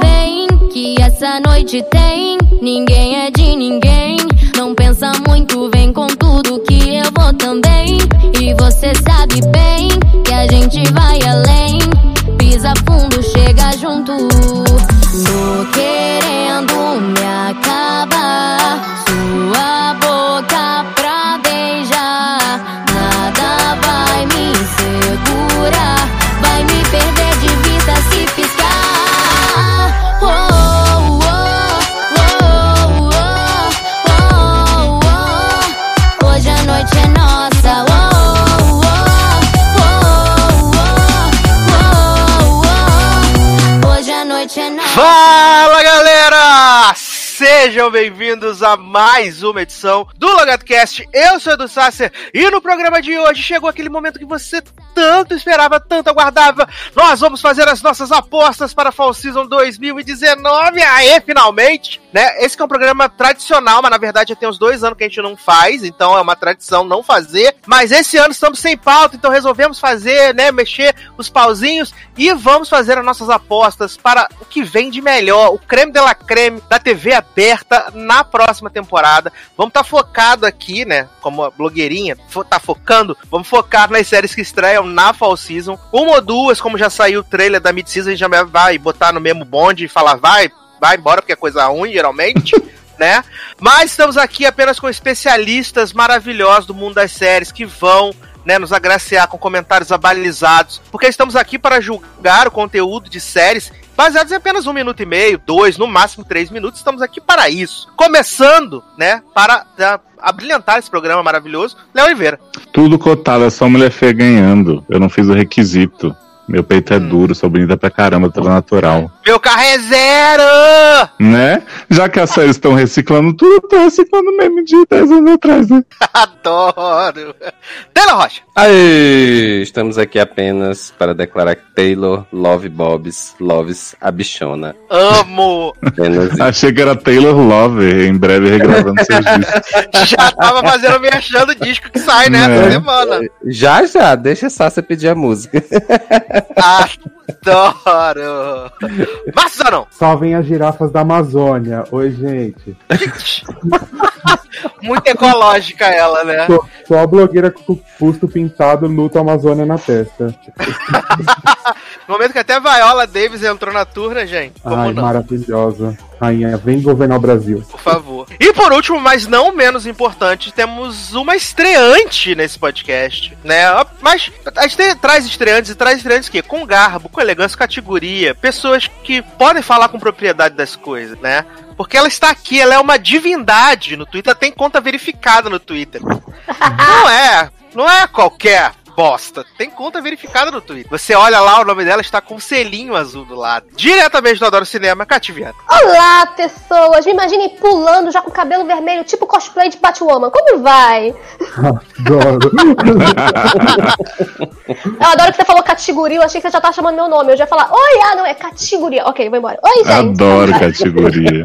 Vem que essa noite tem, ninguém é de ninguém. Não pensa muito, vem com tudo que eu vou também. E você sabe bem que a gente vai além. Pisa fundo, chega junto. Tô querendo me acabar. Sua Sejam bem-vindos a mais uma edição do LogadoCast. Eu sou Edu Sasser e no programa de hoje chegou aquele momento que você tanto esperava, tanto aguardava. Nós vamos fazer as nossas apostas para Fall Season 2019. Aê, finalmente! Né? Esse é um programa tradicional, mas na verdade já tem uns dois anos que a gente não faz, então é uma tradição não fazer. Mas esse ano estamos sem pauta, então resolvemos fazer, né? Mexer os pauzinhos e vamos fazer as nossas apostas para o que vem de melhor, o creme de la creme da TV aberta na próxima temporada. Vamos estar tá focado aqui, né? Como a blogueirinha tá focando, vamos focar nas séries que estreiam na Fall Season. Uma ou duas, como já saiu o trailer da Mid-Season, a gente já vai botar no mesmo bonde e falar, vai, vai embora, porque é coisa ruim, geralmente. Né? Mas estamos aqui apenas com especialistas maravilhosos do mundo das séries que vão né, nos agraciar com comentários abalizados, porque estamos aqui para julgar o conteúdo de séries baseados em apenas um minuto e meio, dois, no máximo três minutos. Estamos aqui para isso. Começando, né, para abrilhantar esse programa maravilhoso, Léo Oliveira. Tudo cotado, é só mulher feia ganhando. Eu não fiz o requisito. Meu peito é hum. duro, sou bonita pra caramba, tudo natural. Meu carro é zero! Né? Já que as séries estão reciclando tudo, eu tô reciclando meme de 10 anos atrás, né? Adoro! Taylor Rocha! Aê! Estamos aqui apenas para declarar que Taylor Love Bobs Loves a bichona. Amo! Achei que era Taylor Love, em breve regravando seus discos. Já tava fazendo me achando o disco que sai, né? Essa semana. Já, já, deixa só você pedir a música. Adoro! Márcio Zanão! Salvem as girafas da Amazônia. Oi, gente. Muito ecológica ela, né? Sou, sou a blogueira com busto pintado luta Amazônia na testa. no momento que até Viola Davis entrou na turma, gente. Como Ai, não? maravilhosa. Rainha, vem governar o Brasil. Por favor. E por último, mas não menos importante, temos uma estreante nesse podcast, né? Mas a gente traz estreantes e traz estreantes que com garbo, com elegância, categoria, pessoas que podem falar com propriedade das coisas, né? Porque ela está aqui, ela é uma divindade no Twitter, tem conta verificada no Twitter. não é, não é qualquer bosta. Tem conta verificada no Twitter. Você olha lá, o nome dela está com um selinho azul do lado. Diretamente do Adoro Cinema, Cativiana. Olá, pessoas! Me imagine pulando já com o cabelo vermelho, tipo cosplay de Batwoman. Como vai? Adoro. eu adoro que você falou categoria, eu achei que você já tá chamando meu nome. Eu já ia falar, oi, ah, não, é categoria. Ok, vou embora. Oi, gente. Adoro categoria.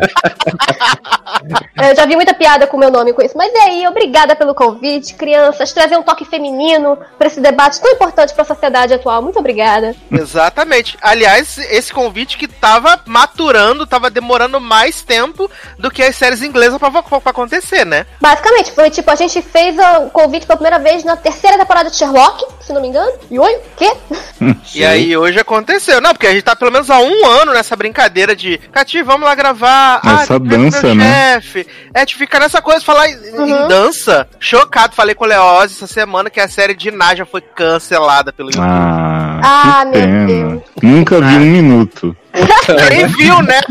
eu já vi muita piada com o meu nome com isso. Mas e aí, obrigada pelo convite, crianças. Trazer um toque feminino pra esse debate tão importante para a sociedade atual. Muito obrigada. Exatamente. Aliás, esse convite que tava maturando, tava demorando mais tempo do que as séries inglesas pra, pra acontecer, né? Basicamente, foi tipo, a gente fez o convite pela primeira vez na terceira temporada de Sherlock, se não me engano. E oi, o quê? e aí hoje aconteceu. Não, porque a gente tá pelo menos há um ano nessa brincadeira de Cati, vamos lá gravar. Essa ah, dança, né? Chefe. É, de ficar nessa coisa, falar uhum. em dança. Chocado, falei com o Leoz essa semana que a série de Naja foi cancelada pelo YouTube. Ah, ah que pena. Nunca vi um minuto. Quem viu, né?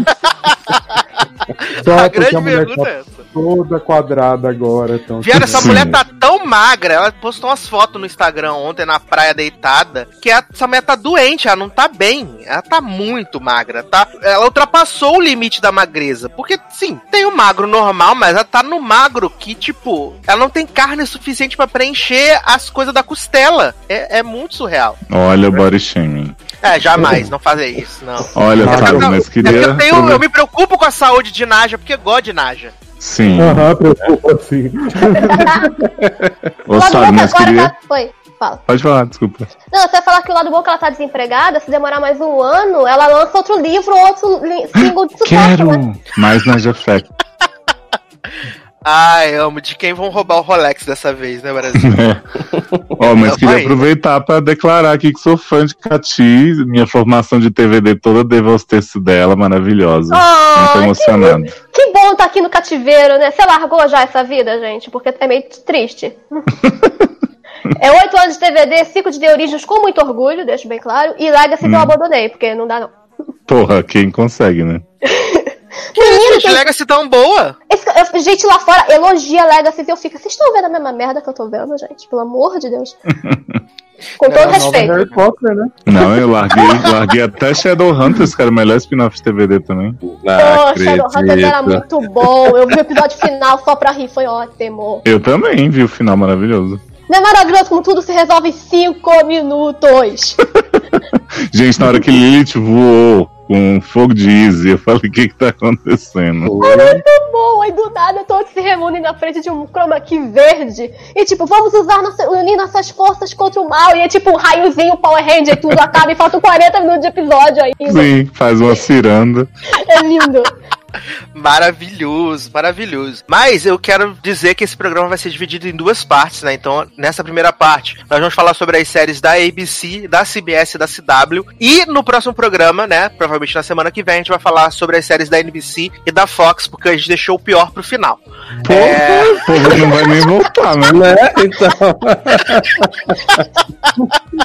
Só a grande pergunta tá é essa. Toda quadrada agora. Então, Viado, essa Sim. mulher tá tão magra. Ela postou umas fotos no Instagram ontem na praia deitada. Que essa mulher tá doente, ela não tá bem. Ela tá muito magra, tá? Ela ultrapassou o limite da magreza. Porque, sim, tem o magro normal, mas ela tá no magro que, tipo, ela não tem carne suficiente para preencher as coisas da costela. É, é muito surreal. Olha o body shaming. É, jamais, não fazer isso, não. Olha, Fábio, mas queria. É eu, tenho, eu me preocupo com a saúde de Naja, porque gosto de Naja. Sim. Aham, preocupa sim. Ô, O lado sabe, bom que mas agora queria. tá... Foi, fala. Pode falar, desculpa. Não, você vai falar que o lado bom é que ela tá desempregada, se demorar mais um ano, ela lança outro livro, outro li- single de sucesso, Quero né? mais na Jeffect. Ai, amo. De quem vão roubar o Rolex dessa vez, né, Brasil? Ó, mas Não, queria aproveitar pra declarar aqui que sou fã de Cati. Minha formação de TVD toda devo aos textos dela, maravilhosa. Ah, Muito emocionado. Que bom tá aqui no cativeiro, né? Você largou já essa vida, gente? Porque é meio triste. é oito anos de TVD, cinco de The Origins com muito orgulho, deixo bem claro. E Legacy que eu Hum. abandonei, porque não dá não. Porra, quem consegue, né? Menino, Gente, tem... Legacy tão boa. esse- eu- gente lá fora elogia Legacy e eu fico, vocês estão vendo a mesma merda que eu tô vendo, gente? Pelo amor de Deus. Com todo É respeito. Harry Potter, né? Não, eu larguei, larguei até Shadowhunters, o melhor spin-off de TVD também. Pô, Não Shadowhunters era muito bom. Eu vi o episódio final só pra rir, foi ótimo. Eu também vi o final maravilhoso. Não é maravilhoso como tudo se resolve em 5 minutos. Gente, na hora que Lilith voou com fogo de Easy, eu falei, o que que tá acontecendo? Muito bom. Aí do nada todos se reúnem na frente de um chroma key verde. E tipo, vamos usar nossa, unir nossas forças contra o mal. E é tipo um raiozinho Power Ranger e tudo acaba e faltam 40 minutos de episódio ainda. Sim, faz uma ciranda. É lindo. Maravilhoso, maravilhoso. Mas eu quero dizer que esse programa vai ser dividido em duas partes, né? Então, nessa primeira parte, nós vamos falar sobre as séries da ABC, da CBS e da CW. E no próximo programa, né? Provavelmente na semana que vem, a gente vai falar sobre as séries da NBC e da Fox, porque a gente deixou o pior pro final. Porra, o povo não vai nem voltar, né? Né? Então.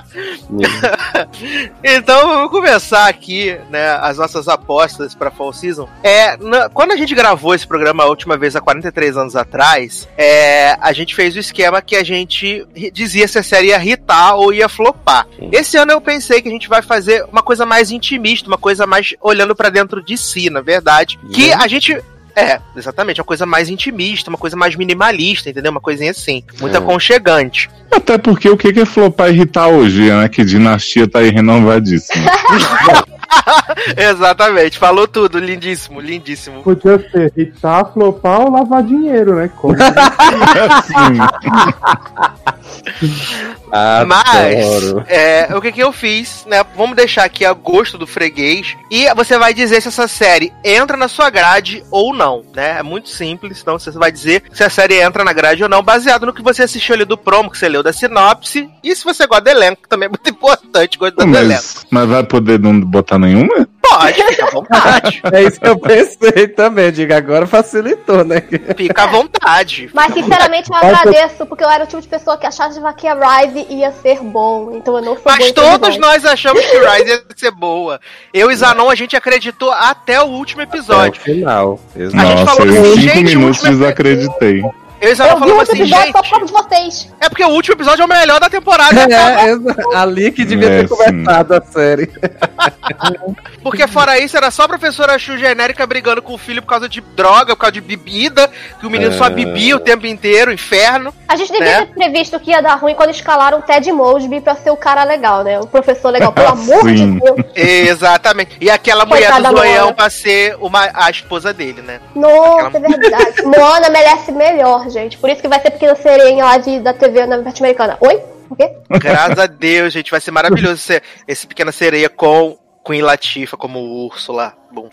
Então vamos começar aqui, né, as nossas apostas para Fall Season. É, na- quando a gente gravou esse programa a última vez há 43 anos atrás, é, a gente fez o esquema que a gente dizia se a série ia hitar ou ia flopar. Esse ano eu pensei que a gente vai fazer uma coisa mais intimista, uma coisa mais olhando para dentro de si, na verdade, que a gente é, exatamente, uma coisa mais intimista, uma coisa mais minimalista, entendeu? Uma coisinha assim, muito É. aconchegante. Até porque o que que é flopar e irritar hoje, né? Que dinastia tá aí renovadíssima. Exatamente, falou tudo, lindíssimo, lindíssimo. Podia ser hitar, flopar ou lavar dinheiro, né? Como Assim, Mas, é, o que que eu fiz, né? Vamos deixar aqui a gosto do freguês e você vai dizer se essa série entra na sua grade ou não, né? É muito simples, então você vai dizer se a série entra na grade ou não, baseado no que você assistiu ali do promo, que você leu da sinopse, e se você gosta do elenco, que também é muito importante, gosta do elenco. mas, mas vai poder não botar nenhuma? Pode, fica à vontade. É isso que eu pensei também. Diga, agora facilitou, né? Fica à vontade. Mas sinceramente eu agradeço, porque eu era o tipo de pessoa que achava que a Rise ia ser bom. Então eu não fui Mas todos nós achamos que Rise ia ser boa. Eu e Zanon, a gente acreditou até o último Até o episódio. final. A gente Nossa, falou assim, em gente, minutos último- desacreditei. Eu e Zanon Eu vi falamos outro assim, episódio só por gente, causa de vocês. é porque o último episódio é o melhor da temporada. É, exa- ali que devia É, ter começado a série. Porque fora isso, era só a professora Chu genérica brigando com o filho por causa de droga, por causa de bebida, que o menino só É. bebia o tempo inteiro, inferno. A gente devia Né? ter previsto que ia dar ruim quando escalaram o Ted Mosby pra ser o cara legal, né? O professor legal, pelo amor de. Deus. Exatamente. E aquela mulher Coitada do da zoião pra ser uma, a esposa dele, né? Nossa, é verdade. Moana merece melhor, gente. Por isso que vai ser pequena sereia em live da TV na norte-americana. Oi? O quê? Graças a Deus, gente. Vai ser maravilhoso esse, esse Pequena Sereia com Queen Latifa como Úrsula. Bom.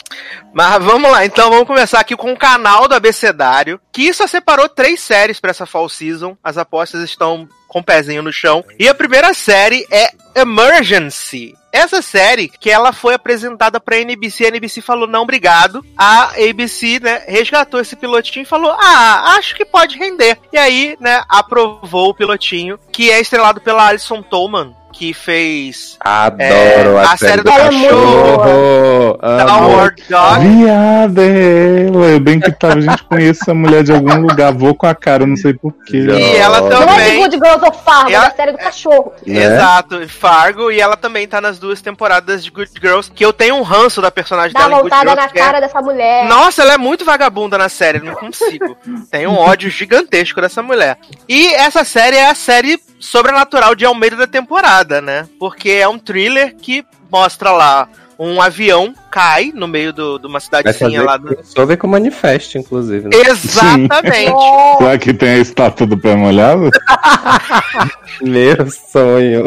Mas vamos lá, então vamos começar aqui com o canal do Abecedário, que só separou três séries pra essa Fall Season. As apostas estão com o pezinho no chão. E a primeira série é Emergency. Essa série, que ela foi apresentada pra NBC, a NBC falou não, obrigado. A ABC, né, resgatou esse pilotinho e falou, ah, acho que pode render. E aí, né, aprovou o pilotinho, que é estrelado pela Alison Tolman, que fez Adoro É, a, a série do Ela é muito cachorro. Downward Dog. Viada ela. Eu bem que tava, a gente conhece essa mulher de algum lugar. Vou com a cara, não sei porquê. E ela Não é de também. Good Girls of Fargo, Ela- é da série do cachorro. Né? Exato, Fargo, e ela também tá nas duas temporadas de Good Girls, que eu tenho um ranço da personagem Dá dela Good voltada Girls. na é- cara dessa mulher. Nossa, ela é muito vagabunda na série, não consigo. Tenho um ódio gigantesco dessa mulher. E essa série é a série sobrenatural de Almeida da temporada, né? Porque é um thriller que mostra lá um avião cai no meio do- de uma cidadezinha lá do... crossover com manifesto, inclusive. né? Exatamente. Será que tem a estátua do pé molhado? Meu sonho.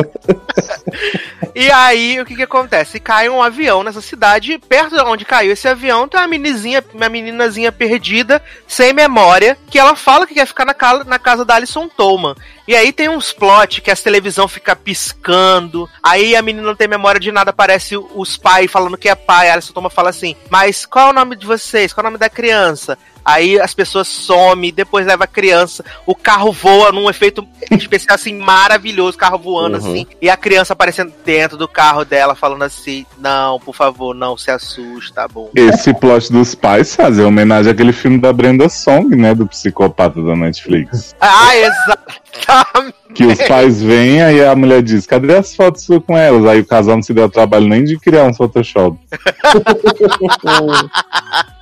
E aí, o que que acontece? Cai um avião nessa cidade, perto de onde caiu esse avião, tem uma meninazinha, uma meninazinha perdida, sem memória, que ela fala que quer ficar na, ca- na casa da Alison Tolman. E aí tem uns plot que a televisão fica piscando, aí a menina não tem memória de nada, aparece os pais falando que é pai, Alison Tolman fala assim, mas qual é o nome de vocês? Qual é o nome da criança? Aí as pessoas somem, depois leva a criança, o carro voa num efeito especial assim maravilhoso, o carro voando Uhum. assim, e a criança aparecendo dentro do carro dela falando assim: "Não, por favor, não se assuste, tá bom?". Esse plot dos pais fazer homenagem àquele filme da Brenda Song, né? Do psicopata da Netflix. Ah, exatamente. Que os pais vêm, aí a mulher diz, cadê as fotos suas com elas? Aí o casal não se deu trabalho nem de criar um Photoshop.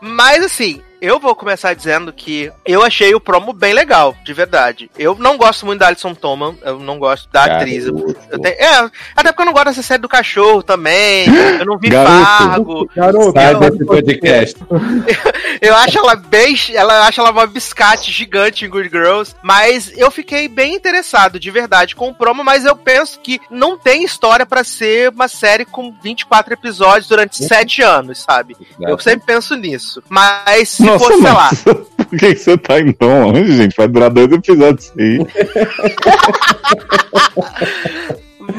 Mas assim, eu vou começar dizendo que eu achei o promo bem legal, de verdade. Eu não gosto muito da Alison Tolman, eu não gosto da atriz. Eu, eu tenho- é, até porque eu não gosto dessa série do cachorro também. Eu não vi Garoto. Fargo. Garoto, Sai eu- desse podcast. Eu acho ela bem. Ela acho ela uma biscate gigante em Good Girls. Mas eu fiquei bem interessado, de verdade, com o promo. Mas eu penso que não tem história pra ser uma série com 24 episódios durante 7 anos, sabe? Eu sempre penso nisso. Mas Nossa, fosse, sei lá. por que você tá indo tão longe, gente? Vai durar dois episódios aí.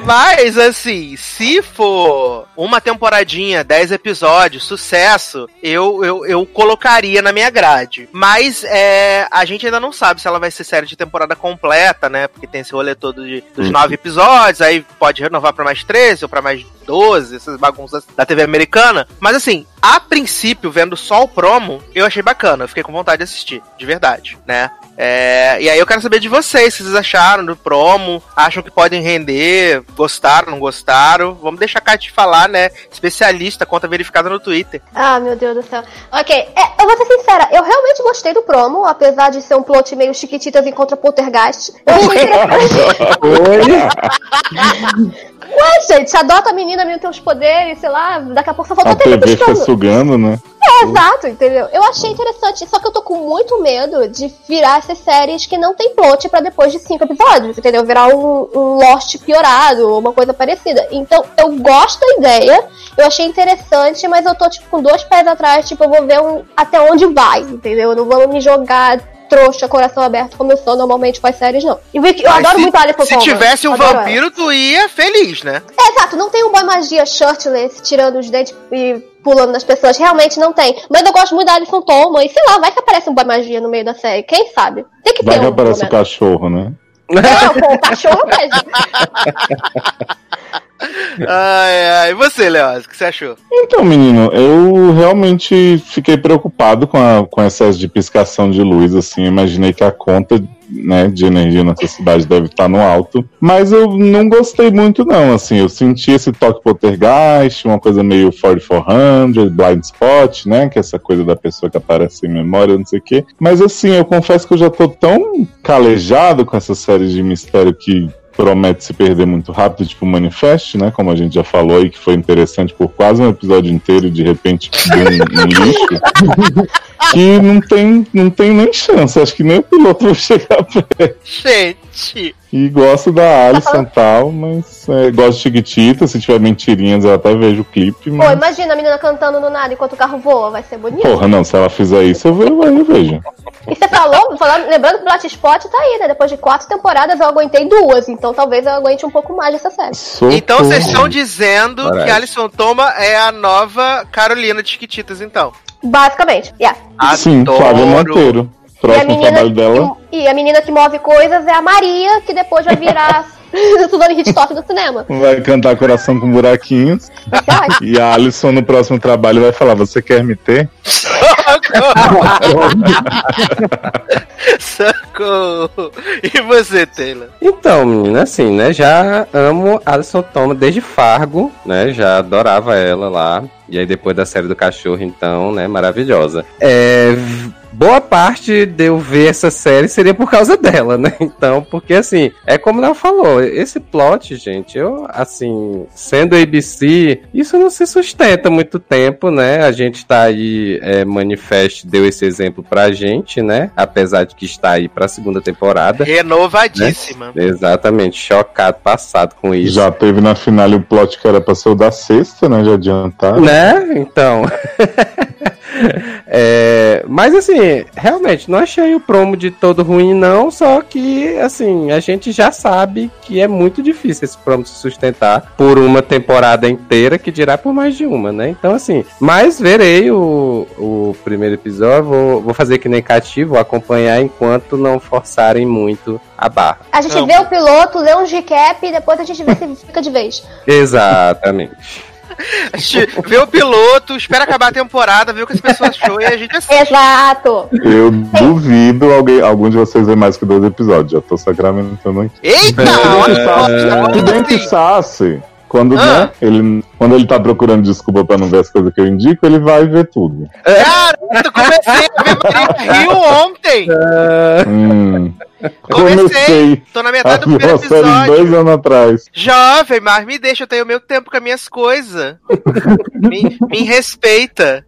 Mas, assim, se for uma temporadinha, 10 episódios, sucesso, eu, eu, eu colocaria na minha grade. Mas é, a gente ainda não sabe se ela vai ser série de temporada completa, né? Porque tem esse rolê todo de, dos Uhum. nove episódios, aí pode renovar pra mais 13 ou pra mais 12, essas bagunças da TV americana. Mas, assim, a princípio, vendo só o promo, eu achei bacana. Eu fiquei com vontade de assistir, de verdade, né? É, e aí eu quero saber de vocês, se vocês acharam do promo, acham que podem render, gostaram, não gostaram. Vamos deixar a Kate falar, né? Especialista, conta verificada no Twitter. Ah, meu Deus do céu. Ok, é, eu vou ser sincera, eu realmente gostei do promo, apesar de ser um plot meio chiquititas em contra poltergeist. Eu achei interessante. Ué, gente, adota a menina, a menina tem os poderes, sei lá, daqui a pouco só faltou A TV fica piscando. sugando, né? É, exato, entendeu? Eu achei interessante, só que eu tô com muito medo de virar essas séries que não tem plot pra depois de cinco episódios, entendeu? Virar um, um Lost piorado ou uma coisa parecida. Então, eu gosto da ideia, eu achei interessante, mas eu tô, tipo, com dois pés atrás, tipo, eu vou ver um, até onde vai, entendeu? Eu não vou me jogar trouxa, coração aberto, como eu sou normalmente com as séries, não. E eu Mas adoro se, muito a Alison Se tivesse um Adoro ela. vampiro, tu ia feliz, né? É, exato, não tem um boy magia shirtless tirando os dentes e pulando nas pessoas. Realmente não tem. Mas eu gosto muito da Alison Tolman. E sei lá, vai que aparece um boy magia no meio da série. Quem sabe? Tem que Vai ter que um. aparece o cachorro, né? Não, pô, o cachorro mesmo. Ai, ai. E você, Leoz, o que você achou? Então, menino, eu realmente fiquei preocupado com, a, com excesso de piscação de luz, assim, imaginei que a conta né, de energia nessa cidade deve estar no alto, mas eu não gostei muito não, assim, eu senti esse toque poltergeist, uma coisa meio 4400, blind spot, né, que é essa coisa da pessoa que aparece sem memória, não sei o quê, mas assim, eu confesso que eu já tô tão calejado com essa série de mistério que promete se perder muito rápido, tipo Manifest, né? Como a gente já falou aí, que foi interessante por quase um episódio inteiro e de repente deu um, um lixo. que não tem, não tem nem chance. Acho que nem o piloto vai chegar perto. Gente. E gosto da Alison e tal, mas é, gosto de Chiquitita. Se tiver mentirinhas, eu até vejo o clipe. Pô, Mas... imagina a menina cantando no nada enquanto o carro voa. Vai ser bonito. Porra, não, se ela fizer isso, eu vejo. Eu vejo. E você falou, falando, lembrando que o Black Spot tá aí, né? Depois de quatro temporadas eu aguentei duas. Então talvez eu aguente um pouco mais dessa série. Socorro. Então vocês estão dizendo Parece. que Alison Toma é a nova Carolina de Chiquititas, então. Basicamente, yeah. Sim. Flávio Monteiro. E a, Próximo menina trabalho dela. que, e a menina que move coisas é a Maria, que depois vai virar Suzane Hitchcock do cinema. Vai cantar Coração com Buraquinhos. E a Alison no próximo trabalho vai falar: Você quer me ter? Socorro! E você, Taylor? Então, menina, assim, né? Já amo Alison Toma desde Fargo, né? Já adorava ela lá. E aí depois da série do cachorro, então, né? Maravilhosa. É, boa parte de eu ver essa série seria por causa dela, né? Então, porque assim, é como ela falou, esse plot, gente, eu, assim, sendo ABC, isso não se sustenta muito tempo, né? A gente tá aí, é, Manifest deu esse exemplo pra gente, né? Apesar de que está aí pra segunda temporada. Renovadíssima. Exatamente, chocado, passado com isso. Já teve na final o plot que era pra ser o da sexta, né? Já adiantaram. Né? Então. É, mas assim, realmente, não achei o promo de todo ruim, não. Só que, assim, a gente já sabe que é muito difícil esse promo se sustentar por uma temporada inteira, que dirá por mais de uma, né? Então, assim, mas verei o, o primeiro episódio, vou, vou fazer que nem cativo, vou acompanhar enquanto não forçarem muito a barra. A gente Não. vê o piloto, lê um recap e depois a gente vê se fica de vez. Exatamente. A gente vê o piloto, espera acabar a temporada, vê o que as pessoas achou e a gente assiste. Exato! Eu duvido alguém, algum de vocês ver mais que dois episódios. Já tô sacramentando aqui. Eita! Se olha só, Se bem que. Sassi, quando, Ah. né, ele, quando ele tá procurando desculpa pra não ver as coisas que eu indico, ele vai ver tudo. Cara, eu comecei a ver Maria Rio ontem. Hum. Comecei. Comecei Tô na a metade do primeiro série dois episódio. anos atrás. Jovem, mas me deixa, eu tenho meu tempo com as minhas coisas. me, me respeita.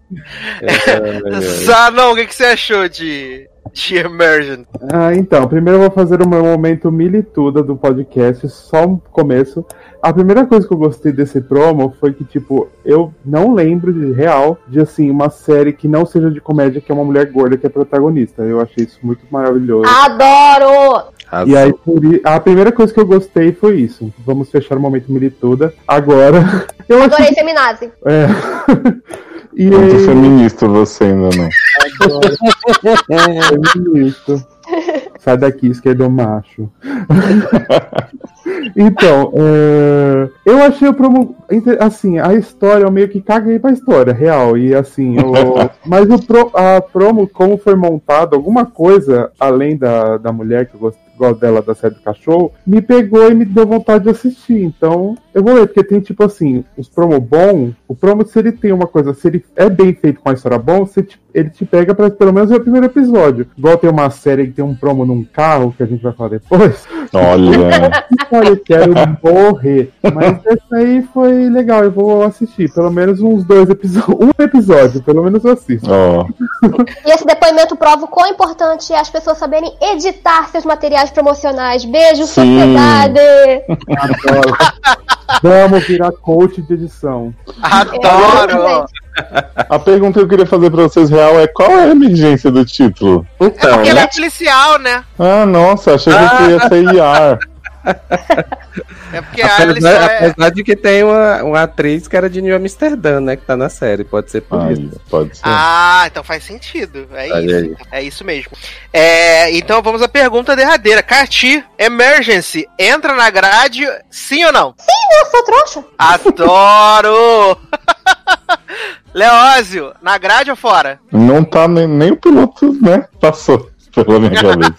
Zanon, o que, que você achou de, de Emergent? Ah, então, primeiro eu vou fazer o meu momento milituda do podcast, só um começo. A primeira coisa que eu gostei desse promo foi que, tipo, eu não lembro de real de, assim, uma série que não seja de comédia, que é uma mulher gorda que é protagonista. Eu achei isso muito maravilhoso. Adoro! E aí, a primeira coisa que eu gostei foi isso. Vamos fechar o momento milituda. Agora, eu achei. Adorei feminazi. É. e Muito aí, feminista você ainda não. feminista. Sai daqui, esquerdo macho. então, é, eu achei o promo. Assim, a história, eu meio que caguei pra história, real. E assim, o- mas o pro- a promo, como foi montado, alguma coisa além da, da mulher que eu gosto, gosto dela da série do cachorro, me pegou e me deu vontade de assistir. Então, eu vou ler, porque tem tipo assim, os promo bom, o promo, se ele tem uma coisa, se ele é bem feito com a história bom, você te- ele te pega pra pelo menos ver o primeiro episódio. Igual tem uma série que tem um promo num carro, que a gente vai falar depois. Olha, Olha, eu quero morrer. Mas esse aí foi legal, eu vou assistir. Pelo menos uns dois episódios. Um episódio, pelo menos eu assisto. ó. E esse depoimento prova o quão importante é as pessoas saberem editar seus materiais promocionais. Beijo, Sim. sociedade! Adoro. Vamos virar coach de edição. Adoro! A pergunta que eu queria fazer pra vocês real é qual é a emergência do título? Então, Porque ela né? é policial, né? Ah, nossa, achei que ia ser IAR. É porque a Alice Apesar, é... apesar de que tem uma, uma atriz que era de New Amsterdã, né? Que tá na série, pode ser por Ai, isso. pode ser. Ah, então faz sentido. É Olha isso. aí. É isso mesmo. É, então vamos à pergunta derradeira. Carti, Emergency, entra na grade, sim ou não? Eu sou trouxa. Adoro! Leózio, na grade ou fora? Não tá nem, nem o piloto, né? Passou pela minha cabeça.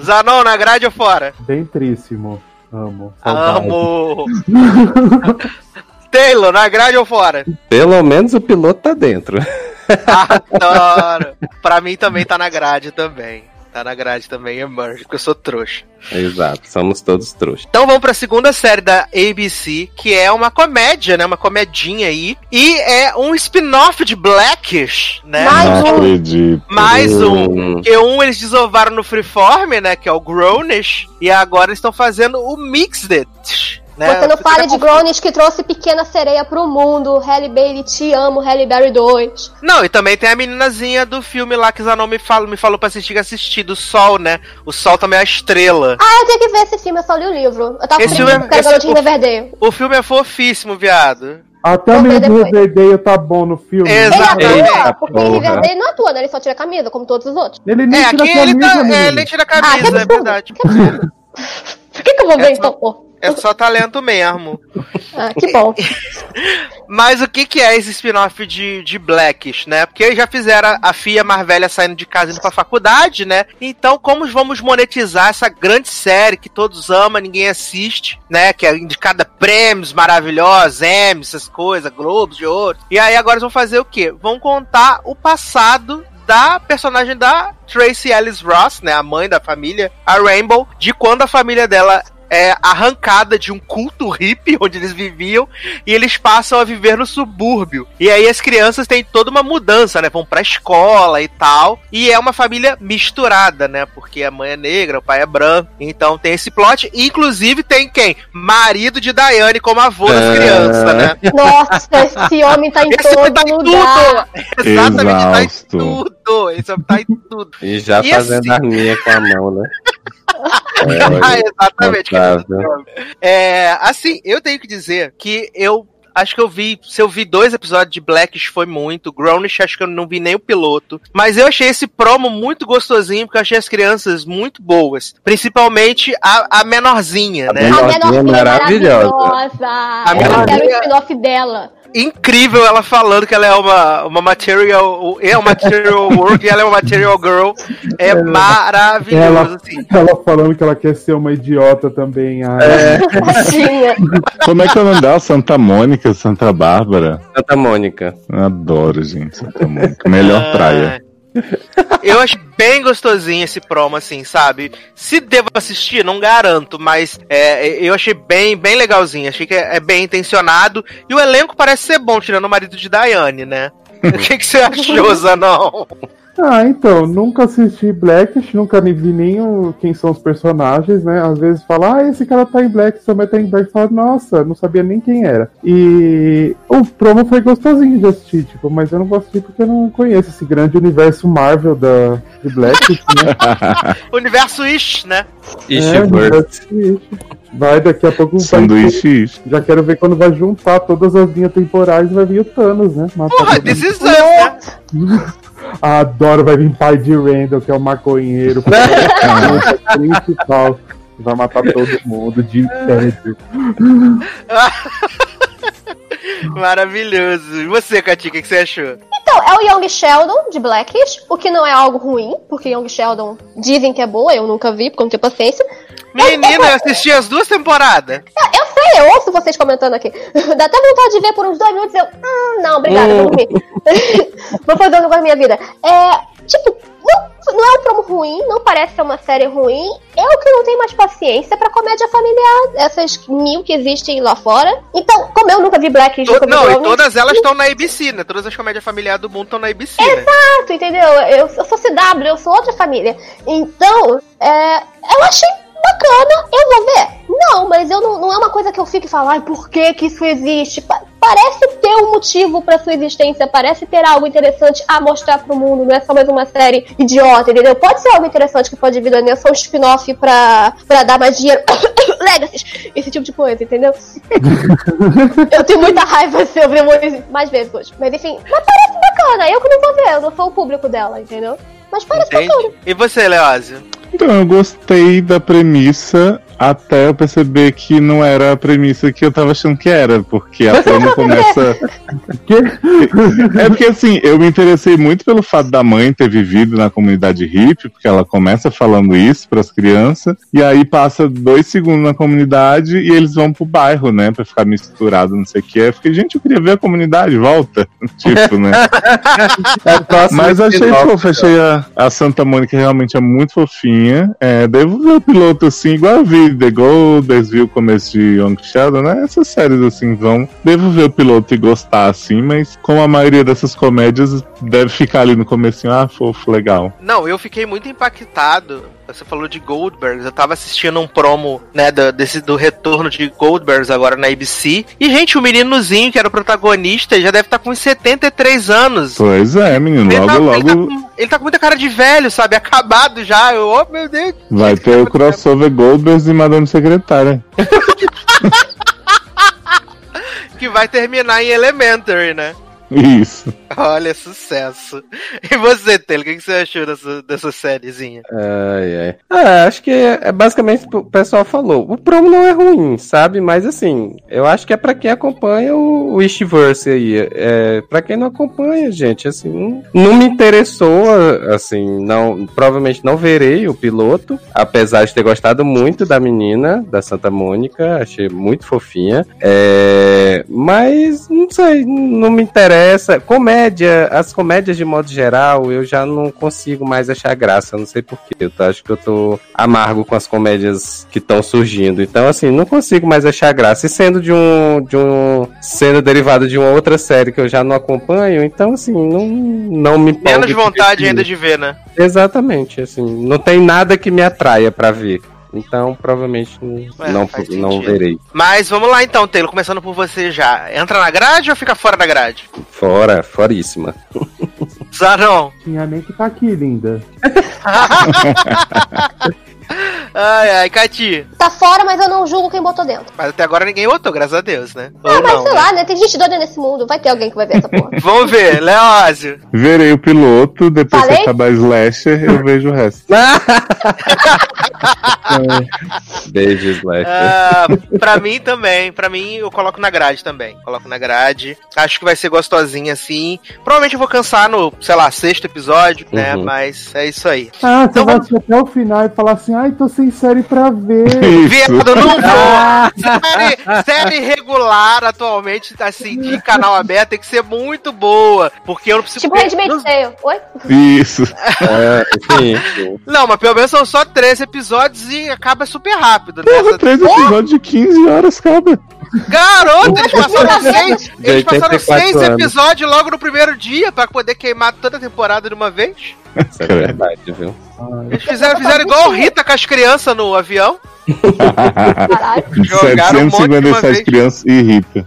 Zanon, na grade ou fora? Dentríssimo. Amo. Saudade. Amo! Taylor, na grade ou fora? Pelo menos o piloto tá dentro. Adoro! pra mim também tá na grade também. Tá na grade também, Emerge, porque eu sou trouxa. Exato, somos todos trouxas. Então vamos pra segunda série da ABC, que é uma comédia, né? Uma comedinha aí. E é um spin-off de Blackish, né? Mais Não um. acredito. Mais um. Porque um eles desovaram no Freeform, né? Que é o Grownish. E agora eles estão fazendo o Mixed. Né? Você não Fica fale de que trouxe Pequena Sereia pro mundo. Halle Bailey, te amo. Halle Berry 2. Não, e também tem a meninazinha do filme lá que Zanon me falou, me falou pra assistir, assistir, do Sol, né? O Sol também é a estrela. Ah, eu tenho que ver esse filme, eu só li o livro. Eu tava Esse com filme é- esse- garotinho Riverdale. O filme é fofíssimo, viado. Até o do depois. Riverdale tá bom no filme. Exato. Ele Exatamente. atua, porque Porra. Riverdale não atua, né? Ele só tira a camisa, como todos os outros. Ele nem É, tira aqui a ele camisa, tá. É, menino. ele tira a Ah, que camisa, é absurdo. verdade. Por que, que eu vou ver É então, pô? É só talento mesmo. Ah, que bom. Mas o que, que é esse spin-off de, de Blackish, né? Porque eles já fizeram a- a filha mais velha saindo de casa e indo pra faculdade, né? Então, como vamos monetizar essa grande série que todos amam, ninguém assiste, né? Que é indicada prêmios maravilhosos, Emmys, essas coisas, Globos de ouro. E aí agora eles vão fazer o quê? Vão contar o passado da personagem da Tracy Ellis Ross, né, a mãe da família, a Rainbow, de quando a família dela é arrancada de um culto hippie onde eles viviam e eles passam a viver no subúrbio. E aí as crianças têm toda uma mudança, né? Vão pra escola e tal. E é uma família misturada, né? Porque a mãe é negra, o pai é branco. Então tem esse plot. E, inclusive tem quem? Marido de Daiane como avô das É. crianças, né? Nossa, esse homem tá em Esse homem todo tá em lugar. tudo! Exatamente, tá em Exausto. tudo! Esse homem tá em tudo. E já E fazendo assim- a minha com a mão, né? Ah, exatamente. É, assim, eu tenho que dizer que eu acho que eu vi, se eu vi dois episódios de Blackish foi muito, Grownish acho que eu não vi nem o piloto, mas eu achei esse promo muito gostosinho, porque eu achei as crianças muito boas, principalmente a, a menorzinha, A né? menor- A Nossa, menorzinha maravilhosa. maravilhosa. A Eu menorzinha- quero o spin-off dela. Incrível ela falando que ela é uma, uma material, é uma material work e ela é uma material girl, é maravilhoso, Ela, assim. ela falando que ela quer ser uma idiota também. ai. É. Tadinha. Como é que é o nome dela? Santa Mônica, Santa Bárbara? Santa Mônica. Eu adoro, gente, Santa Mônica. Melhor praia. Eu achei bem gostosinho esse promo, assim, sabe? Se devo assistir, não garanto, mas é, eu achei bem, bem legalzinho. Achei que é, é bem intencionado. E o elenco parece ser bom, tirando o marido de Daiane, né? O que, que você achou, Zanon? Ah, então, nunca assisti Blackish, nunca nem vi nem o, quem são os personagens, né? Às vezes fala, ah, esse cara tá em Black, também tá em Black, fala, nossa, não sabia nem quem era. E o promo foi gostosinho de assistir, tipo, mas eu não vou assistir porque eu não conheço esse grande universo Marvel da, de Blackish, né? Universo Ish, né? Ishi É, Ish. Vai, daqui a pouco vai Sanduíche. Já quero ver quando vai juntar todas as linhas temporais e vai vir o Thanos, né? Matar Porra, this is us, né? Adoro, vai vir pai de Randall, que é o maconheiro. principal. Vai matar todo mundo de tédio. Maravilhoso. E você, Katy, o que, você achou? Então, é o Young Sheldon de Blackish, o que não é algo ruim, porque Young Sheldon dizem que é boa, eu nunca vi, porque eu não tenho paciência. Menina, eu assisti as duas temporadas. Eu sei, eu ouço vocês comentando aqui. Dá até vontade de ver por uns dois minutos e eu. Hum, não, obrigada, vou dormir. vou fazer um negócio na minha vida. É. Tipo, não, não é um promo ruim, não parece ser uma série ruim. Eu que não tenho mais paciência pra comédia familiar, essas mil que existem lá fora. Então, como eu nunca vi Black não, e todas elas estão na ABC, né? Todas as comédias familiares do mundo estão na ABC, né? Exato, entendeu? Eu, eu sou CW, eu sou outra família. Então, é, eu achei bacana, eu vou ver. Não, mas eu não, não é uma coisa que eu fique e falo, ai, por que que isso existe? Pa- parece ter um motivo pra sua existência, parece ter algo interessante a mostrar pro mundo, não é só mais uma série idiota, entendeu? Pode ser algo interessante que pode vir da só um spin-off pra, pra dar mais dinheiro. Legacies, esse tipo de coisa, entendeu? eu tenho muita raiva se eu ver muito- mais vezes hoje. Mas enfim, mas parece bacana, eu que não vou ver, eu não sou o público dela, entendeu? Mas parece bacana. Entende? E você, Leózio? Então, eu gostei da premissa até eu perceber que não era a premissa que eu tava achando que era, porque a trama começa. É porque assim, eu me interessei muito pelo fato da mãe ter vivido na comunidade hippie, porque ela começa falando isso pras crianças, e aí passa dois segundos na comunidade e eles vão pro bairro, né, pra ficar misturado, não sei o que. Eu fiquei, gente, eu queria ver a comunidade, volta. tipo, né? É Mas achei fofo, achei a, a Santa Mônica realmente é muito fofinha. É, devo ver o piloto assim, igual eu vi The Golders, vi o começo de Young Sheldon, né? Essas séries assim vão. Devo ver o piloto e gostar assim, mas como a maioria dessas comédias deve ficar ali no comecinho, ah, fofo, legal. Não, eu fiquei muito impactado. Você falou de Goldbergs. Eu tava assistindo um promo, né, do, desse, do retorno de Goldbergs agora na ABC. E, gente, o meninozinho que era o protagonista já deve estar com uns 73 anos. Pois é, menino, Ele tá, logo ele, tá logo com, ele tá com muita cara de velho, sabe? Acabado já. Eu, oh, meu Deus. vai ter o crossover Goldbergs e Madame Secretária. Que vai terminar em Elementary, né? Isso. Olha, sucesso. E você, Taylor, o que você achou dessa, dessa sériezinha? Ai, ai. Ah, acho que é, é basicamente o que o pessoal falou. O promo não é ruim, sabe? Mas assim, eu acho que é pra quem acompanha o, o Ishverse aí. É, pra quem não acompanha, gente, assim, não, não me interessou, assim, não, provavelmente não verei o piloto, apesar de ter gostado muito da menina, da Santa Mônica, achei muito fofinha. É, mas, não sei, não me interessa. Comédia comédia, as comédias de modo geral, eu já não consigo mais achar graça, não sei porquê. Eu tô- acho que eu tô amargo com as comédias que estão surgindo. Então, assim, não consigo mais achar graça. E sendo de um. de um. sendo derivado de uma outra série que eu já não acompanho, então assim, não, não me Menos de vontade ainda de ver, né? Exatamente, assim, não tem nada que me atraia pra ver. Então, provavelmente É, não, não verei. Mas vamos lá então, Taylor, começando por você já. Entra na grade ou fica fora da grade? Fora, foríssima. Zanon. Tinha nem que tá aqui, linda. Ai, ai, Cati. Tá fora, mas eu não julgo quem botou dentro. Mas até agora ninguém botou, graças a Deus, né? Ah, Ou mas não. sei lá, né? Tem gente doida nesse mundo. Vai ter alguém que vai ver essa porra. Vamos ver, Leózio. Verei o piloto, depois Falei? que acabar Slasher, eu vejo o resto. Beijo, Slash. Ah, pra mim também, pra mim eu coloco na grade também. Coloco na grade. Acho que vai ser gostosinha assim. Provavelmente eu vou cansar no, sei lá, sexto episódio, né? Uhum. Mas é isso aí. Ah, você Então vai vamos- assistir até o final e falar assim, ai, tô sem série pra ver. Viado, não vou! Série, série regular atualmente, assim, de canal aberto, tem que ser muito boa. Porque eu não preciso. tipo Handmaid's Tale. Oi? Isso. É, sim. Não, mas pelo menos são só três episódios e acaba super rápido. Né? Porra, três episódios de 15 horas cada. Garoto, eles passaram seis, eles passaram 84 seis episódios logo no primeiro dia pra poder queimar toda a temporada de uma vez. Isso é verdade, viu? Eles fizeram, fizeram igual o Rita com as crianças no avião. Caralho. Jogaram um monte de uma 757 vez. crianças irrita.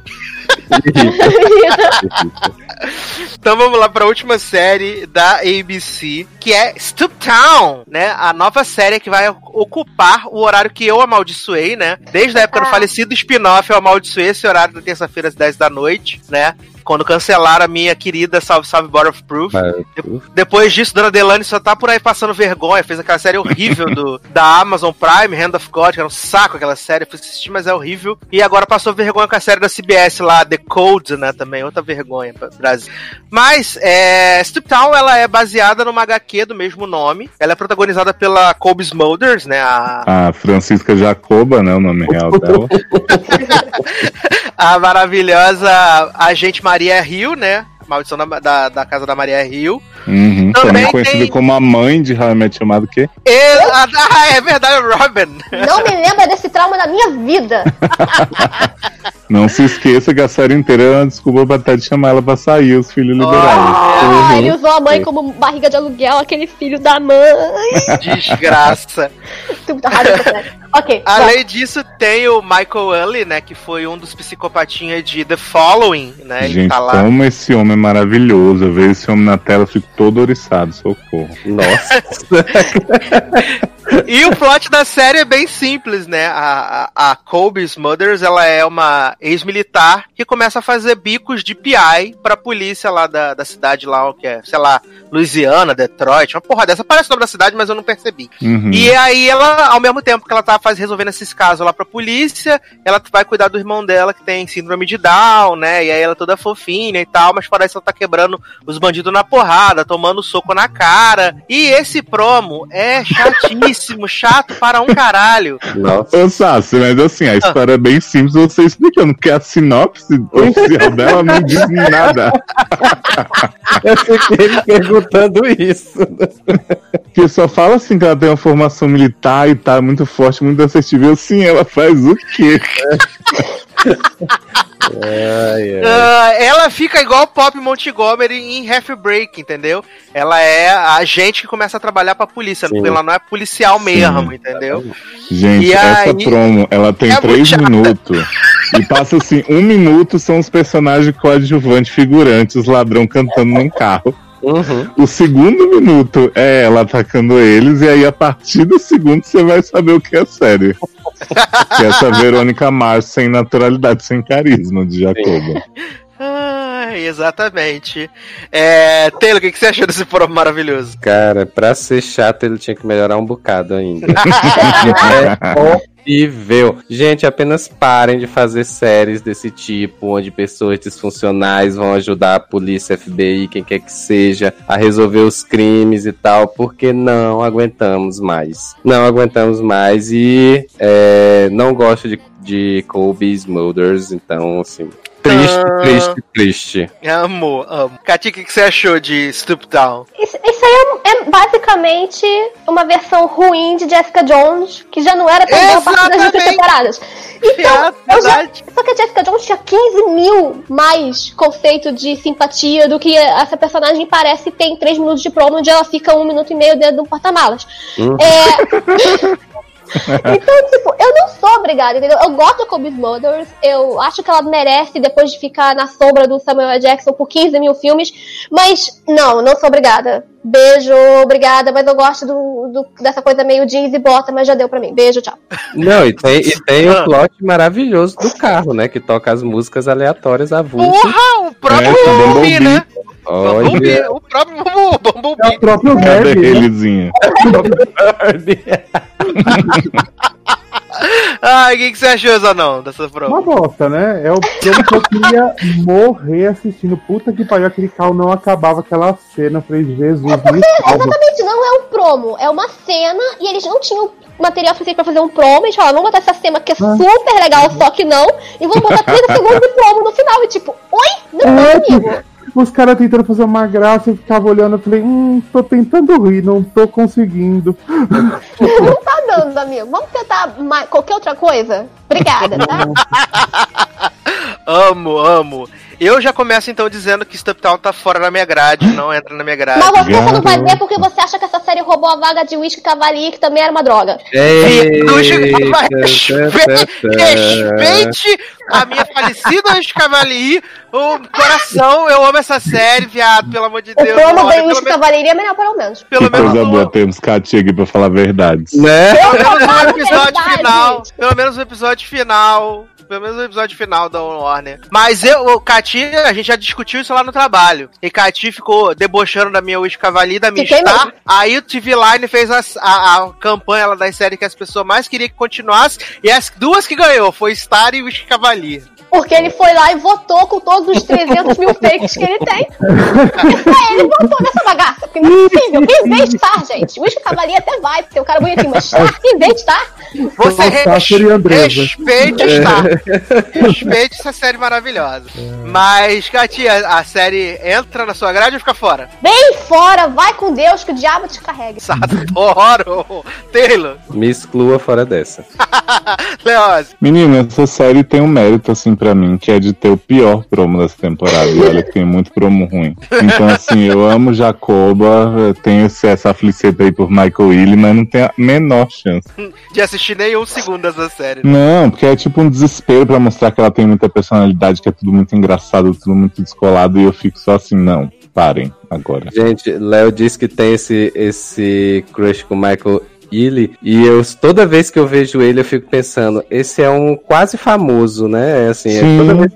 Então vamos lá para a última série da ABC, que é Stoop Town, né? A nova série que vai ocupar o horário que eu amaldiçoei, né? Desde a época do Ah. falecido spin-off, eu amaldiçoei esse horário da terça-feira às 10 da noite, né? Quando cancelaram a minha querida Salve Salve Board of Proof. De- Depois disso, Dona Delane só tá por aí passando vergonha. Fez aquela série horrível do, da Amazon Prime, Hand of God, que era um saco aquela série. Eu fui assistir, mas é horrível. E agora passou vergonha com a série da CBS lá, The Code, né? Também, outra vergonha pra Brasil. Mas, é, Strip Town, ela é baseada numa HQ do mesmo nome. Ela é protagonizada pela Colby Smulders, né? A, A Francisca Jacoba, né? O nome real dela. a maravilhosa agente Maria Hill, né? Maldição da, da, da casa da Maria Hill. Uhum, Também também conhecida tem- como a mãe de How I Met Your Mother, que E, ah, é verdade, o Robin. Não me lembra desse trauma da minha vida. não se esqueça que a série inteira é desculpa pra Ted chamar ela pra sair, os filhos liberados. Ah, Uhum. ele usou a mãe como barriga de aluguel, aquele filho da mãe. Desgraça. Tá série. Ok. vai. Além disso, tem o Michael Early, né? Que foi um dos psicopatinhas de The Following, né? Ele Gente, tá lá. como esse homem é maravilhoso. Eu vejo esse homem na tela, eu fico todo oriçado, socorro. Nossa. E o plot da série é bem simples, né? A, a, a Colby Smulders, ela é uma ex-militar que começa a fazer bicos de PI pra polícia lá da, da cidade lá, que é, sei lá, Louisiana, Detroit, uma porra dessa. Parece o nome da cidade, mas eu não percebi. Uhum. E aí ela, ao mesmo tempo que ela tá faz, resolvendo esses casos lá pra polícia, ela vai cuidar do irmão dela que tem síndrome de Down, né? E aí ela é toda fofinha e tal, mas parece que ela tá quebrando os bandidos na porrada, tomando soco na cara. E esse promo é chatíssimo, chato para um caralho. Nossa. Ô, Sassi, mas assim, a história é bem simples você explicando, porque a sinopse oficial dela não diz nada. Eu fiquei me perguntando isso. Porque só fala assim que ela tem uma formação militar e tá muito forte, muito acessível. Sim, ela faz o quê? Ai, ai. Ah, ela fica igual o Pop Montgomery em Half Break, entendeu? Ela é a gente que começa a trabalhar pra polícia, Sim. ela não é policial mesmo, entendeu? Gente, E essa aí- promo, ela tem É três minutos. E passa assim, um minuto são os personagens coadjuvantes, figurantes, os ladrão cantando num carro. Uhum. O segundo minuto é ela atacando eles, e aí a partir do segundo você vai saber o que é sério. que é essa Verônica Mars sem naturalidade, sem carisma de Jacoba. Ai, exatamente. É, Taylor, o que, que você achou desse promo maravilhoso? Cara, pra ser chato, ele tinha que melhorar um bocado ainda. é horrível. Gente, apenas parem de fazer séries desse tipo, onde pessoas disfuncionais vão ajudar a polícia, FBI, quem quer que seja, a resolver os crimes e tal, porque não aguentamos mais. Não aguentamos mais e é, não gosto de, de Colby Smulders, então, assim, Triste, Ah. triste, triste. Amo, amo. Cati, o que, que você achou de Stoop Down? Isso, isso aí é, é basicamente uma versão ruim de Jessica Jones, que já não era tão boa a partir das outras temporadas. Então, É eu já, verdade. só que a Jessica Jones tinha 15 mil mais conceito de simpatia do que essa personagem parece ter em 3 minutos de promo, onde ela fica um minuto e meio dentro de um porta-malas. Uhum. É... Então, tipo, eu não sou obrigada, entendeu? Eu gosto da Kobe Smulders, eu acho que ela merece depois de ficar na sombra do Samuel L. Jackson por 15 mil filmes, mas não, não sou obrigada. Beijo, obrigada, mas eu gosto do, do- dessa coisa meio jeans e bota, mas já deu pra mim. Beijo, tchau. Não, e tem, e tem Ah. o plot maravilhoso do carro, né? Que toca as músicas aleatórias avulsas. Porra, o próprio É, Bumblebee, né? Olha. O próprio Bumblebee. É o Bumblebee. próprio Cadê Herbie, né? Ai, o que, que você achou, Zanão, dessa promo? Uma bosta, né? É o filme que eu queria morrer assistindo. Puta que pariu, aquele carro não acabava aquela cena. Falei, Jesus, me salva. Exatamente, não é um promo, é uma cena e eles não tinham material suficiente pra fazer um promo. Eles falaram, vamos botar essa cena que é super legal, só que não, e vamos botar 30 segundos de promo no final. E tipo, oi? Não É, é Os caras tentando fazer uma graça, eu ficava olhando, eu falei, hum, tô tentando rir, não tô conseguindo. Não tá dando, amigo. Vamos tentar mais, qualquer outra coisa? Obrigada, tá? Amo, amo. Eu já começo então dizendo que Step Town tá fora da minha grade, não entra na minha grade. Mas você só não vai ver porque você acha que essa série roubou a vaga de Whisky Cavalier, que também era uma droga. Respeite, a minha falecida Anjo Cavalier, o coração, eu amo essa série, viado, pelo amor de O Deus. olha, da pelo Whisky Cavalier é melhor, pelo menos. pelo Que menos coisa boa, temos Katia aqui pra falar verdades. Né? Eu pelo menos no episódio verdade. final, pelo menos no episódio final, pelo menos no episódio final da Warner. Mas eu, o Cati, a gente já discutiu isso lá no trabalho. E Cati ficou debochando da minha Wish Cavalier, da minha Fiquei Star. mesmo. Aí o TV Line fez as- a, a campanha lá da série que as pessoas mais queriam que continuasse. E as duas que ganhou foi Star e Wish Cavalier. Porque ele foi lá e votou com todos os 300 mil fakes que ele tem. Só ele votou nessa bagaça. Porque não é possível. Quem vê Star, gente? O Whisky Cavalier até vai, porque é um cara bonitinho, mas Star, Star? Você e Andresa. respeite Star. respeite essa série maravilhosa. Mas, Katia, a série entra na sua grade ou fica fora? Bem fora, vai com Deus, que o diabo te carregue. Adoro! Taylor, Me exclua fora dessa. Leoz, Menina, essa série tem um mérito, assim, pra mim, que é de ter o pior promo dessa temporada. E olha que tem muito promo ruim. Então, assim, eu amo Jacoba, eu tenho essa afliceta aí por Michael Willie, mas não tem a menor chance. de assistir nenhum segundo dessa série. Não, porque é tipo um desespero pra mostrar que ela tem muita personalidade, que é tudo muito engraçado, tudo muito descolado, e eu fico só assim, não, parem agora. Gente, Léo disse que tem esse, esse crush com o Michael Ealy, e eu, toda vez que eu vejo ele, eu fico pensando, esse é um quase famoso, né? Assim, é toda vez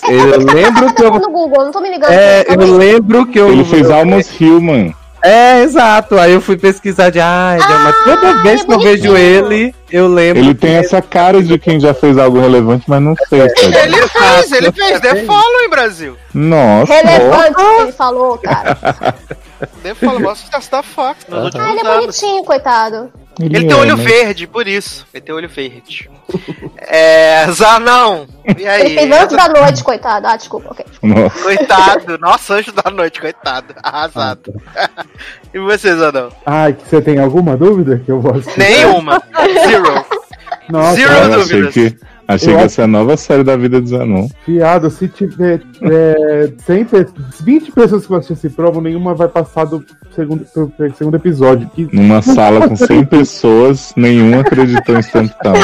que eu, eu lembro que eu. no Google, não tô me ligando. É, calma eu lembro que eu. Ele fez eu- Almost Human. É, exato. Aí eu fui pesquisar de. Ai, mas toda vez que eu vejo ele, eu lembro. Ele tem essa cara de quem já fez algo relevante, mas não fez. sabe? Ele fez, ele fez The. Follow em Brasil. Nossa, Relevante que ele falou, cara. The Follow, mostra da Fox nos últimos Ah, ele é bonitinho, coitado. Ele Ele tem é, olho né? verde, por isso. Ele tem olho verde. é. Zanão. E aí? Ele fez antes da noite, coitado. Ah, desculpa, ok. Nossa. Coitado. Nossa, anjo da noite, coitado. Arrasado. e você, Zanão? Ai, que você tem alguma dúvida que eu vou assistir? Nenhuma. Zero. Nossa, Zero dúvidas. que, achei Eu que acho- essa é a nova série da vida de Zanon. Fiado, se tiver é, 100 pe- 20 pessoas que vão assistir esse promo, nenhuma vai passar do segundo, do segundo episódio. Que Numa sala com 100 pessoas, nenhum acreditou em Stamp Town.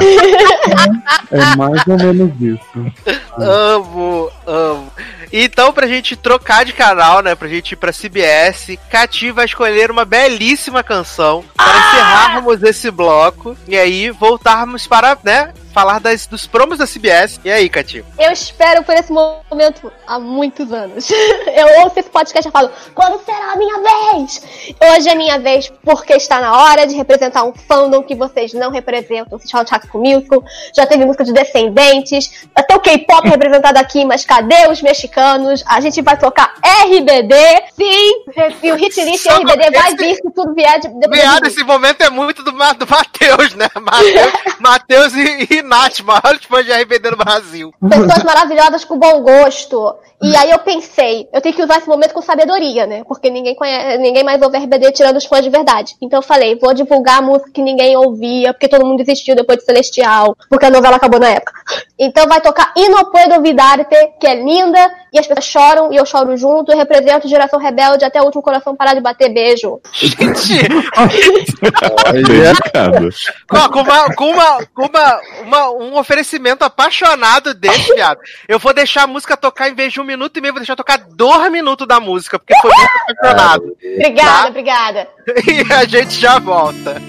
é mais ou menos isso. Amo, amo. Então, pra gente trocar de canal, né? Pra gente ir pra CBS, Cati vai escolher uma belíssima canção para encerrarmos esse bloco e aí voltarmos para, né? Falar das, dos promos da CBS. E aí, Cati? Eu espero por esse momento há muitos anos. Eu ouço esse podcast e falo, quando será a minha vez? Hoje é minha vez, porque está na hora de representar um fandom que vocês não representam. Vocês falam de School Musical, já teve música de Descendentes, até o K-pop representado aqui, mas cadê os mexicanos? A gente vai tocar RBD, sim, e o Hit List RBD vai esse- vir se tudo vier de, Viado, esse momento é muito do, do Matheus, né? Matheus, Matheus e, e Nath, maior fã de RBD no Brasil. Pessoas maravilhosas com bom gosto. E aí eu pensei, eu tenho que usar esse momento com sabedoria, né? Porque ninguém conhece, ninguém mais ouve RBD tirando os fãs de verdade. Então eu falei, vou divulgar a música que ninguém ouvia, porque todo mundo desistiu depois de Celestial, porque a novela acabou na época. Então vai tocar E No Puedo Olvidarte, que é linda, e as pessoas choram, e eu choro junto, eu represento Geração Rebelde até o último coração parar de bater beijo. Gente, ó, com, uma, com, uma, com uma, uma- um oferecimento apaixonado desse, viado. Eu vou deixar a música tocar em vez de um minuto e meio, vou deixar tocar dois minutos da música, porque foi muito apaixonado. Obrigada, Tá. obrigada. E a gente já volta.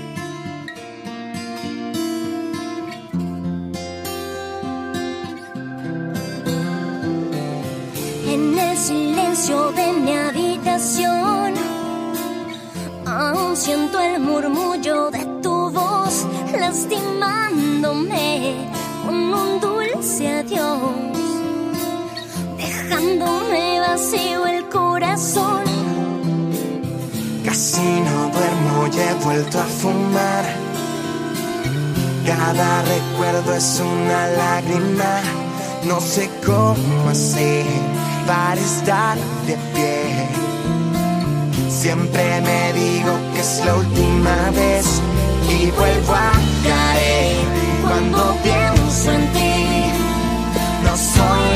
En el silencio de mi habitación, aún siento el murmullo de tu voz lastimándome con un dulce adiós, dejándome vacío el corazón. Casi no duermo y he vuelto a fumar. Cada recuerdo es una lágrima. No sé cómo hacer para estar de pie. Siempre me digo que es la última vez y vuelvo a caer cuando pienso en ti. No soy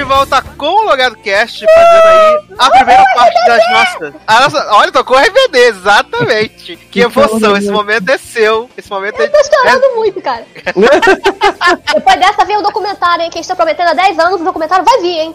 de volta com o Logado Cast, fazendo aí a primeira parte das nossas. A nossa, olha, tocou RBD, exatamente. Que emoção, esse momento é seu. Esse momento é. Eu tô chorando muito, cara. Depois dessa vem o documentário, hein? Quem está prometendo há 10 anos, o documentário vai vir, hein?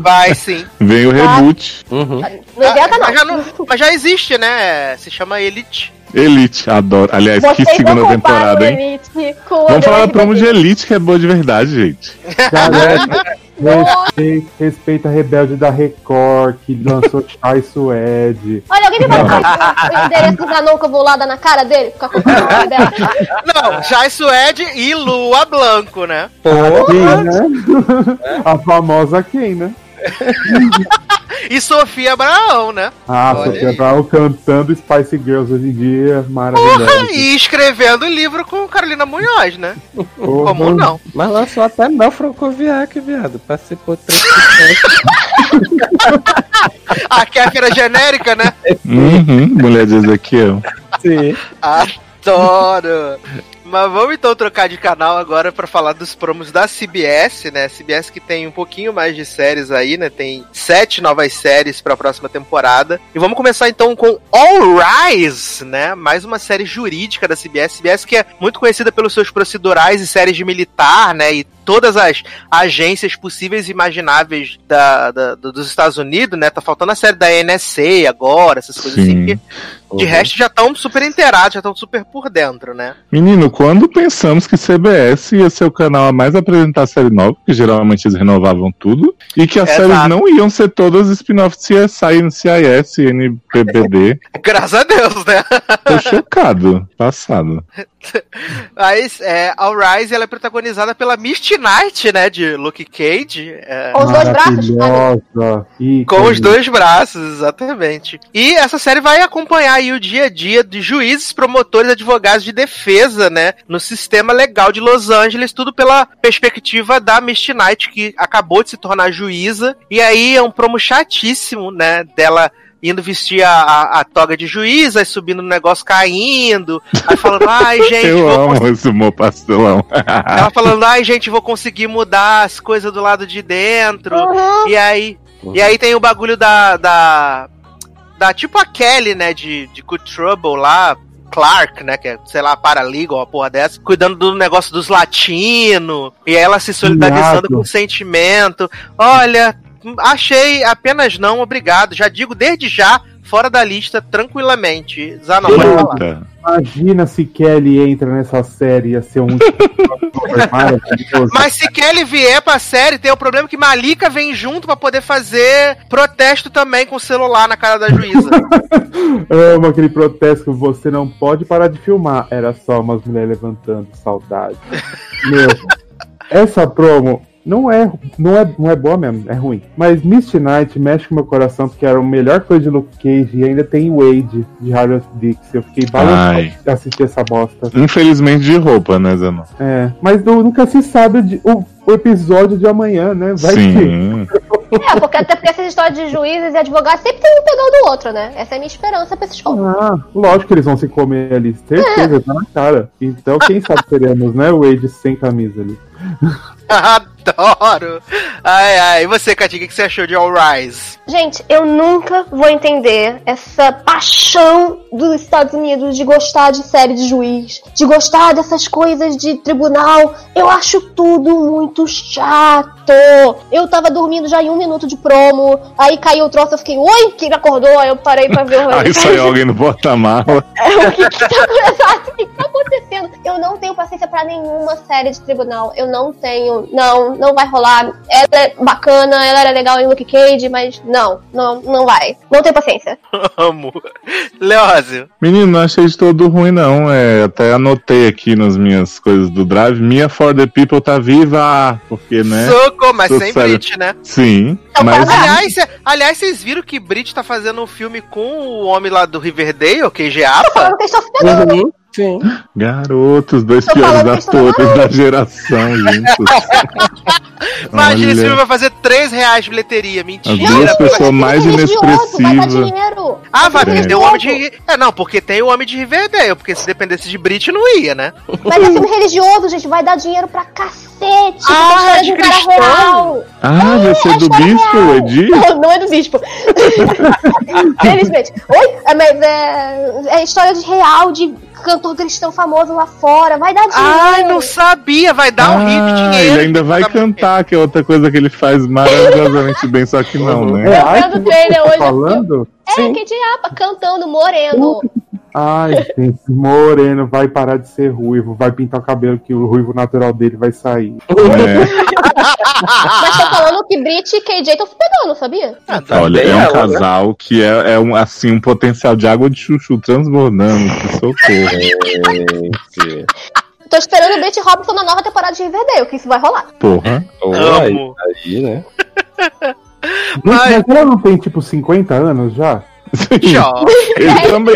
Vai sim. Vem o reboot. Uhum. Não inventa, mas, já não. não- mas já existe, né? Se chama Elite. Elite, adoro. Aliás, que Vocês segunda não comparam temporada, hein? Elite Vamos falar da Elite promo de. Elite, que é boa de verdade, gente. Galera, respeita, respeita a Rebelde da Record, que lançou Chai Suede. Olha, alguém me passa o endereço que vou lá dar na cara dele? Ficar com o dela. Não, Jai Suede e Lua Blanco, né? Quem, né? A famosa quem, né? E Sofia Abraão, né? Ah, Olha Sofia aí. Brown cantando Spice Girls hoje em dia, maravilhosa. E escrevendo livro com Carolina Munhoz, né? Como não? Mas lançou até Mel Francoviac, viado. Participou três A Kéfera genérica, né? Uhum, mulher de Ezequiel. Sim. Adoro! Mas vamos então trocar de canal agora pra falar dos promos da CBS, né? CBS que tem um pouquinho mais de séries aí, né? Tem sete novas séries pra próxima temporada. E vamos começar então com All Rise, né? Mais uma série jurídica da CBS. CBS que é muito conhecida pelos seus procedurais e séries de militar, né? E todas as agências possíveis e imagináveis da, da- do- dos Estados Unidos, né? Tá faltando a série da NSA agora, essas coisas assim Sim. que de resto já estão super inteirados, já estão super por dentro, né? Menino, quando pensamos que CBS ia ser o canal a mais apresentar série nova, porque geralmente eles renovavam tudo, e que as Exato. séries não iam ser todas spin-off de CSI, NCIS, NPBD, Graças a Deus, né? tô chocado, passado. Mas é, a Rise ela é protagonizada pela Misty Knight, né? De Luke Cage. é, Com os dois braços? Ih, com os dois braços, exatamente. E essa série vai acompanhar aí o dia a dia de juízes, promotores, advogados de defesa, né? No sistema legal de Los Angeles, tudo pela perspectiva da Misty Knight, que acabou de se tornar juíza. E aí é um promo chatíssimo, né? Dela indo vestir a, a, a toga de juíza, aí subindo no negócio caindo, aí falando, ai, gente, Eu amo esse humor pastelão. ela falando, ai, gente, vou conseguir mudar as coisas do lado de dentro. Uhum. E aí. E aí tem o bagulho da. da. da tipo a Kelly, né? De, de Good Trouble lá. Clark, né? Que é, sei lá, paralegal, uma porra dessa, cuidando do negócio dos latinos. E aí ela se solidarizando com o sentimento. Olha, achei apenas não, obrigado. Já digo desde já, fora da lista, tranquilamente. Zanon, pode falar. Imagina se Kelly entra nessa série, ia ser um. Mas se Kelly vier pra série, tem o problema que Malika vem junto pra poder fazer protesto também com o celular na cara da juíza. Amo aquele protesto que você não pode parar de filmar. Era só umas mulheres levantando, saudade. Meu, essa promo não é, não é, não é boa mesmo, é ruim. Mas Misty Knight mexe com meu coração porque era a melhor coisa de Luke Cage e ainda tem Wade de Harriet Dix. Eu fiquei balançado de assistir essa bosta. Infelizmente de roupa, né, Zanon? É, mas nu- nunca se sabe de- o, o episódio de amanhã, né? Vai que. Sim. É, porque até porque essas histórias de juízes e advogados sempre tem um pegando o outro, né? Essa é a minha esperança pra esses povos. Ah, lógico que eles vão se comer ali, certeza, tá na cara. Então, quem sabe teremos, né, o Wade sem camisa ali. Adoro! Ai, ai. E você, Katinha, o que você achou de All Rise? Gente, eu nunca vou entender essa paixão dos Estados Unidos de gostar de série de juiz, de gostar dessas coisas de tribunal. Eu acho tudo muito chato. Eu tava dormindo já em um minuto de promo, aí caiu o troço, eu fiquei, oi, quem acordou? Aí eu parei pra ver o Aí saiu alguém no porta-mala. o que que tá, exato, o que que tá acontecendo? Eu não tenho paciência pra nenhuma série de tribunal. Eu não tenho. Não, não vai rolar. Ela é bacana, ela era legal em Luke Cage, mas não, não, não vai. Não tenho paciência. Amo. Leózio. Menino, não achei de todo ruim, não. É, até anotei aqui nas minhas coisas do Drive. Mia for the People tá viva. Porque, né? Soco, mas sem sério. Brit, né? Sim. Então, Mas Aliás, cê- aliás, vocês viram que Brit tá fazendo um filme com o homem lá do Riverdale, KG Apa? Falando que eles estão se pegando. Uhum, sim. garotos, dois Tô piores atores da geração juntos. Imagina, esse filme vai fazer 3 reais de bilheteria. As Mentira. duas Mas pessoas tem mais inexpressivas. dinheiro. Ah, vai É. ter o homem de. É, não, porque tem o homem de Riverdale, porque se dependesse de Brit, não ia, né? Mas é filme religioso, gente. Vai dar dinheiro pra cacete. Ah, Ah, é de cristão. real. Ah, vai ser do bispo, real. Edi? Não, não é do bispo. Felizmente. Oi? É, mas é, é história de real, de cantor cristão famoso lá fora. Vai dar dinheiro. Ai, não sabia, vai dar um rio de Ah, dinheiro. ele ainda vai cantar, que é outra coisa que ele faz maravilhosamente bem, só que não, né? Eu ai, vendo que o trailer você tá hoje, falando? É, quem te rapa, cantando, moreno. Ai, gente, moreno vai parar de ser ruivo, vai pintar o cabelo que o ruivo natural dele vai sair. É. Mas tô falando que Brit e KJ estão se pegando, sabia? Olha, é um ela, né? casal que é, é um, assim, um potencial de água de chuchu transbordando. Que socorro. Tô esperando o Brit Robinson na nova temporada de Riverdale, que isso vai rolar. Porra. Pô, aí, Amo. aí, né? Ai. mas ela não tem tipo 50 anos já? Tchau. Ele também.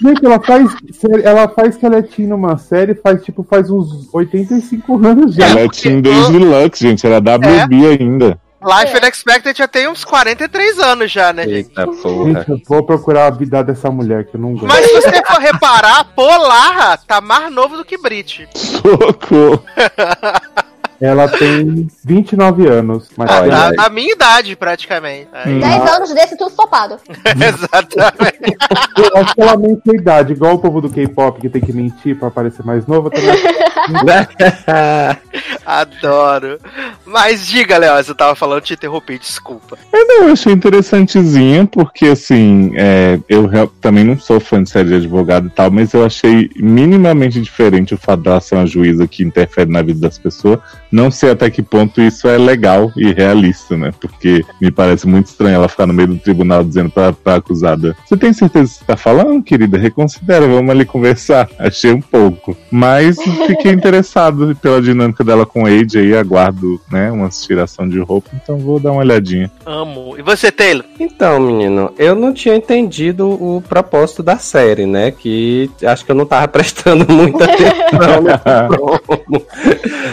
Gente, ela faz, ela faz esqueletinho numa série, faz tipo, faz uns 85 anos já. Ela é Daisy Lux, gente. Era WB ainda. Life Unexpected já tem uns 43 anos já, né, gente? Eita porra. Gente, eu vou procurar a vida dessa mulher que eu não gosto. Mas se você for reparar, Polar tá mais novo do que Brit. Socorro. Ela tem 29 anos. Mas Olha Da, aí. da minha idade, praticamente. Aí, Hum. 10 anos desse tudo topado. Exatamente. eu acho que ela mente a idade, igual o povo do K-pop que tem que mentir pra parecer mais novo. eu Também... Adoro. Mas diga, Léo, você tava falando, te interrompi, desculpa. Eu achei interessantezinha, porque assim, é, eu também não sou fã de série de advogado e tal, mas eu achei minimamente diferente o fato dela ser uma juíza que interfere na vida das pessoas Não sei até que ponto isso é legal e realista, né? Porque me parece muito estranho ela ficar no meio do tribunal dizendo pra, pra acusada: Você tem certeza que você tá falando, querida? Reconsidera, vamos ali conversar. Achei um pouco. Mas fiquei interessado pela dinâmica dela com o Age aí, aguardo, né? Uma tiração de roupa, então vou dar uma olhadinha. Amo. E você, Taylor? Então, menino, eu não tinha entendido o propósito da série, né? Que acho que eu não tava prestando muita atenção nesse promo.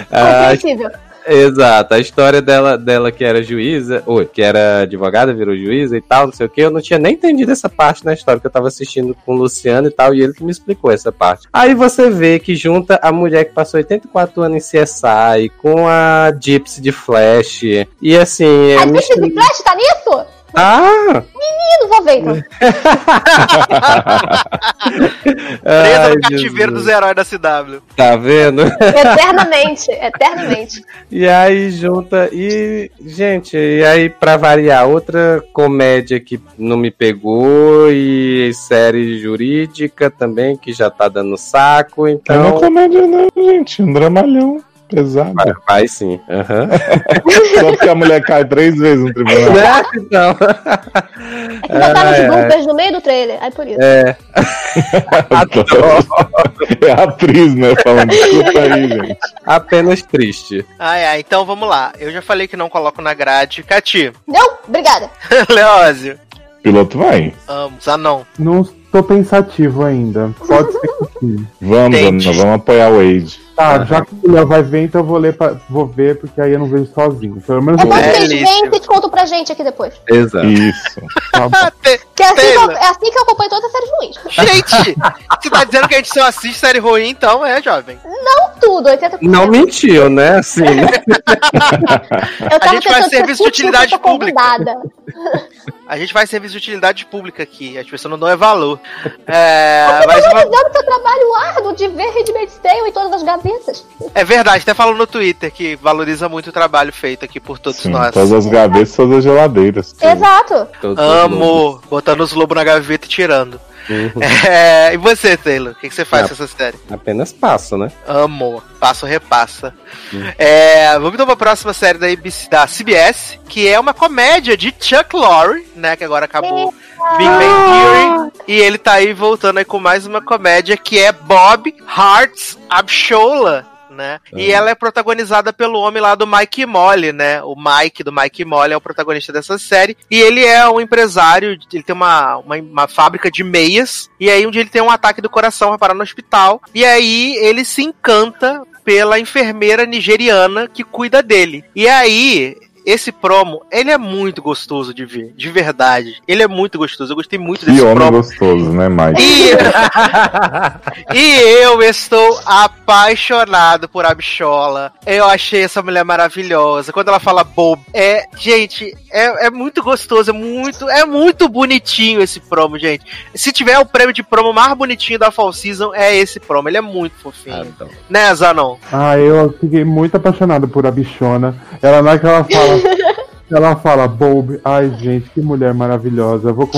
Ah, Compreensível. Exato, a história dela, dela que era juíza, ou que era advogada, virou juíza e tal, não sei o que, eu não tinha nem entendido essa parte na história que eu tava assistindo com o Luciano e tal, e ele que me explicou essa parte. Aí você vê que junta a mulher que passou 84 anos em CSI com a Gypsy de Flash, e assim... É A mistura- Disney de Flash tá nisso? Ah! Menino, vou ver então. Presa no cativeiro Jesus. dos heróis da CW. Tá vendo? Eternamente, eternamente. E aí junta e gente, e aí pra variar outra comédia que não me pegou e série jurídica também que já tá dando saco, É uma então comédia, não, gente. Um dramalhão pesado. vai, vai sim. aham. Só porque a mulher cai três vezes no tribunal. Né? Então, É que botaram Ai, os bloopers no meio do trailer, aí por isso. é. É a atriz, né? Falando, desculpa aí, gente. Apenas triste. Ai, ai, então vamos lá. Eu já falei que não coloco na grade. Cati, Não? Obrigada. Leózio, Piloto vai. amo. Zanon. Não estou pensativo ainda. Pode ser que sim. Vamos, Entendi. Vamos apoiar o Wade. Tá, já que o Léo vai ver, então eu vou, ler pra- vou ver, porque aí eu não vejo sozinho. Pelo menos É eu É, vocês veem e contam pra gente aqui depois. Exato. Isso. tá Que é assim que, eu, é assim que eu acompanho todas as séries ruins. Gente, você tá dizendo que a gente só assiste série ruim, então, é, jovem? Não tudo, 80%. Não mentiu, né? Assim, né? Eu tava gente vai tentando ser ser serviço de utilidade pública. A gente vai serviço de utilidade pública aqui. As pessoas não dão é valor. É, Você mas tá uma- realizando seu trabalho árduo de ver Handmaid's Tale em todas as gavetas. é verdade, até falou no Twitter que valoriza muito o trabalho feito aqui por todos Sim, nós. todas as gavetas, todas as geladeiras. Exato. Todos. Amo, botando os lobos na gaveta e tirando. Uhum. É, e você, Taylor? O que, que você faz Ah. com essa série? Apenas passo, né? Amo. Passa ou repassa. Hum. É, vamos então pra próxima série da, ABC da CBS, que é uma comédia de Chuck Lorre, né? Que agora acabou Big Bang Theory. E ele tá aí voltando aí com mais uma comédia que é Bob Hearts Abshola. Né? E ela é protagonizada pelo homem lá do Mike Molly, né? O Mike do Mike Molly é o protagonista dessa série. E ele é um empresário, ele tem uma, uma, uma fábrica de meias. E aí um dia ele tem um ataque do coração, vai parar no hospital. E aí ele se encanta pela enfermeira nigeriana que cuida dele. E aí, esse promo, ele é muito gostoso de ver, de verdade. Ele é muito gostoso. Eu gostei muito Que desse homem promo. gostoso, né, Mike? E, e eu estou apaixonado por Abishola. Eu achei essa mulher maravilhosa. Quando ela fala Bob, é, gente, é, é muito gostoso, é muito, é muito bonitinho esse promo, gente. Se tiver o prêmio de promo mais bonitinho da Fall Season, é esse promo. Ele é muito fofinho. Adoro. Né, Zanon? Ah, eu fiquei muito apaixonado por a bichona. Ela na hora que ela fala. ela fala, Bob, ai gente, que mulher maravilhosa. Vou,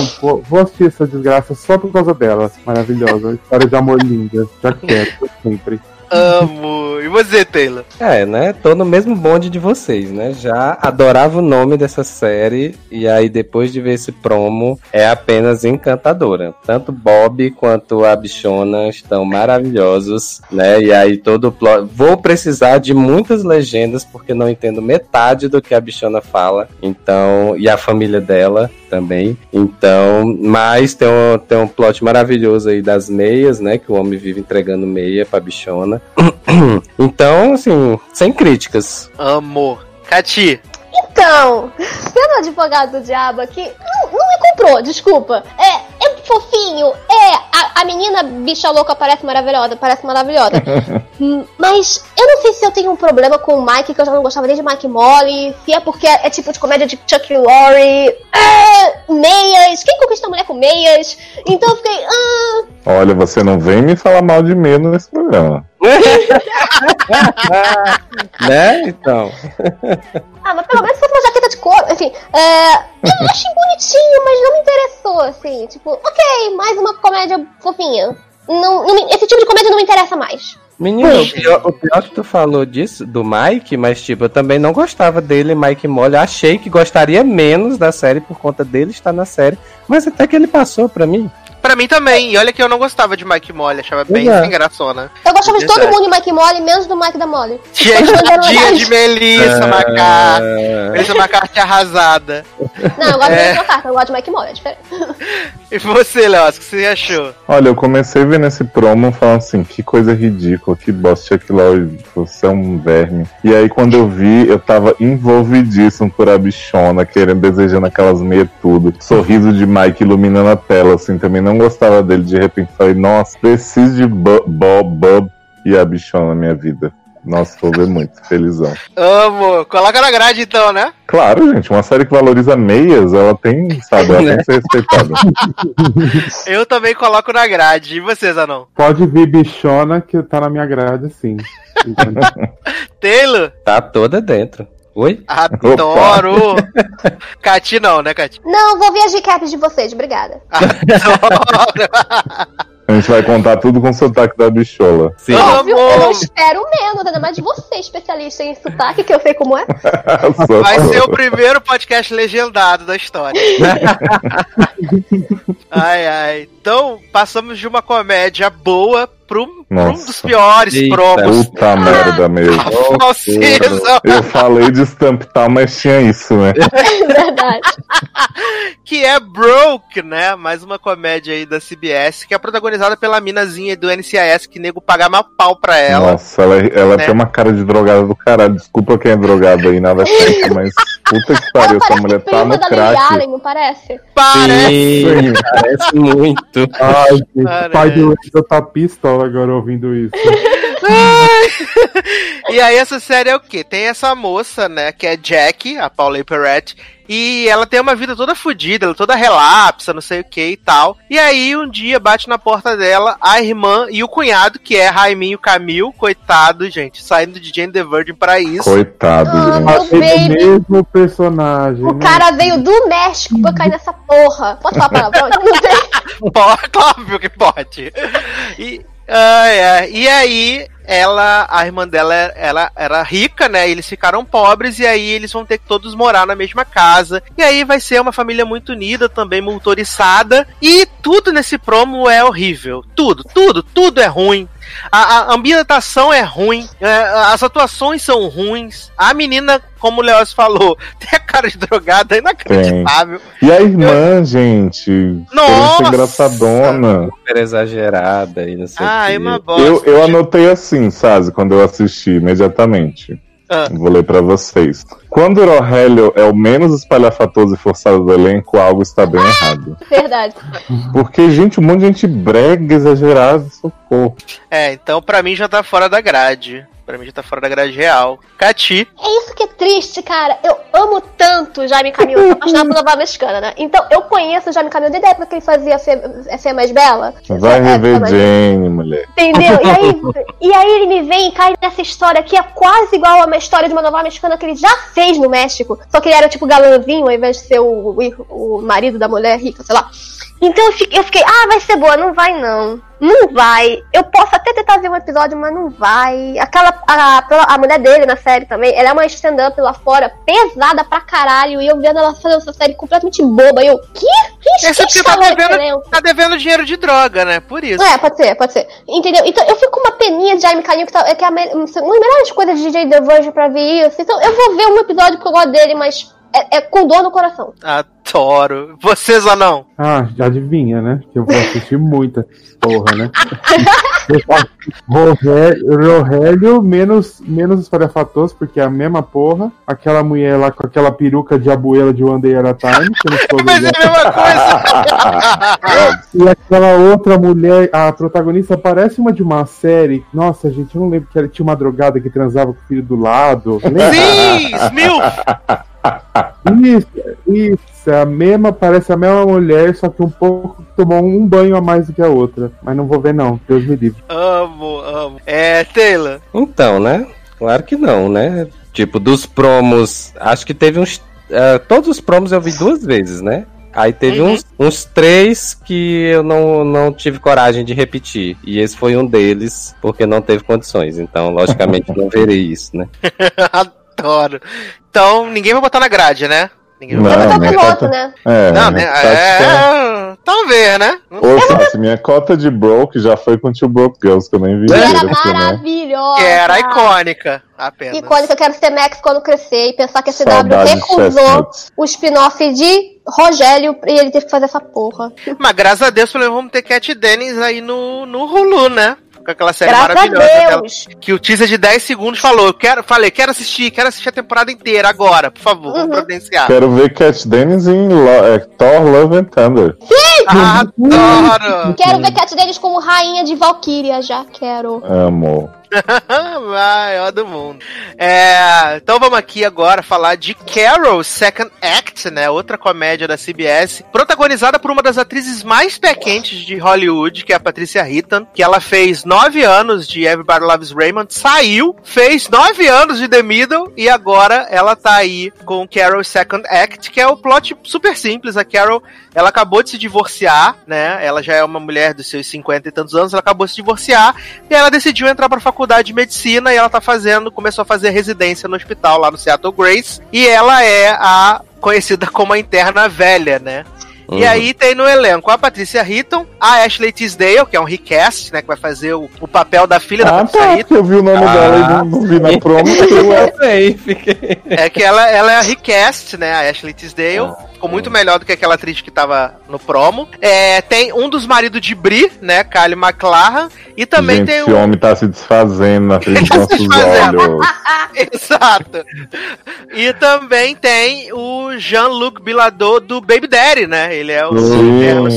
vou, assistir essa desgraça só por causa dela. Maravilhosa. História de amor linda. Já quero, sempre. Amo. E você, Taylor? É, né? Tô no mesmo bonde de vocês, né? Já adorava o nome dessa série e aí depois de ver esse promo é apenas encantadora. Tanto Bob quanto a Bichona estão maravilhosos, né? E aí todo o plot... Vou precisar de muitas legendas porque não entendo metade do que a Bichona fala. Então, e a família dela também. Então, mas tem um, tem um plot maravilhoso aí das meias, né? Que o homem vive entregando meia pra Bichona. Então, assim, sem críticas. Amo. Cati. Então, sendo advogado do diabo aqui, não, não me comprou, desculpa. É, é fofinho, é, a, a menina bicha louca parece maravilhosa, parece maravilhosa. Mas eu não sei se eu tenho um problema com o Mike, que eu já não gostava desde Mike Molly, se é porque é, é tipo de comédia de Chuck Lorre, é, meias, quem conquista a mulher com meias? Então eu fiquei, ah, Olha, você não vem me falar mal de menos nesse programa. né? Então. Ah, mas pelo menos fosse uma jaqueta de couro. Enfim, é, eu achei bonitinho, mas não me interessou, assim. Tipo, ok, mais uma comédia fofinha. Não, não me- esse tipo de comédia não me interessa mais. Menino, o pior, o pior que tu falou disso, do Mike, mas tipo, eu também não gostava dele, Mike Molly. Achei que gostaria menos da série por conta dele estar na série, mas até que ele passou pra mim. Pra mim também. E olha que eu não gostava de Mike Molly, achava bem é. sem graçona. Eu gostava de todo mundo de Mike Molly, menos do Mike da Molly. Gente, tadinha de Melissa Ah. Macar. Melissa McCarthy arrasada. Não, eu gosto É. de carta, eu gosto de Mike Molly, é diferente. E você, Léo, o que você achou? Olha, eu comecei vendo esse promo falando assim, que coisa ridícula, que bosta aquilo lá, você é um verme. E aí quando eu vi, eu tava envolvidíssimo por a bichona, querendo, desejando aquelas meias tudo. Sorriso de Mike iluminando a tela, assim, também não gostava dele. De repente falei, nossa, preciso de Bob, Bob e a bichona na minha vida. Nossa, vou ver muito, felizão. Amo. Coloca na grade então, né? Claro, gente, uma série que valoriza meias, ela tem, sabe, ela tem que ser respeitada. Eu também coloco na grade. E vocês, Anão? Pode vir bichona que tá na minha grade, sim. Taylor? Tá toda dentro. Oi? Adoro. Cati não, né, Cati? Não, vou ver as recaps de vocês, obrigada. Adoro. A gente vai contar tudo com o sotaque da bichola. Sim. Óbvio, eu não espero menos, ainda mais de você, especialista em sotaque, que eu sei como é. Vai ser o primeiro podcast legendado da história. ai, ai. Então, passamos de uma comédia boa pro, pra um Nossa. dos piores Eita. promos. Puta merda mesmo. Season? Eu falei de Stamp Tal, mas tinha isso, né? Verdade. que é Broke, né? Mais uma comédia aí da CBS, que é protagonizada pela minazinha do NCIS, que nego paga mal pau pra ela. Nossa, ela, ela Né? tem uma cara de drogada do caralho. Desculpa quem é drogado aí, nada contra, mas puta que pariu, essa mulher tá no crack. Allen, não parece? Parece! Sim, parece muito. Ai, gente, o Parece. pai do Enzo tá pistola agora ouvindo isso. e aí essa série é o quê? Tem essa moça, né, que é Jack, a Paula Perrette, e ela tem uma vida toda fodida, ela toda relapsa, não sei o que e tal. E aí um dia bate na porta dela a irmã e o cunhado, que é Raiminho Camil, coitado, gente, saindo de Jane the Virgin pra isso. Coitado, gente. do baby. mesmo personagem. O né? cara veio do México pra cair nessa porra. Posso falar palavrão? Pode, óbvio que pode. E, ai, ai. e aí, ela, a irmã dela, ela era rica, né? Eles ficaram pobres e aí eles vão ter que todos morar na mesma casa. E aí vai ser uma família muito unida, também motorizada. E tudo nesse promo é horrível. Tudo, tudo, tudo é ruim. A, a ambientação é ruim, é, as atuações são ruins. A menina, como o Leoz falou, tem a cara de drogada, é inacreditável. E a irmã, gente? Nossa! Engraçadona. Super exagerada e não sei Ah, é uma bosta. Eu, eu anotei assim, Sazi, quando eu assisti imediatamente. Ah. Vou ler pra vocês. Quando o Rogelio é o menos espalhafatoso e forçado do elenco, algo está bem errado. Verdade. Porque, gente, um monte de gente brega, exagerada, socorro. É, então pra mim já tá fora da grade. Pra mim já tá fora da grade real. Cati. É isso que é triste, cara. Eu amo tanto o Jaime Camil, eu sou apaixonada pela novela mexicana, né? Então eu conheço o Jaime Camil desde a época que ele fazia Fê, é Fê Mais Bela. Vai rever Jane, mulher. Entendeu? E aí, e aí ele me vem e cai nessa história que é quase igual a uma história de uma novela mexicana que ele já fez no México. Só que ele era tipo galãzinho ao invés de ser o, o, o marido da mulher rica, sei lá. Então eu fiquei, eu fiquei, ah, vai ser boa, não vai não. Não vai. Eu posso até tentar ver um episódio, mas não vai. Aquela. A, a mulher dele na série também, ela é uma stand-up lá fora, pesada pra caralho. E eu vendo ela fazendo essa série completamente boba. E eu, que? Quem Esse porque tá devendo, tá devendo dinheiro de droga, né? Por isso. é, pode ser, pode ser. Entendeu? Então eu fico com uma peninha de Jaime Carinho, que, tá, que é a uma das melhores coisas de DJ The Verge pra ver isso. Então eu vou ver um episódio porque eu gosto dele, mas é, é com dor no coração. Adoro. Vocês ou não? Ah, já adivinha, né? Que eu vou assistir muita porra, né? Rogério, menos, menos espalhafatoso, porque é a mesma porra. Aquela mulher lá com aquela peruca de abuela de One Day at a Time, Mas é a mesma coisa. E aquela outra mulher, a protagonista parece uma de uma série. Nossa, gente, eu não lembro que ela tinha uma drogada que transava com o filho do lado. Sim, Smilf. Isso, isso, é a mesma, parece a mesma mulher, só que um pouco tomou um banho a mais do que a outra. Mas não vou ver, não, Deus me livre. Amo, amo. É, Taylor. Então, né? Claro que não, né? Tipo, dos promos, acho que teve uns. ah, todos os promos eu vi duas vezes, né? Aí teve Uhum. uns, uns três que eu não, não tive coragem de repetir. E esse foi um deles, porque não teve condições. Então, logicamente, não verei isso, né? Adoro. Então, ninguém vai botar na grade, né? Ninguém vai Não, botar. piloto, cota- né? É, Não, né? tá É. Talvez, né? Minha cota de Broke já foi com Tio Broke Girls, que eu nem vi Que era né? maravilhosa. Que era icônica, apenas. Icônica, eu quero ser Max quando crescer e pensar que a CW Saudades recusou o spin-off de Rogério e ele teve que fazer essa porra. Mas graças a Deus, pelo menos vamos ter Cat Dennings aí no, no Hulu, né? Com aquela série Graças a maravilhosa dela. Que o teaser de 10 segundos falou: eu quero, falei, quero assistir, quero assistir a temporada inteira agora, por favor, vamos Uhum. providenciar. Quero ver Cat Dennis em Lo- é, Thor Love and Thunder. Adoro! Quero ver Cat Dennis como rainha de Valkyria, já quero. Amo. Maior do mundo. É, então vamos aqui agora falar de Carol Second Act, né? Outra comédia da CBS, protagonizada por uma das atrizes mais pequentes de Hollywood, que é a Patricia Heaton, que ela fez nove anos de Everybody Loves Raymond, saiu, fez nove anos de The Middle e agora ela tá aí com Carol Second Act, que é o plot super simples. A Carol, ela acabou de se divorciar, né? Ela já é uma mulher dos seus 50 e tantos anos, ela acabou de se divorciar e ela decidiu entrar pra faculdade de medicina e ela tá fazendo, começou a fazer residência no hospital lá no Seattle Grace e ela é a conhecida como a interna velha, né? E Uhum. aí tem no elenco a Patrícia Heaton, a Ashley Tisdale, que é um recast, né, que vai fazer o, o papel da filha da Ah, Patrícia tá, que eu vi o nome Ah. dela e não, não vi na promo. É que ela, ela é a recast, né, a Ashley Tisdale. Ah. Ficou muito melhor do que aquela atriz que tava no promo. É, tem um dos maridos de Brie, né, Kylie McLachlan. E também Gente, tem esse o... homem tá se desfazendo na frente dos Tá nossos olhos. Exato. E também tem o Jean-Luc Biladot do Baby Daddy, né? Ele é o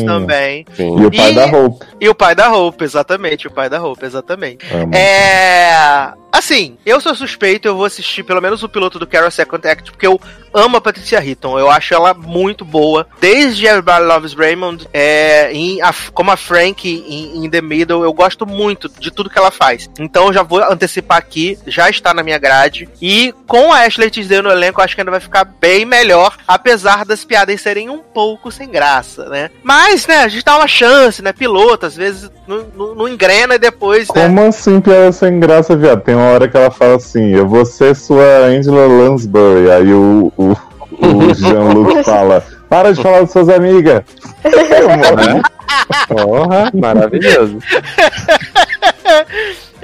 também. Sim. E o pai E- da Hope. E o pai da Hope, exatamente. O pai da Hope, exatamente. Amo. É. Assim, eu sou suspeito, eu vou assistir pelo menos o piloto do Carol Second Act, porque eu amo a Patricia Heaton. Eu acho ela muito boa. Desde Everybody Loves Raymond, é, em a- como a Frank em, em The Middle, eu gosto muito de tudo que ela faz. Então já vou antecipar aqui, já está na minha grade. E com a Ashley Tisdale no elenco, acho que ainda vai ficar bem melhor, apesar das piadas serem um pouco sem graça, né? Mas, né, a gente dá uma chance, né? Piloto, às vezes não, não- não engrena e depois, né? Como assim piada sem graça, viado? Tem uma hora que ela fala assim, eu vou ser sua Angela Lansbury. Aí o, o Jean-Luc fala, para de falar das suas amigas. Eu, mano, Porra, maravilhoso.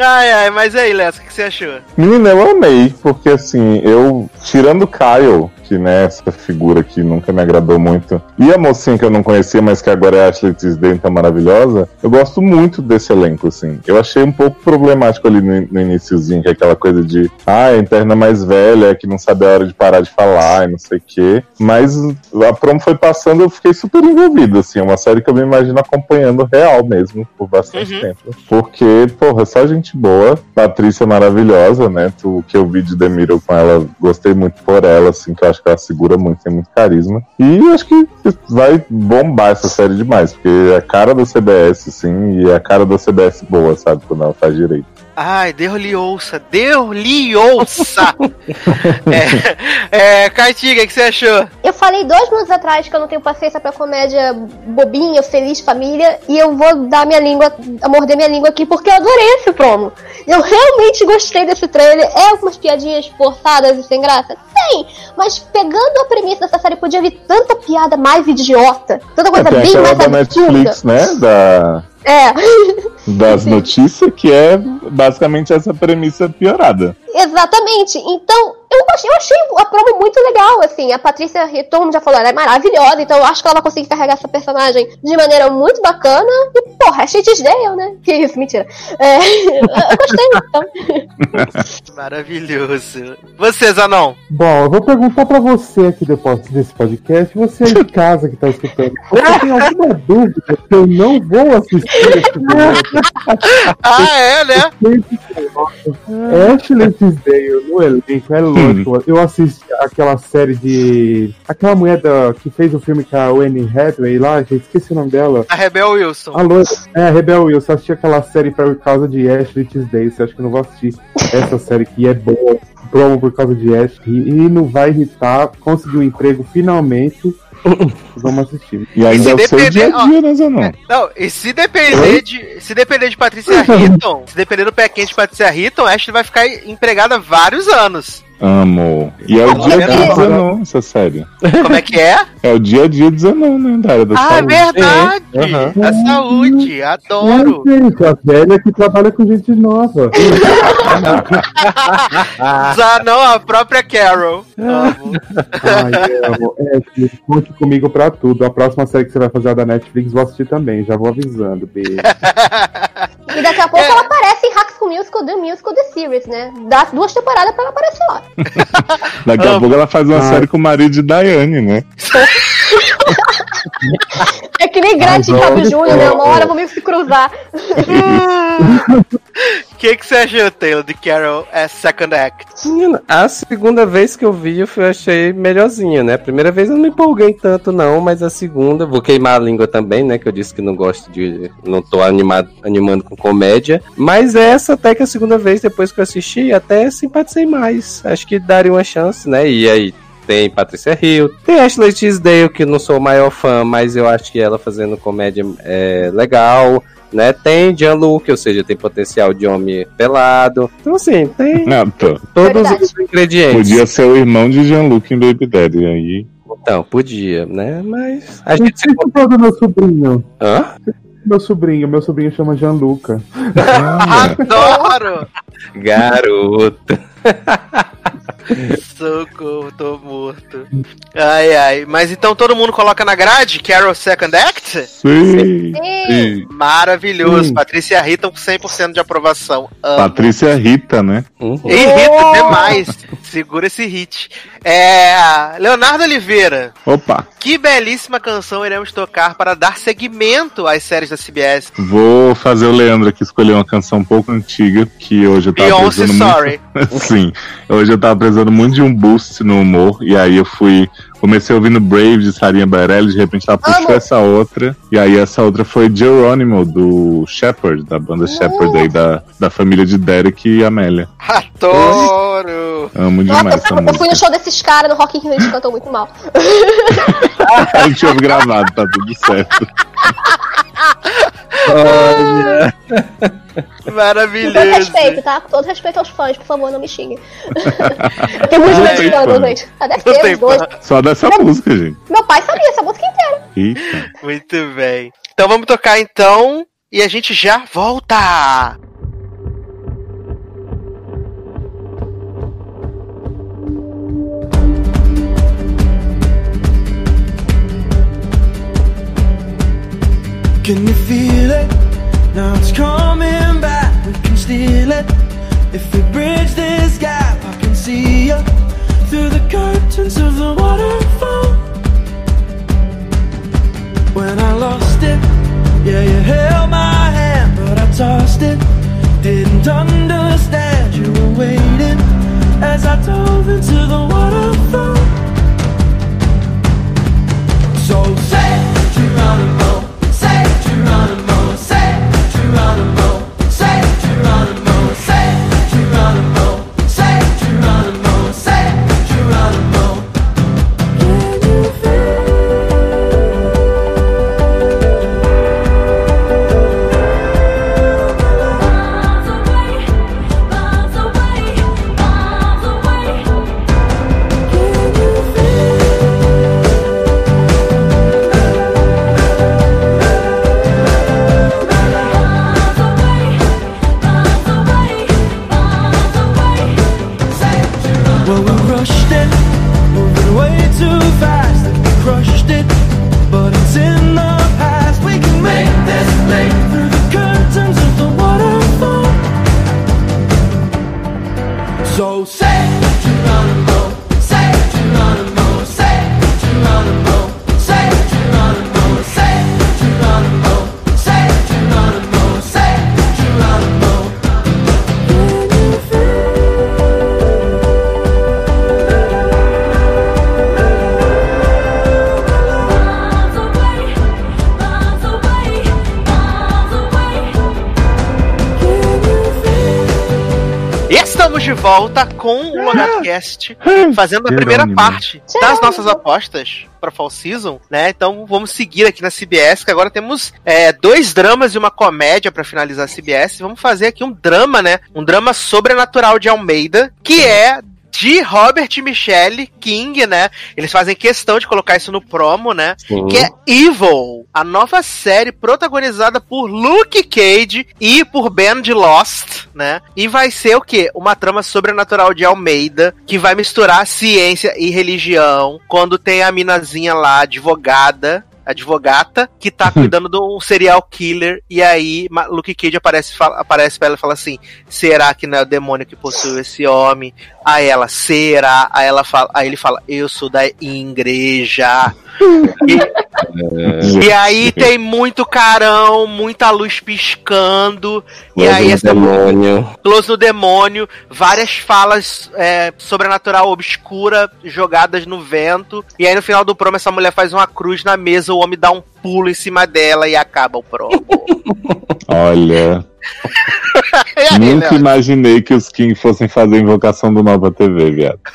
Ai, ai, mas aí, Léo, o que você achou? Menina, eu amei, porque assim, eu, tirando o Kyle, que né, essa figura que nunca me agradou muito, e a mocinha que eu não conhecia, mas que agora é a Ashley Tisdale, tá maravilhosa, eu gosto muito desse elenco, assim. Eu achei um pouco problemático ali no, no iniciozinho, que é aquela coisa de, ah, a interna mais velha, que não sabe a hora de parar de falar e não sei o quê. Mas a promo foi passando, eu fiquei super envolvido, assim, é uma série que eu me imagino acompanhando real mesmo, por bastante Uhum. tempo. Porque, porra, só gente boa, Patrícia maravilhosa, né? O que eu vi de The com ela, gostei muito por ela, assim, que eu acho que ela segura muito, tem muito carisma. E acho que vai bombar essa série demais, porque é a cara da CBS, assim, e é a cara da CBS boa, sabe? Quando ela faz direito. Ai, Deus-lhe ouça, Deus-lhe ouça! é, é, Cartiga, o que você achou? Eu falei dois minutos atrás que eu não tenho paciência pra comédia bobinha, feliz, família, e eu vou dar minha língua, a morder minha língua aqui, porque eu adorei esse promo. Eu realmente gostei desse trailer. É algumas piadinhas forçadas e sem graça? Tem, mas pegando a premissa dessa série, podia vir tanta piada mais idiota, tanta É, coisa tem bem aquela mais da absurda. Netflix, né? Da, É. das notícias, que é basicamente essa premissa piorada. Exatamente. Então, eu achei, eu achei a promo muito legal, assim. A Patrícia Retorno já falou, ela é maravilhosa, então eu acho que ela vai conseguir carregar essa personagem de maneira muito bacana. E, porra, é Dale, né? Que isso, mentira. É, eu gostei, então. Maravilhoso. Você, Zanon? Bom, eu vou perguntar pra você aqui depois desse podcast, você aí de casa que tá escutando. Você tem alguma dúvida que eu não vou assistir esse? Ah, é, né? Ashley Tisdale no elenco é louco. Eu assisti aquela série de. Aquela mulher da... que fez o filme com a Anne Hathaway lá, gente, esqueci o nome dela. A Rebel Wilson. A loira. É, a Rebel Wilson. Assisti aquela série por causa de Ashley Tisdale. Você acha que eu não vou assistir essa série que é boa? Promo por causa de Ashley. E não vai irritar. Conseguiu um emprego finalmente. Vamos assistir. E ainda Se é o seu depender- dia a dia, né, Zanon? Não, e se depender de. Se depender de Patrícia Hitton, se depender do pé quente de Patrícia Hitton, Ashley vai ficar empregada vários anos. Amo. E é o dia a dia Beleza. de Zanon, essa série. Como é que é? É o dia a dia de Zanon, né? Da área da Ah, é saúde. verdade! Aham. A saúde, adoro! É, gente, a velha que trabalha com gente nova. Zanon, a própria Carol. Amo. Ai, amo. É, filho, conte comigo pra tudo. A próxima série que você vai fazer é a da Netflix, vou assistir também. Já vou avisando, beijo. E daqui a pouco ela aparece em Hacks School Musical, The Musical, The Series, né? Dá duas temporadas pra ela aparecer lá. Daqui a Amo. pouco ela faz uma Ai. série com o marido de Daiane, né? É que nem Gretchen Ai, Fábio Júnior, né? Uma hora vão se cruzar. O que, que você achou, Taylor, de Carol as Second Act? Menina, a segunda vez que eu vi, eu fui- achei melhorzinha, né? A primeira vez eu não me empolguei tanto, não, mas a segunda, vou queimar a língua também, né? Que eu disse que não gosto de. não tô animado, animando com comédia. Mas essa, até que a segunda vez, depois que eu assisti, até simpatizei mais. Acho que daria uma chance, né? E aí. Tem Patrícia Hill, tem Ashley Tisdale, que não sou o maior fã, mas eu acho que ela fazendo comédia é legal, né? Tem Jean-Luc, ou seja, tem potencial de homem pelado. Então, assim, tem tá. todos Verdade. os ingredientes. Podia ser o irmão de Jean-Luc em Baby Daddy. Aí. Então, podia, né? Mas a gente se. Do meu sobrinho. Hã? Meu sobrinho, meu sobrinho chama Gianluca. Adoro! Garoto. Socorro, tô morto. Ai, ai. Mas então todo mundo coloca na grade Carol Second Act? Sim. Sim. Sim. Maravilhoso. Sim. Patrícia Hitton com 100% de aprovação. Amo. Patrícia Rita, né? Uhum. E Rita demais. Segura esse hit. É. Leonardo Oliveira. Opa. Que belíssima canção iremos tocar para dar seguimento às séries da CBS. Vou fazer o Leandro aqui escolher uma canção um pouco antiga, que hoje eu tava Beyoncé muito. Sorry. Sim. Hoje eu tava precisando muito de um boost no humor. E aí eu fui. Comecei ouvindo Brave de Sarinha Bareilles, de repente ela puxou Amo. essa outra. E aí essa outra foi Geronimo, do Shepard, da banda Shepard aí, da, da família de Derek e Amélia. Adoro! Amo Nossa, demais essa eu, eu fui no show desses caras no Rock in Rio, eles cantam muito mal. A gente ouve gravado, tá tudo certo. Olha. Com todo Maravilhoso. respeito, tá? Com todo respeito aos fãs, por favor, não me xinguem. Tem muitos fã. gente. Ah, deve Não ter dois. Só dessa música, gente. Meu pai sabia essa música inteira. Eita. Muito bem. Então vamos tocar então e a gente já volta. Can you feel it? Now it's coming back. We can steal it. If we bridge this gap, I can see you through the curtains of the waterfall. When I lost it, yeah, you held my hand, but I tossed it. Didn't understand you were waiting as I dove into the waterfall. O Logatcast, fazendo a primeira parte das nossas apostas para Fall Season, né? Então vamos seguir aqui na CBS, que agora temos é, dois dramas e uma comédia para finalizar a CBS. Vamos fazer aqui um drama, né? Um drama sobrenatural de Almeida, que é de Robert e Michelle King, né? Eles fazem questão de colocar isso no promo, né? Sim. Que é Evil, a nova série protagonizada por Luke Cage e por Ben de Lost, né? E vai ser o quê? Uma trama sobrenatural de Almeida que vai misturar ciência e religião. Quando tem a minazinha lá, advogada, advogata, que tá cuidando de um serial killer, e aí Luke Cage aparece, fala- aparece pra ela e fala assim: será que não é o demônio que possui esse homem? Aí ela, será? Aí, ela fala, aí ele fala, eu sou da igreja. E, e aí tem muito carão, muita luz piscando, e Mas aí essa demônio. Close no demônio, várias falas é, sobrenatural obscura jogadas no vento. E aí no final do promo, essa mulher faz uma cruz na mesa, o homem dá um pulo em cima dela e acaba o promo. Olha, aí, nunca Léo? imaginei que os King fossem fazer invocação do Nova TV, viado.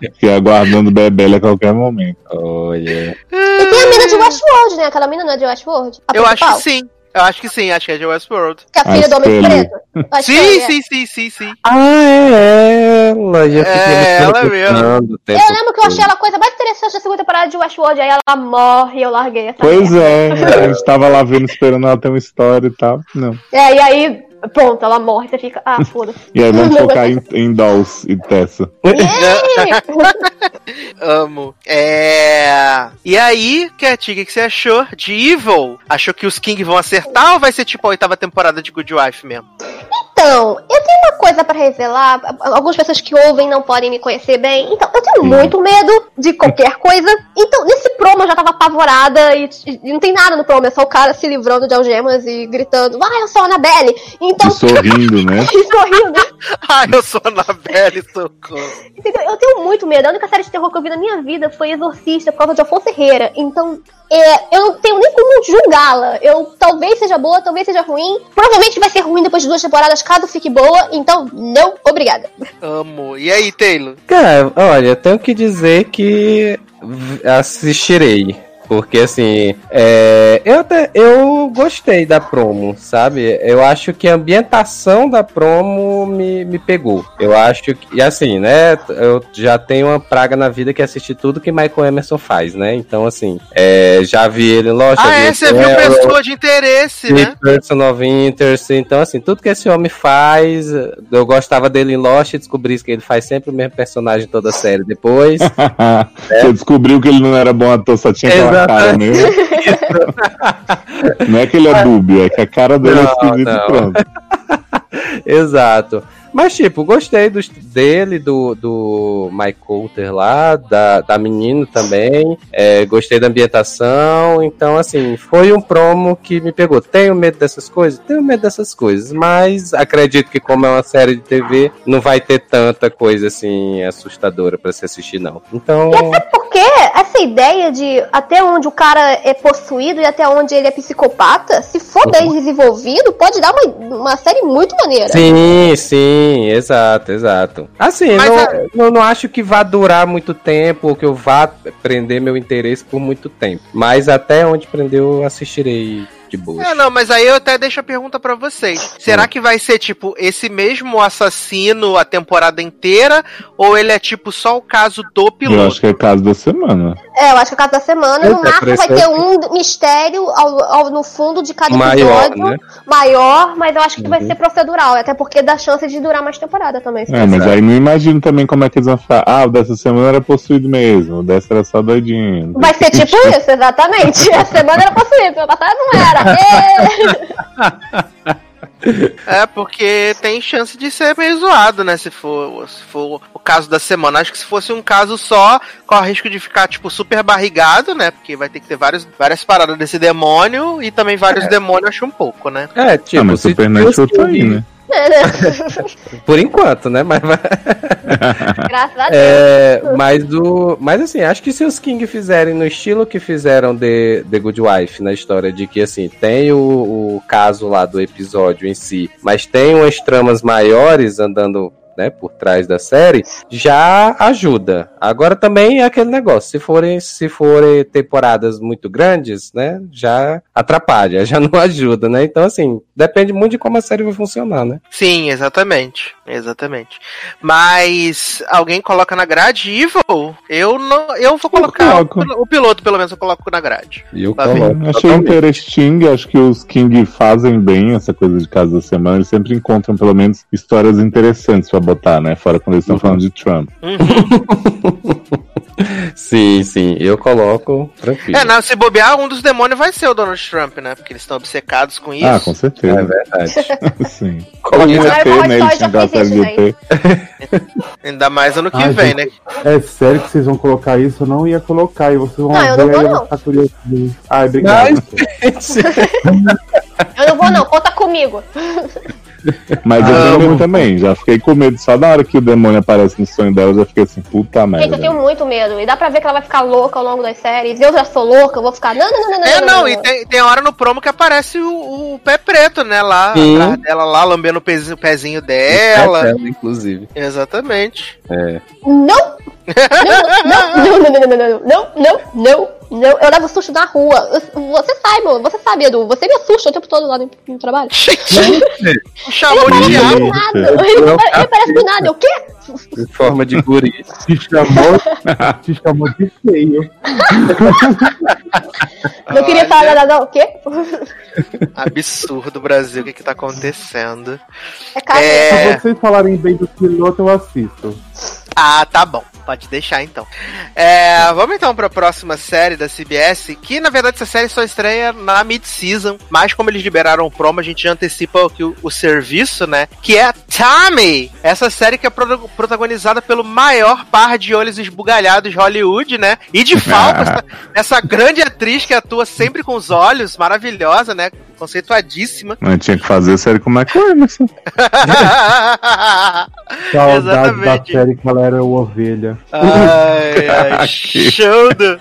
Fiquei aguardando Bebele a qualquer momento. Olha. E tem a mina de Westworld, né? Aquela mina não é de Westworld? A Eu acho principal? que sim. Eu acho que sim, acho que é de Westworld. Que é a filha do Homem Scully. Preto? Sim, é. sim, sim, sim, sim. Ah, é ela. Já fiquei É, ela preocupando o tempo Eu lembro que eu achei ela a coisa mais interessante da segunda temporada de Westworld. Aí ela morre e eu larguei essa Pois é, a gente tava lá vendo, esperando ela ter uma história e tal. Não. É, e aí, pronto, ela morre. Você fica, ah, foda-se. E aí vamos focar em, em Dolls e Tessa. Amo. É. E aí, Cat, o que que você achou de Evil? Achou que os King vão acertar ou vai ser tipo a oitava temporada de Good Wife mesmo? Então, eu tenho uma coisa pra revelar. Algumas pessoas que ouvem não podem me conhecer bem. Então, eu tenho muito medo de qualquer coisa. Então, nesse promo eu já tava apavorada e, e não tem nada no promo. É só o cara se livrando de algemas e gritando, ah, eu sou a Annabelle. Então, E sorrindo, né? e sorrindo. Ah, eu sou a Anabelle, socorro. Entendeu? Eu tenho muito medo. A única série de terror que eu vi na minha vida foi Exorcista, por causa de Afonso Herrera. Então, é, eu não tenho nem como julgá-la. Eu talvez seja boa, talvez seja ruim. Provavelmente vai ser ruim depois de duas temporadas, caso fique boa. Então, não, obrigada. Amo. E aí, Taylor? Cara, olha, tenho que dizer que assistirei. Porque assim, é, eu até eu gostei da promo, sabe? Eu acho que a ambientação da promo me, me pegou. Eu acho que, e assim, né? Eu já tenho uma praga na vida que é assistir tudo que Michael Emerson faz, né? Então, assim, é, já vi ele em Lost, já Ah, é? Você viu Arrow, pessoa de interesse, né? Person of Interest. Então, assim, tudo que esse homem faz, eu gostava dele em Lost e descobri que ele faz sempre o mesmo personagem toda a série depois. Você descobriu que ele não era bom ator, só tinha cara mesmo. Não é que ele é dúbio, é que a cara dele é Não, esquisita não. e pronto. Exato. Mas, tipo, gostei dos- dele, do, do Mike Coulter lá, da, da menina também. É, gostei da ambientação. Então, assim, foi um promo que me pegou. Tenho medo dessas coisas? Tenho medo dessas coisas. Mas acredito que, como é uma série de TV, não vai ter tanta coisa assim assustadora pra se assistir, não. Então. Porque essa ideia de até onde o cara é possuído e até onde ele é psicopata, se for bem desenvolvido, pode dar uma, uma série muito maneira. Sim, sim, exato, exato. Assim, Mas não, a- não, não acho que vá durar muito tempo ou que eu vá prender meu interesse por muito tempo. Mas até onde prender eu assistirei de boa. É, não, mas aí eu até deixo a pergunta pra vocês. Será que vai ser, tipo, esse mesmo assassino a temporada inteira? Ou ele é, tipo, só o caso do Eu piloto? acho que é o caso da semana. É, eu acho que a cada semana, no Eita, máximo, vai ter um mistério ao, ao- no fundo de cada Maior, episódio. né? Maior, mas eu acho que vai Uhum. ser procedural, até porque dá chance de durar mais temporada também. É, mas aí não imagino também como é que eles vão falar. Ah, o dessa semana era possuído mesmo, o dessa era só doidinho. Vai ser tipo isso, exatamente. A semana era possuído, a passada não era. É, porque tem chance de ser meio zoado, né? Se for, se for o caso da semana. Acho que se fosse um caso só, corre risco de ficar, tipo, super barrigado, né? Porque vai ter que ter vários, várias paradas desse demônio e também vários demônios, acho um pouco, né? É, tipo, ah, mas se Supernatural tá aí, né? É, né? Por enquanto, né? Mas, Graças a Deus. é, mas, o, mas assim, acho que se os King fizerem no estilo que fizeram de The Good Wife, na história de que assim, tem o, o caso lá do episódio em si, mas tem umas tramas maiores andando né, por trás da série, já ajuda. Agora também é aquele negócio, se forem, se forem temporadas muito grandes, né, já atrapalha, já não ajuda, né? Então assim, depende muito de como a série vai funcionar, né? Sim, exatamente. Exatamente. Mas alguém coloca na grade Evil? Eu não. Eu vou colocar o, coloco. o piloto, pelo menos, eu coloco na grade. E eu Tá bem. coloco Achei interesting, acho que os King fazem bem essa coisa de casa da semana, eles sempre encontram pelo menos histórias interessantes pra botar, né? Fora quando eles estão falando de Trump. Sim, sim, eu coloco tranquilo. É, não, se bobear, um dos demônios vai ser o Donald Trump, né? Porque eles estão obcecados com isso. Ah, com certeza. É verdade. Sim. Como é uma né? Eles tinham. Ainda mais ano que Ai, vem, gente. né? É sério que vocês vão colocar isso? Eu não ia colocar. E vocês vão Não, eu ver não vou, eu não. vou ficar curioso. Ai, obrigado. Eu não vou, não. Conta comigo. Mas eu Ah, tenho medo também, já fiquei com medo. Só na hora que o demônio aparece no sonho dela, eu já fiquei assim, puta merda. Gente, eu tenho muito medo. E dá pra ver que ela vai ficar louca ao longo das séries. Eu já sou louca, eu vou ficar. Não, não, não, não, não. É, não, não, não, e tem, tem hora no promo que aparece o, o pé preto, né? Lá Sim. atrás dela, lá lambendo o pezinho, o pezinho dela. É, inclusive. Exatamente. É. Não! Não, não, não, não, não, não, não, não, não, não, não. Eu levo susto na rua. Você sabe, mano. Você sabe, Edu. Você me assusta o tempo todo lá no, no trabalho. Gente, chamou de diabo. nada. Ele, ele parece do nada. O quê? Em forma de guri. Te chamou, te chamou de feio. Não queria Olha. falar nada, não. O quê? Absurdo, Brasil, o que que tá acontecendo? É cara. É... Se vocês falarem bem do piloto, eu assisto. Ah, tá bom. Pode deixar então. É, vamos então para a próxima série da CBS, que na verdade essa série só estreia na mid-season, mas como eles liberaram o promo, a gente já antecipa o, o serviço, né? Que é Tommy! Essa série que é pro- protagonizada pelo maior par de olhos esbugalhados de Hollywood, né? E de falta, essa, essa grande atriz que atua sempre com os olhos, maravilhosa, né? Conceituadíssima. Mas tinha que fazer série com o Michael Emerson. Saudade da série que ela era o ovelha. Ai, ai, show do.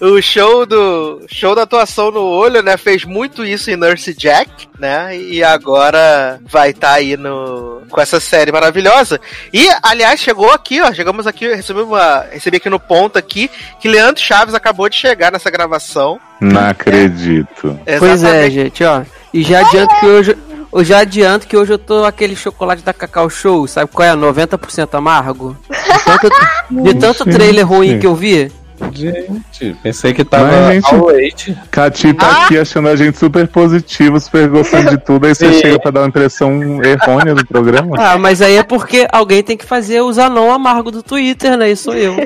O show do. Show da atuação no olho, né? Fez muito isso em Nurse Jack, né? E agora vai estar aí no. Com essa série maravilhosa. E, aliás, chegou aqui, ó. Chegamos aqui, recebi, uma, recebi aqui no ponto aqui que Leandro Chaves acabou de chegar nessa gravação. Não acredito. Pois é, gente, ó. E já adianto que hoje. Eu já adianto que hoje eu tô aquele chocolate da Cacau Show, sabe qual é? 90% amargo. De tanto, de tanto trailer ruim que eu vi. Gente, pensei que tava Mas, gente, ao leite. Cati tá Ah! aqui achando a gente super positivo, super gostando de tudo, aí você Sim. chega pra dar uma impressão errônea do programa. Ah, mas aí é porque alguém tem que fazer os anão amargo do Twitter, né? E sou eu.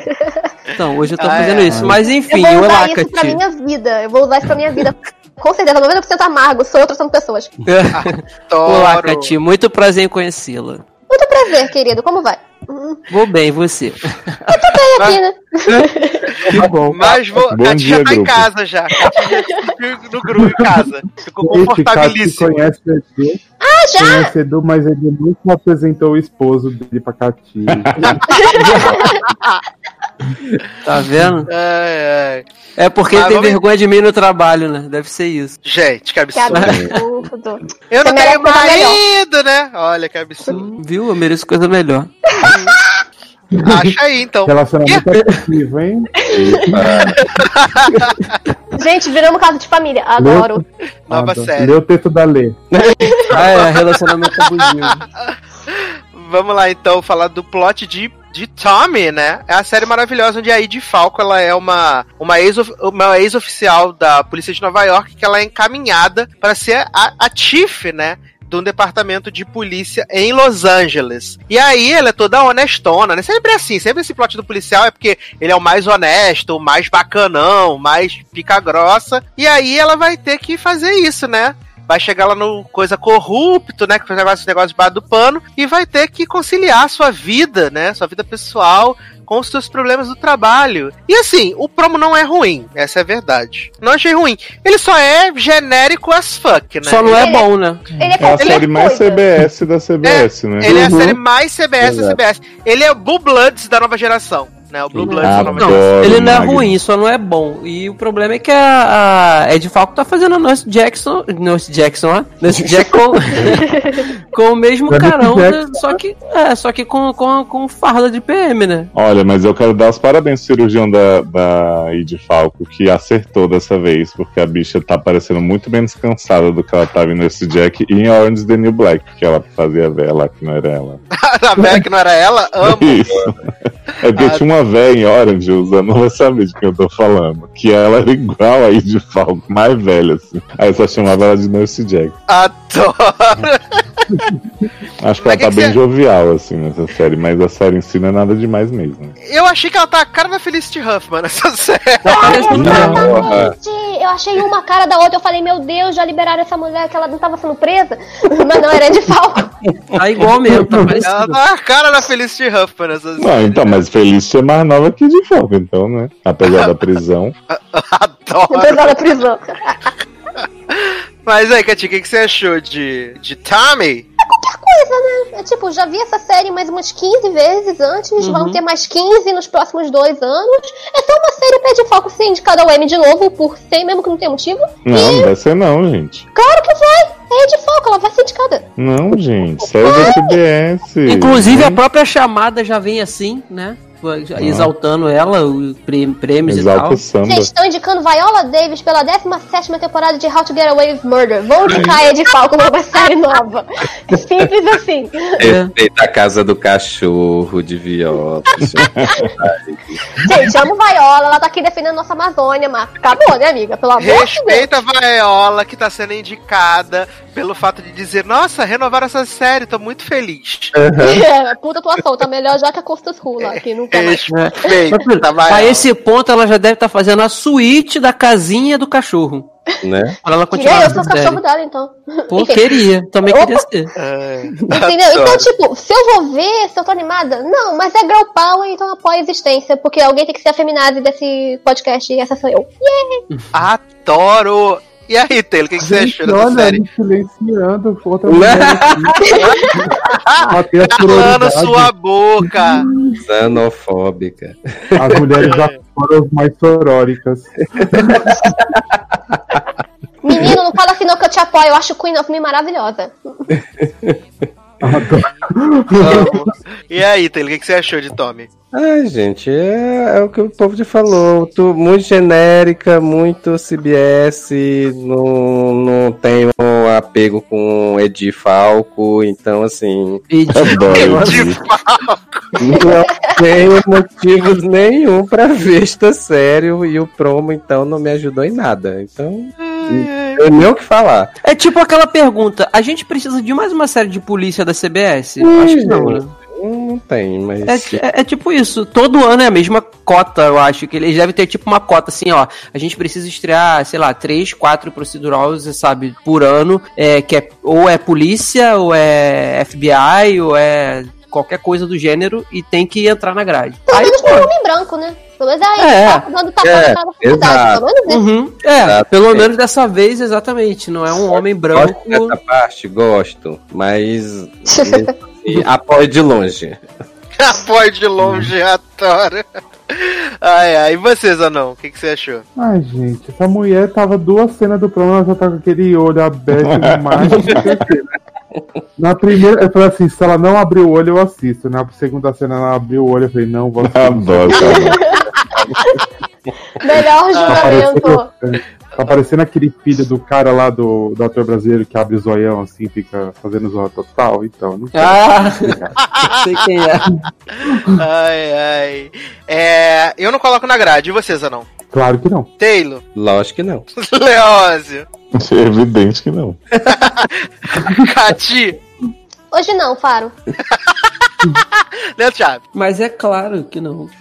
Então, hoje eu tô Ah, fazendo é. isso. Mas Eu enfim, vou o usar isso pra minha vida. Eu vou usar isso pra minha vida. Com certeza, 90% amargo. Sou eu tratando pessoas. Olá. Cati. Muito prazer em conhecê-la. Muito prazer, querido. Como vai? Vou bem, você. Bem aqui, né? Que bom. Mas vou. Bom Cati dia, já tá em grupo. casa já. Cati já no grupo em casa. Ficou Esse cara que confortabilíssimo. conhece o Edu, Ah, já! conhece Edu, mas ele nunca apresentou o esposo dele pra Cati. Tá vendo? Ai, ai. É porque Mas ele tem vamos- vergonha de mim no trabalho, né? Deve ser isso. Gente, que Que absurdo. absurdo. Eu não Você merece tenho marido, né? Olha que absurdo. Viu? Eu mereço coisa melhor. Acha aí, então. Relacionamento ativo, hein? Gente, viramos casa de família. Adoro. Nova Nada. série. Lê o texto da Lê. Ah, é, relacionamento abusivo. Vamos lá, então, falar do plot de, de Tommy, né? É a série maravilhosa onde a Ed Falco, ela é uma, uma ex-of- uma ex-oficial da Polícia de Nova York, que ela é encaminhada para ser a, a chief, né? De um departamento de polícia em Los Angeles. E aí ela é toda honestona, né? Sempre assim, sempre esse plot do policial é porque ele é o mais honesto, o mais bacanão, o mais pica grossa. E aí ela vai ter que fazer isso, né? Vai chegar lá no coisa corrupto, né? Que faz negócio, negócio debaixo do pano, e vai ter que conciliar sua vida, né? Sua vida pessoal com os seus problemas do trabalho. E assim, o promo não é ruim, essa é a verdade. Não achei ruim. Ele só é genérico as fuck, né? Só não é Ele- bom, né? Ele é É a série mais coisa. CBS da CBS, né? Ele é a Uhum. série mais CBS da Exato. CBS. Ele é o Blue Bloods da nova geração. Né? O Blue nova Adoro geração. Ele não é ruim, só não é bom. E o problema é que a, a Ed Falco tá fazendo a Nurse Jackson. Nurse Jackson, ó. Nurse Jack com, com o mesmo Nurse carão, né? Só que, é, só que com, com, com farda de PM, né? Olha, mas eu quero dar os parabéns ao cirurgião da, da Id Falco, que acertou dessa vez, porque a bicha tá parecendo muito menos cansada do que ela tava nesse Jack e em Orange the New Black, que ela fazia lá, que não era ela. a véia que não era ela, amo. Isso. É porque Ah. tinha uma véia em Orange, o Zé não vai saber de quem eu tô falando, que ela era igual a Id Falco, mais velha, assim. Aí eu só chamava ela de Nurse Jack. Adoro. Acho que Mas ela que tá que bem você- jovial, assim, nessa série, mas a série em si não é nada demais mesmo. Eu achei que ela tá a cara da Felicity Huffman nessa série. Exatamente. Eu achei uma cara da outra. Eu falei, meu Deus, já liberaram essa mulher que ela não tava sendo presa. Mas não, era de falco. Tá igual mesmo, tá Ela tá a cara da Felicity Huffman nessa série. Não, então, mas Feliz é mais nova que de Falco, então, né? Apesar da prisão. Adoro. Apesar da prisão. Mas aí, Katy, o que, que você achou de, de Tommy? Coisa, né? É, tipo, já vi essa série mais umas 15 vezes antes. Vão ter mais 15 nos próximos dois anos. É só uma série pra de foco ser indicada ao M de novo, por ser, mesmo que não tenha motivo. Não, não vai ser não, gente. Claro que vai! É de foco, ela vai ser indicada. Não, gente. Série da CBS. Inclusive, a Né? própria chamada já vem assim, né? Já Exaltando ela, prêmios e Exalta tal. o samba. Gente, estão indicando Viola Davis pela 17 temporada de How to Get Away with Murder. Vão indicar Ed Falco numa série nova. Simples assim. Respeita a casa do cachorro de viola. Gente, amo Viola, ela tá aqui defendendo nossa Amazônia, mas acabou, né, amiga? Pelo amor de Deus. Respeita a Viola, que tá sendo indicada pelo fato de dizer, nossa, renovaram essa série, tô muito feliz. É, puta atuação, tá melhor já que a Costas Rula, que nunca mais. Respeita a esse ponto, ela já deve estar fazendo a suíte da casinha do cachorro. né? Pra ela Queria continuar eu ser o cachorro dela, então. Pô, queria. Também Opa. queria ser. É. Entendeu? Então, tipo, se eu vou ver, se eu tô animada, não, mas é girl power, então apoia a existência, porque alguém tem que ser a feminazi desse podcast e essa sou eu. Adoro! E aí, Taylor, o que, que você achou dessa Olha, série? silenciando. Outra mulher Calando sua boca! Xenofóbica. As mulheres já foram mais soróricas. Menino, não fala assim não que eu te apoio, eu acho Queen of Me maravilhosa. E aí, Taylor, o que, você achou de Tommy? Ai, gente, é, é o que o povo te falou. Tu, muito genérica, muito CBS, não, não tem um apego com Edi Falco, então assim. E Adoro De isso. Não tenho motivos nenhum pra ver esta série e o promo, então, não me ajudou em nada. Então, eu nem o que falar. É tipo aquela pergunta: a gente precisa de mais uma série de polícia da CBS? Acho que não, né? Não, tem, mas. É, é- é tipo isso. Todo ano é a mesma cota, eu acho. que Eles devem ter tipo uma cota assim, ó. A gente precisa estrear, sei lá, três, quatro procedurals, sabe, por ano. É, que é, ou é polícia, ou é FBI, ou é qualquer coisa do gênero, e tem que entrar na grade. Pelo Aí, menos tem pô, um homem branco, né? Pelo menos aí, É. tá dando tapa É, na faculdade, pelo menos isso. Uhum, é, pelo menos dessa vez, exatamente. Não é um homem branco. Gosto dessa parte, gosto, mas. e apoio de longe. Apoio de longe, adoro. Ai, ai, e você, Zanão? O que, que você achou? Ai, gente, essa mulher tava duas cenas do programa, ela já tá com aquele olho aberto demais. Na primeira, eu falei assim, se ela não abrir o olho, eu assisto. Na segunda cena ela abriu o olho, eu falei, não, vou assistir. Adoro, cara. Melhor Tá julgamento. tá parecendo aquele filho do cara lá do, do ator brasileiro que abre o zoião assim, fica fazendo zorra total. Então, não sei. Ah, sei quem é. Ai, ai. É, eu não coloco na grade, e você, Zanão? Claro que não. Taylor, Lógico que não. Leózio, É evidente que não. Cati. Hoje não, Faro. Leandro Chaves. Mas é claro que não.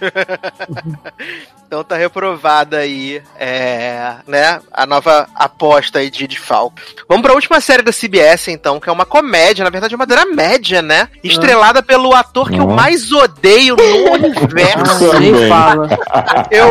Então tá reprovada aí, é, né, a nova aposta aí de Falco. Vamos pra última série da CBS, então, que é uma comédia, na verdade é uma dramédia, né? Estrelada pelo ator que eu Ah. mais odeio no universo. Também. Nem fala. Eu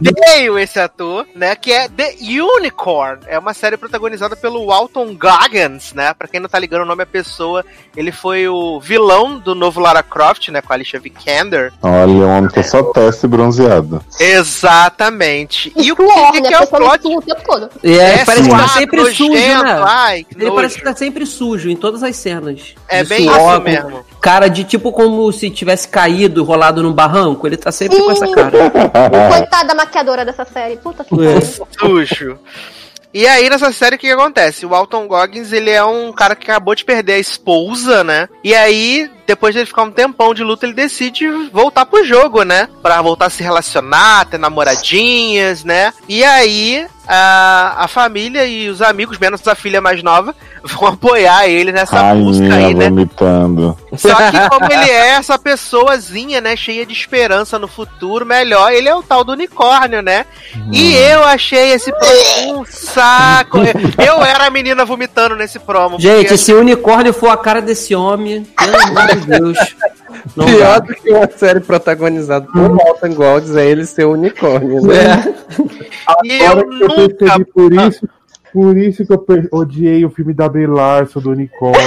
odeio esse ator, né? Que é The Unicorn. É uma série protagonizada pelo Walton Goggins, né? Pra quem não tá ligando o nome da pessoa, ele foi o vilão do novo Lara Croft, né? Com a Alicia Vikander. Olha, o homem tá só teste bronzeado. Exatamente. E o Suor, que, né? que é o plot? o tempo todo. É, parece que tá suado, sempre nojento, sujo, né? Ai, que Ele nojo. parece que tá sempre sujo em todas as cenas. É De bem suor, isso com mesmo. Cara de tipo como se tivesse caído, rolado num barranco. Ele tá sempre com essa cara. Coitada da maquiadora dessa série. Puta que É. pariu. Sujo. E aí, nessa série, o que, que acontece? O Walton Goggins, ele é um cara que acabou de perder a esposa, né? E aí, depois de ele ficar um tempão de luta, ele decide voltar pro jogo, né? Pra voltar a se relacionar, ter namoradinhas, né? E aí, a, a família e os amigos, menos a filha mais nova, vão apoiar ele nessa busca Rainha aí, né? vomitando. Só que como ele é essa pessoazinha, né, cheia de esperança no futuro melhor, ele é o tal do unicórnio, né? E eu achei esse promo um saco. Eu era a menina vomitando nesse promo. Gente, porque- se o unicórnio for a cara desse homem, pelo amor de Deus. Não Pior dá. do que uma série protagonizada por Walton Goggins é ele ser unicórnio, né? E eu Agora que eu nunca. percebi por isso, por isso que eu odiei o filme da Brie Larson do unicórnio.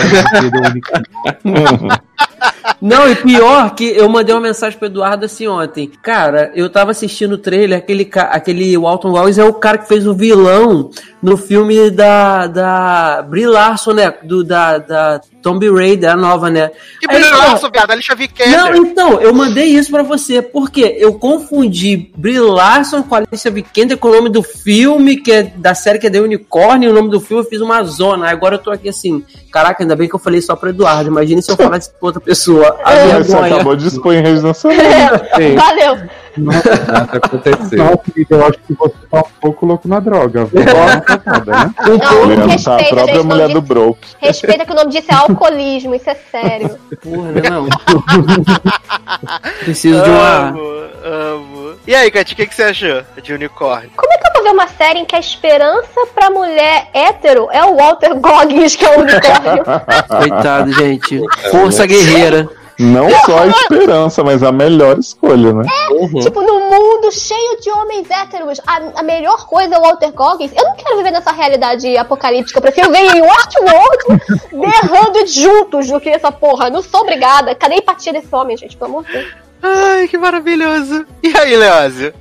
do unicórnio. Não, e pior que eu mandei uma mensagem pro Eduardo assim ontem. Cara, eu tava assistindo o trailer, aquele, aquele Walton Goggins é o cara que fez o vilão no filme da, da Brie Larson, né? Do, da, da Tomb Raider, a nova, né? Que Aí, brilhaço, viado. Alicia Não, Vikander. então, eu mandei isso pra você, porque eu confundi Brie Larson com Alicia Vikander com o nome do filme, que é da série que é The Unicorn, e o nome do filme eu fiz uma zona. Agora eu tô aqui assim, caraca, ainda bem que eu falei só pro Eduardo, imagine se eu falasse pra outra pessoa. A Mas você acabou de expor em rede nacional. Sim, Valeu. nada aconteceu. Eu acho que você tá um pouco louco na droga. Vou dar uma tratada, né? Não, Leandro tá a própria gente, mulher não do Broke. Respeita que o nome disso é alcoolismo, isso é sério. Porra, né, não. Preciso de uma. Amo, amo. E aí, Cati, o que, que você achou de unicórnio? Como é que eu vou ver uma série em que a esperança pra mulher hétero é o Walter Goggins, que é o unicórnio? Coitado, gente. Força guerreira. Não só a esperança, mas a melhor escolha, né? Uhum. tipo, no mundo cheio de homens héteros, a, a melhor coisa é o Walter Goggins. Eu não quero viver nessa realidade apocalíptica. Eu prefiro ver em Westworld berrando juntos do que essa porra. Não sou obrigada. Cadê a empatia desse homem, gente? Pelo amor de Deus. Ai, que maravilhoso. E aí, Leózio?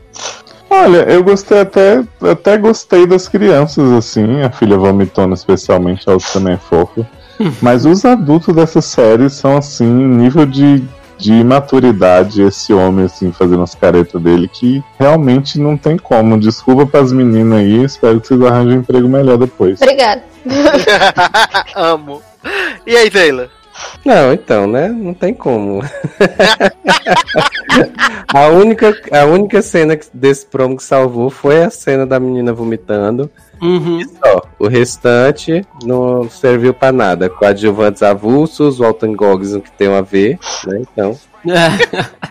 Olha, eu gostei até, até gostei das crianças, assim, a filha vomitando especialmente, ela também é fofo. Mas os adultos dessa série são, assim, nível de, de imaturidade, esse homem, assim, fazendo as caretas dele, que realmente não tem como. Desculpa pras meninas aí, espero que vocês arranjem um emprego melhor depois. Obrigada. Amo. E aí, Taylor? Não, então, né? Não tem como. a, única, a única cena que- desse promo que salvou foi a cena da menina vomitando. Uhum. Só. O restante não serviu pra nada. Coadjuvantes avulsos, Walton Goggins o que tem a ver, né? Então.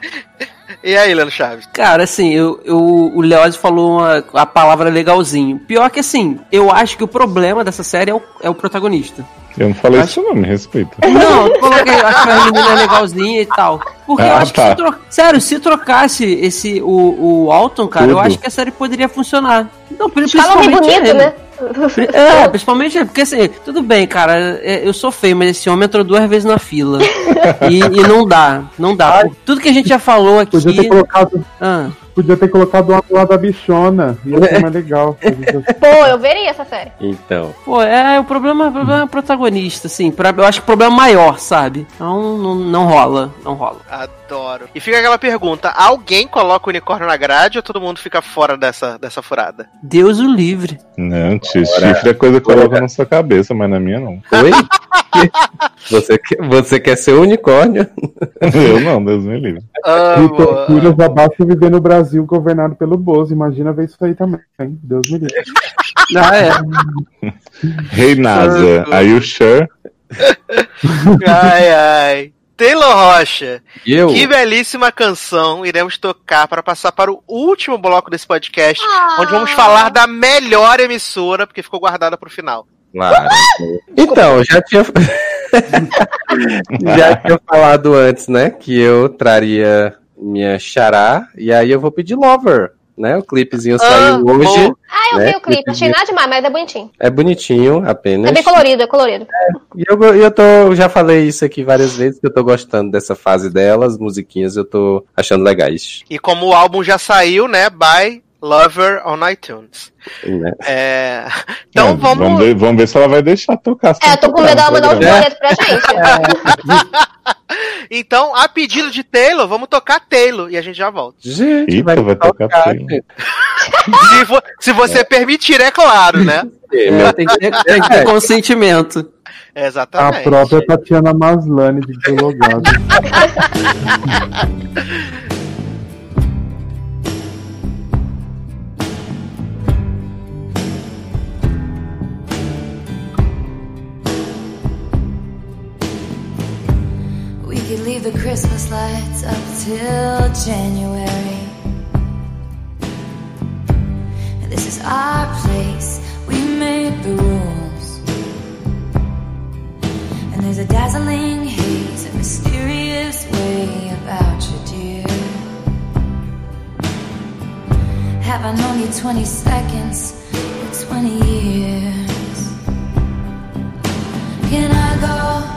E aí, Leandro Chaves? Cara, assim, eu, eu, o Leózio falou uma, a palavra legalzinho. Pior que assim, eu acho que o problema dessa série é o, é o protagonista. Eu não falei isso não, me respeita. Não, eu coloquei, eu acho que a menina é legalzinha e tal. Porque eu Ah, acho que tá. se tro... Sério, se trocasse esse, o, o Alton, cara, eu Tudo. acho que a série poderia funcionar. Não, pri- Fala homem principalmente bonito, ele. né? É, principalmente porque assim, tudo bem, cara, é, eu sou feio, mas esse homem entrou duas vezes na fila. E, e não dá, não dá. Por Tudo que a gente já falou aqui. Podia ter colocado, Ah, podia ter colocado uma do lado da bichona. Ia ser mais legal. Pô, eu veria essa série. Então. pô, é, o problema, o problema é o protagonista, assim. pra- eu acho que o problema é maior, sabe? Então não, não rola, não rola. Adoro. E fica aquela pergunta: alguém coloca o unicórnio na grade ou todo mundo fica fora dessa, dessa furada? Deus o livre. Não, tio, chifre é coisa que coloca na sua cabeça, mas na minha não. Oi? você, quer, você quer ser unicórnio? Eu não, Deus me livre. E Amo. torturas abaixo viver no Brasil governado pelo Bozo. Imagina ver isso aí também. hein? Deus me livre. Ah, é. Hey NASA, are you sure? ai, ai. Taylor Rocha, E eu? que belíssima canção iremos tocar para passar para o último bloco desse podcast, Ah. onde vamos falar da melhor emissora, porque ficou guardada para o final. Claro. Então, já tinha. já tinha falado antes, né? Que eu traria minha xará. E aí eu vou pedir Lover, né? O clipezinho saiu Ah, hoje. bom. Ah, eu Né? vi o clipe, achei nada demais, mas é bonitinho. É bonitinho apenas. É bem colorido, é colorido. E eu, eu tô, já falei isso aqui várias vezes, que eu tô gostando dessa fase delas, musiquinhas eu tô achando legais. E como o álbum já saiu, né, by Lover on iTunes. Né? É, Então É, vamos... ver, vamos ver se ela vai deixar tocar. É, eu tô com medo dela mandar uns programa. boletos pra gente. Então, a pedido de Taylor, vamos tocar Taylor e a gente já volta. Gente, Eita, vai tocar Taylor. gente. Se, vo- se você permitir, é claro, né? Meu Tem que ter, tem que ter consentimento. A Exatamente. própria Tatiana Maslany de Delogado. the Christmas lights up till January. This is our place, we made the rules. And there's a dazzling haze, a mysterious way about you, dear. Have I known you 20 seconds or 20 years? Can I go?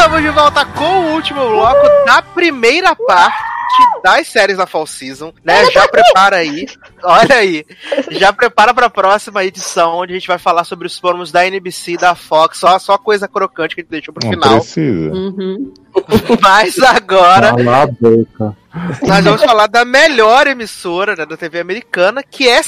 Estamos de volta com o último bloco da primeira parte das séries da Fall Season, né? Já prepara aí, olha aí, já prepara para a próxima edição, onde a gente vai falar sobre os promos da NBC da Fox, só, só coisa crocante que a gente deixou pro Não final. precisa. Uhum. Mas agora Cala a boca. nós vamos falar da melhor emissora né, da TV americana, que é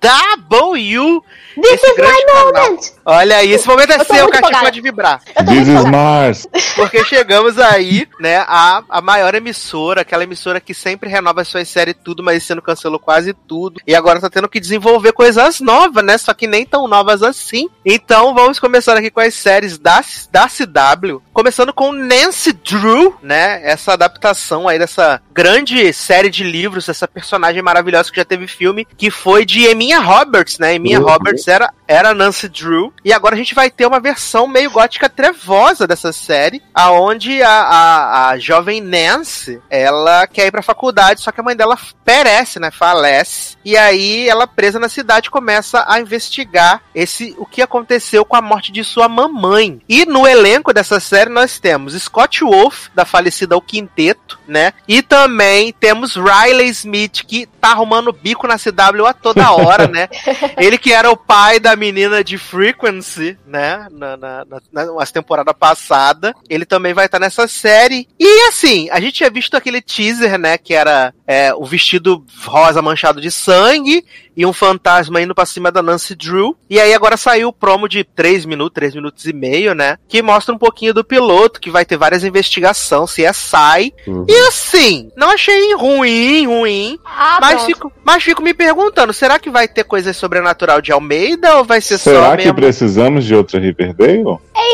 CW. This Esse is grande my canal. moment! Olha aí, esse momento é seu, muito que a gente empolgada. pode vibrar. This is. Mars. Porque chegamos aí, né, a, a maior emissora, aquela emissora que sempre renova suas séries e tudo, mas esse ano cancelou quase tudo. E agora tá tendo que desenvolver coisas novas, né? Só que nem tão novas assim. Então vamos começar aqui com as séries da, da CW. Começando com Nancy Drew, né? Essa adaptação aí dessa grande série de livros, essa personagem maravilhosa que já teve filme, que foi de Eminha Roberts, né? Eminha Uhum. Roberts era, era Nancy Drew. E agora a gente vai ter uma versão meio gótica trevosa dessa série, aonde a, a, a jovem Nancy, ela quer ir pra faculdade, só que a mãe dela perece, né? Falece. E aí ela presa na cidade começa a investigar esse o que aconteceu com a morte de sua mamãe. E no elenco dessa série nós temos Scott Wolf, da falecida O Quinteto, né? E também temos Riley Smith, que tá arrumando bico na CW a toda hora, né? Ele que era o pai da menina de Frequency, né? Na, na, na, na temporada passada. Ele também vai estar nessa série. E assim, a gente tinha visto aquele teaser, né? Que era é, o vestido rosa manchado de sangue e um fantasma indo pra cima da Nancy Drew. E aí agora saiu o promo de 3 minutos, 3 minutos e meio, né? Que mostra um pouquinho do piloto, que vai ter várias investigações, se é sai. Uhum. E assim, não achei ruim, ruim. Ah, Mas pronto. fico, mas fico me perguntando, será que vai ter coisa sobrenatural de Almeida ou vai ser só Será que mesmo? precisamos de outra Riverdale?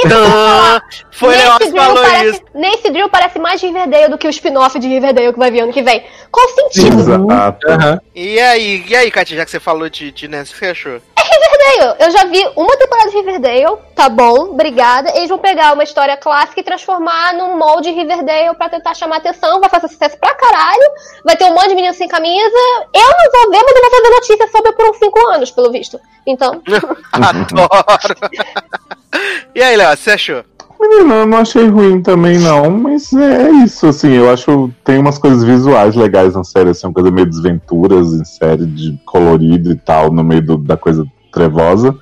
Ah, Foi Leoz que Drill falou parece, isso. Nesse Drill parece mais Riverdale do que o spin-off de Riverdale que vai vir ano que vem. O sentido? Exato. Aham. E aí, e aí, Katia, já que você falou de, de Nancy, o que você achou? Riverdale. Eu já vi uma temporada de Riverdale, tá bom, obrigada. Eles vão pegar uma história clássica e transformar num molde Riverdale pra tentar chamar atenção. Vai fazer sucesso pra caralho. Vai ter um monte de meninas sem camisa. Eu não vou ver, mas eu vou fazer notícia sobre por uns 5 anos, pelo visto. Então, Adoro. e aí, Léo, você achou? Menino, eu não achei ruim também, não, mas é isso, assim, eu acho tem umas coisas visuais legais na série, assim, uma coisa meio desventuras em série de colorido e tal, no meio do- da coisa trevosa.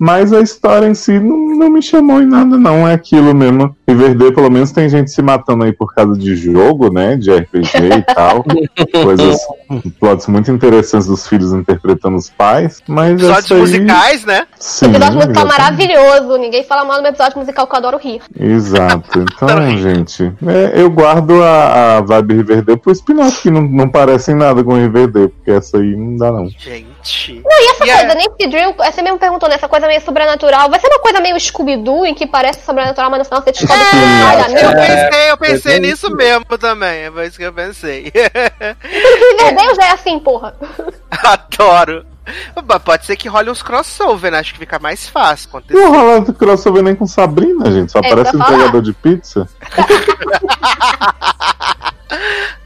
Mas a história em si não, não me chamou em nada, não. É aquilo mesmo. Riverdale, pelo menos, tem gente se matando aí por causa de jogo, né? De RPG e tal. Coisas, plots muito interessantes dos filhos interpretando os pais. Mas Episódios aí... musicais, né? Sim, episódio musical exatamente. maravilhoso. Ninguém fala mal no meu episódio musical que eu adoro rir. Exato. Então, gente, é, eu guardo a, a vibe Riverdale pro spin-off, que não, não parece em nada com Riverdale, porque essa aí não dá, não. Gente. Não, e essa E é- coisa, nesse drill, você mesmo perguntou, né? Essa coisa meio sobrenatural. Vai ser uma coisa meio Scooby-Doo, em que parece sobrenatural, mas no final você descobre que É, olha, eu pensei, eu pensei eu nisso mesmo também. É por isso que eu pensei. Riverdale já é assim, porra. Adoro. Pode ser que role uns crossover, né? Acho que fica mais fácil acontecer. Não rola crossover nem com Sabrina, gente. Só É, parece pra falar. entregador de pizza.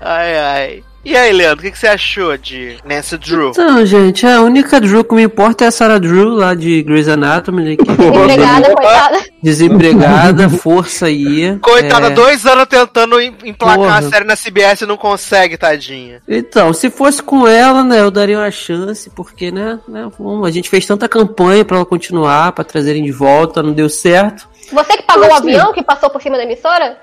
Ai, ai. E aí, Leandro, o que, que você achou de Nancy Drew? Então, gente, a única Drew que me importa é a Sarah Drew, lá de Grey's Anatomy, né, que Empregada, coitada. desempregada, força aí. Coitada, É, dois anos tentando em- emplacar Porra. a série na CBS e não consegue, tadinha. Então, se fosse com ela, né, eu daria uma chance, porque, né, né, a gente fez tanta campanha pra ela continuar, pra trazerem de volta, não deu certo. Você que pagou o avião que passou por cima da emissora?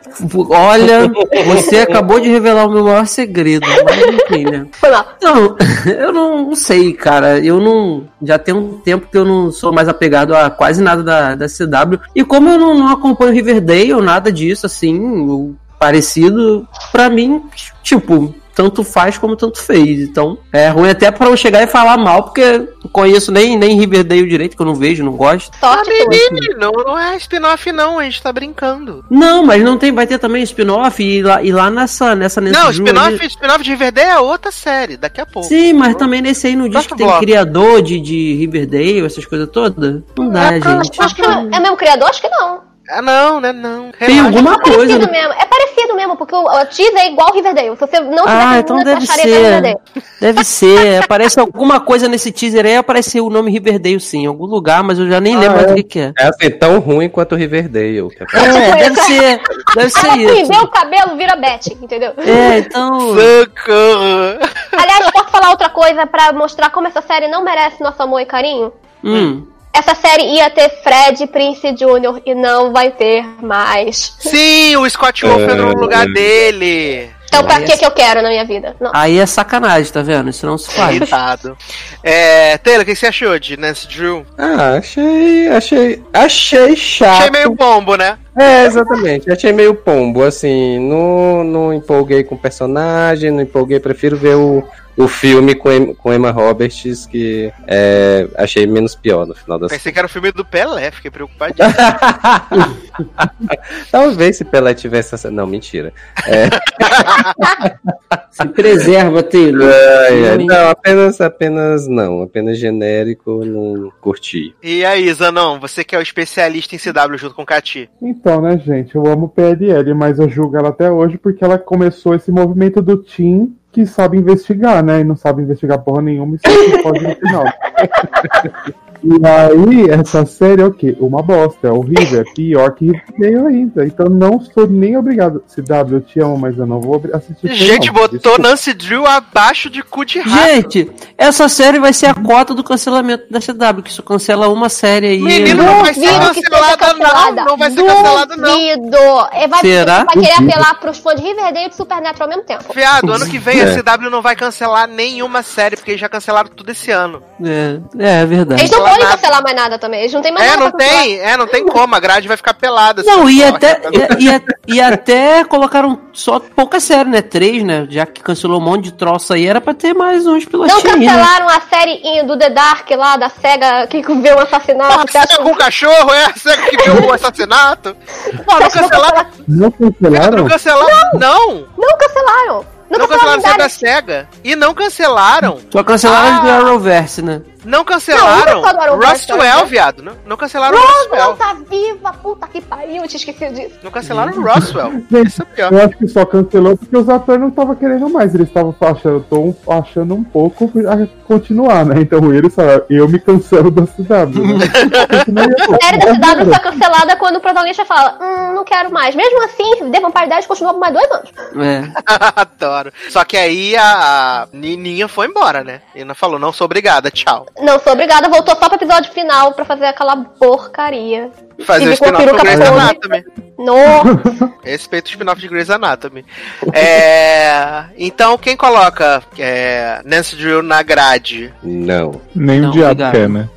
Olha, você acabou de revelar o meu maior segredo, mas enfim, né. Foi mal. Não, eu não, não sei, cara. Eu não. Já tem um tempo que eu não sou mais apegado a quase nada da, da CW. E como eu não, não acompanho Riverdale, nada disso, assim, parecido, pra mim, tipo, tanto faz como tanto fez. Então, é ruim até pra eu chegar e falar mal, porque não conheço nem, nem Riverdale direito, que eu não vejo, não gosto. Sorte Ah, menino, não, é spin-off, não, a gente tá brincando. Não, mas não tem, vai ter também spin-off e lá, e lá nessa, nessa nesse não, spin-off aí- spin de Riverdale é outra série, daqui a pouco. Sim, mas também nesse aí não diz que tem bloco. criador de, de Riverdale, essas coisas todas? Não dá, É, gente. Acho que não. É mesmo criador? Acho que não. Ah, não, né, não. Tem Relaxa. alguma É coisa, parecido né? mesmo. É parecido mesmo, porque o, o teaser é igual Riverdale. Se você não tivesse Ah, então você deve é ser. Riverdale. Deve ser. Aparece alguma coisa nesse teaser aí, apareceu o nome Riverdale sim, em algum lugar, mas eu já nem Ah, lembro mais é? o que, é. É assim, tão ruim quanto o Riverdale. que é- É, deve ser. Deve ser Ela isso. prendeu o cabelo, vira Betty, entendeu? É, então. Socorro. Aliás, posso falar outra coisa pra mostrar como essa série não merece nosso amor e carinho? Hum. Essa série ia ter Fred Prince Jr. e não vai ter mais. Sim, o Scott Wolf entrou no lugar dele. Então pra que é- que eu quero na minha vida? Não. Aí é sacanagem, tá vendo? Isso não se faz. Irritado. É, Taylor, o que você achou de Nancy Drew? Ah, achei. Achei. Achei chato. Achei meio bombo, né? É, exatamente. Achei meio pombo, assim. Não, não empolguei com o personagem, não empolguei. Prefiro ver o, o filme com, Em- com Emma Roberts, que é, achei menos pior no final das Pensei que era o filme do Pelé, fiquei preocupadinho. Talvez se Pelé tivesse essa. Não, mentira. Se preserva, Taylor. Ai, ai, não, apenas, apenas não. Apenas genérico, não curti. E aí, Zanon, você que é o especialista em CW junto com o Cati. Então, né, gente, eu amo PLL, mas eu julgo ela até hoje porque ela começou esse movimento do Team que sabe investigar, né? E não sabe investigar porra nenhuma e só pode no final. E aí, essa série é o quê? Uma bosta, é horrível, é pior que Riverdale ainda. Então não sou nem obrigado. CW, eu te amo, mas eu não vou assistir. Gente, não. botou Desculpa. Nancy Drew abaixo de cu de rato. Gente, essa série vai ser a cota do cancelamento da CW, que isso cancela uma série aí. Menino, não vai ser cancelada, não. Não vai ser cancelada, não. É, vai, Será? vai querer Duvido. apelar pros fãs de Riverdale e de Supernatural ao mesmo tempo. Viado, ano que vem É. a CW não vai cancelar nenhuma série, porque eles já cancelaram tudo esse ano. É, é verdade. Eles não podem nada. cancelar mais nada também. Eles não têm mais É, nada não tem, é, não tem como, a grade vai ficar pelada. Não, se e até, e, e- e até colocaram só pouca série, né? Três, né? Já que cancelou um monte de troço aí, era pra ter mais uns Não pilotinhos aí, né? cancelaram a série do The Dark lá, da SEGA, que viu um assassinato. Acha Você com o cachorro, é? Você que viu o assassinato? Pô, não cancelaram? Não Não cancelaram? cancelaram? Não! Não cancelaram. Não, Não cancelaram a série da nada. SEGA. E não cancelaram. Só cancelaram as do Ah. Arrowverse, né? Não cancelaram. Não, não Roswell, Roswell. viado. Não, não cancelaram o Roswell Roswell. tá viva, puta que pariu, eu tinha esquecido disso. Não cancelaram o Roswell. Gente, Isso é pior. eu acho que só cancelou porque os atores não estavam querendo mais. Eles estavam achando, achando um pouco a continuar, né? Então eles falaram, eu me cancelo da CW. Né? A série da CW foi cancelada quando o protagonista fala, hum, não quero mais. Mesmo assim, The Vampire Diaries continuou por mais dois anos. É. Adoro. Só que aí a Nininha foi embora, né? E não falou, não sou obrigada, tchau. Não sou obrigada, voltou só pro episódio final pra fazer aquela porcaria. Fazer o E spin-off peruca Grey's. Anatomy. No. Respeito o spin-off de Grey's Anatomy. É, então, quem coloca é, Nancy Drew na grade? Não. Nem o diabo quer, né?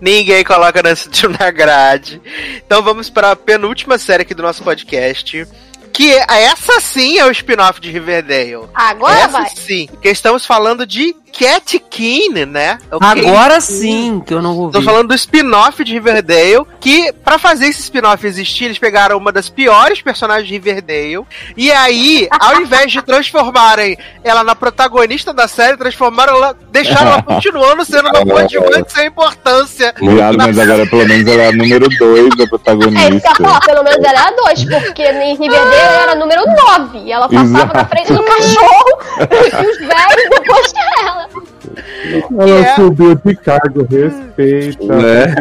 Ninguém coloca Nancy Drew na grade. Então vamos para a penúltima série aqui do nosso podcast. Que é- essa sim é o spin-off de Riverdale. Agora essa vai. sim. Que estamos falando de Cat Keane, né? O Agora sim, que eu não vou Tô falando do spin-off de Riverdale, que pra fazer esse spin-off existir, eles pegaram uma das piores personagens de Riverdale, e aí, ao invés de transformarem ela na protagonista da série, transformaram ela, deixaram ela continuando sendo uma coadjuvante sem importância. Viado, mas agora pelo menos ela é a número 2 da É isso que eu protagonista. falar, pelo menos ela era dois, porque em Riverdale ela era número 9. E ela passava Exato. na frente do cachorro e os velhos depois dela. Ela Yeah. É. subiu de cargo, respeita. Né?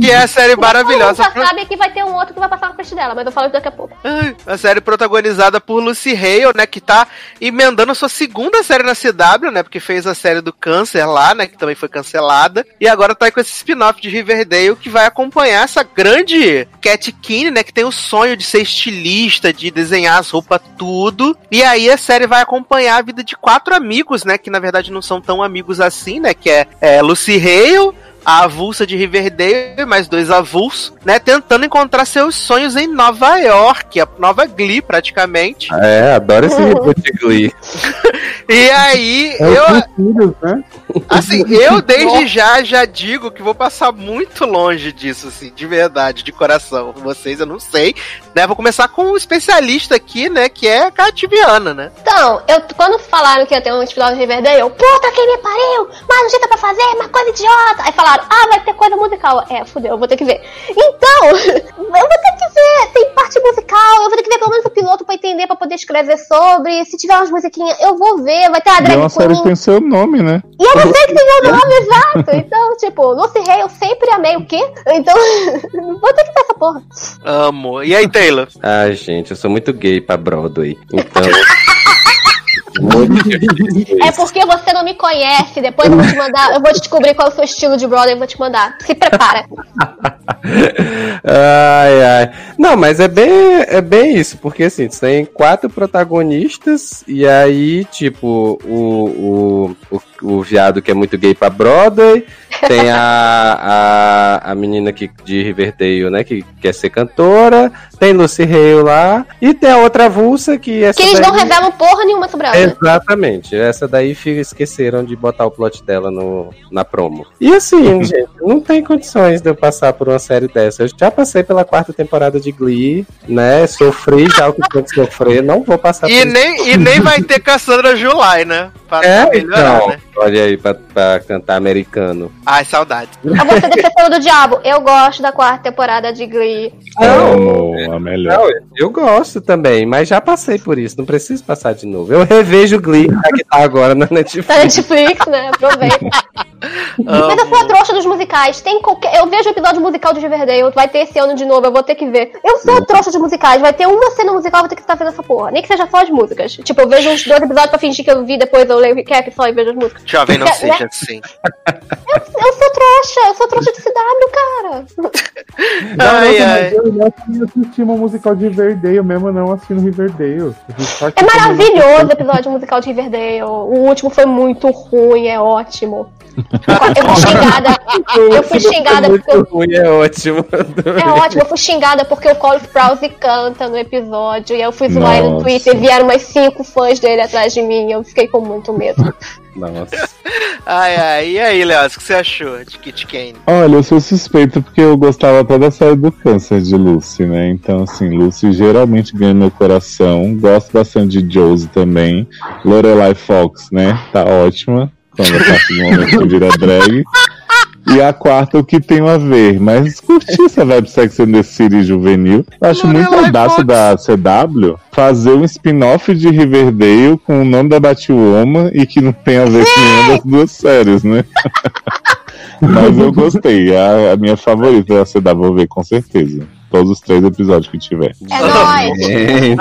Que é a série maravilhosa. Já sabe que vai ter um outro que vai passar na frente dela, mas eu falo isso daqui a pouco. A série protagonizada por Lucy Hale, né? Que tá emendando sua segunda série na CW, né? Porque fez a série do Câncer lá, né? Que também foi cancelada. E agora tá aí com esse spin-off de Riverdale que vai acompanhar essa grande Cat Keane, né? Que tem o sonho de ser estilista, de desenhar as roupas, tudo. E aí a série vai acompanhar a vida de quatro amigos, né? Que na verdade não são tão amigos assim, né? Que é, é Lucy Hale, a avulsa de Riverdale mais dois avulsos, né? Tentando encontrar seus sonhos em Nova York, a nova Glee, praticamente. É, adoro esse reboot de Glee. E aí, É eu, né? assim, eu desde já já digo que vou passar muito longe disso, assim, de verdade, de coração. Vocês eu não sei, né? Vou começar com um especialista aqui, né? Que é a Cativiana, né? Então, eu, quando falaram que ia ter um spin-off de Riverdale, eu, puta que me pariu, mais um jeito pra fazer, uma coisa idiota. Aí falaram, ah, vai ter coisa musical. É, fudeu, eu vou ter que ver. Então, eu vou ter que ver, tem parte musical, eu vou ter que ver pelo menos o piloto pra entender, pra poder escrever sobre. Se tiver umas musiquinhas, eu vou ver, vai ter a E é drag uma série que tem seu nome, né? E eu não sei que tem meu nome, exato. Então, tipo, Lucy Hay, eu sempre amei o quê? Então, vou ter que ver essa porra. Amo. E aí, Taylor? Ai, gente, eu sou muito gay pra Broadway. Então. É porque você não me conhece. Depois eu vou te mandar, eu vou descobrir qual é o seu estilo de brother e vou te mandar. Se prepara. Ai, ai. Não, mas é bem, é bem isso, porque assim, você tem quatro protagonistas, e aí, tipo, o, o, o, o viado que é muito gay pra Broadway, tem a, a, a menina que, de Riverdale, né, que quer ser cantora, tem Lucy Hale lá, e tem a outra avulsa que essa Que eles não daí- revelam porra nenhuma sobre ela. né? Exatamente, essa daí esqueceram de botar o plot dela no, na promo. E assim, gente, não tem condições de eu passar por uma série dessa. Eu já passei pela quarta temporada de Glee, né? Sofri já o que tem que sofrer, não vou passar E por nem, e nem vai ter Cassandra July, né? Pra É, melhorar, então, né? Olha aí, pra, pra cantar americano. Ai, saudade. Eu vou ser defensora do diabo. Eu gosto da quarta temporada de Glee. Amo a melhor. Não, eu gosto também, mas já passei por isso, não preciso passar de novo. Eu revejo Glee, que tá agora na Netflix. Netflix, né? Aproveita. Mas eu sou a trouxa dos musicais. Tem qualquer... Eu vejo o episódio musical de Riverdale. Vai ter esse ano de novo, eu vou ter que ver. Eu sou a trouxa de musicais. Vai ter uma cena musical, eu vou ter que estar vendo essa porra. Nem que seja só as músicas. Tipo, eu vejo uns dois episódios pra fingir que eu vi, depois eu leio o recap só e vejo as músicas. Jovem, não Né? seja assim. Eu sou trouxa, eu sou trouxa de CW, cara. Ai, Nossa, ai. eu não assisti uma musical de Riverdale, mesmo não assistindo Riverdale. É maravilhoso o episódio musical de Riverdale. O último foi muito ruim, é ótimo. Eu fui xingada. Eu fui xingada Muito porque eu ruim, é ótimo. É ótimo, eu fui xingada porque o Cole Sprouse canta no episódio. E eu fui zoar ele no. Twitter. Vieram umas cinco fãs dele atrás de mim. Eu fiquei com muito medo. Nossa. Ai, ai. E aí, Léo, o que você achou de Kit Kane? Olha, eu sou suspeito porque eu gostava até da série do câncer de Lucy, né? Então, assim, Lucy geralmente ganha meu coração. Gosto bastante de Josie também. Lorelai Fox, né? Tá ótima. Quando a partir do momento que vira drag. E a quarta, o que tem a ver? Mas curti essa vibe Sex and the City juvenil. Eu acho muito Lorelai audácia Fox. da CW fazer um spin-off de Riverdale com o nome da Batwoman e que não tem a ver com nenhuma das duas séries, né? Mas eu gostei. A, a minha favorita da CW, vou ver com certeza. Todos os três episódios que tiver. É nóis! Gente,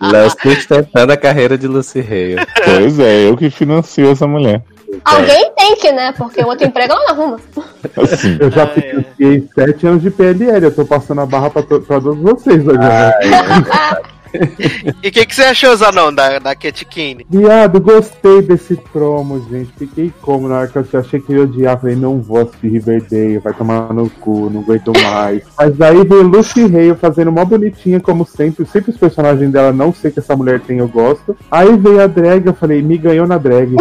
Léo sustentando a carreira de Lucy Hale. Pois é, eu que financio essa mulher. Alguém tem que, né? Porque o outro emprego ela não arruma. Assim. Eu já Ai, financiei sete anos de PLL, eu tô passando a barra pra, to- pra todos vocês agora. E o que, que você achou, Zanon, da, da Kit Kane? Viado, gostei desse promo, gente. Fiquei como na hora que eu achei que eu ia odiar. Falei, não vou assistir Riverdale, vai tomar no cu, não aguento mais. Mas aí veio Lucy Hale fazendo mó bonitinha, como sempre. Sempre os personagens dela, não sei que essa mulher tem, eu gosto. Aí veio a drag, eu falei, me ganhou na drag.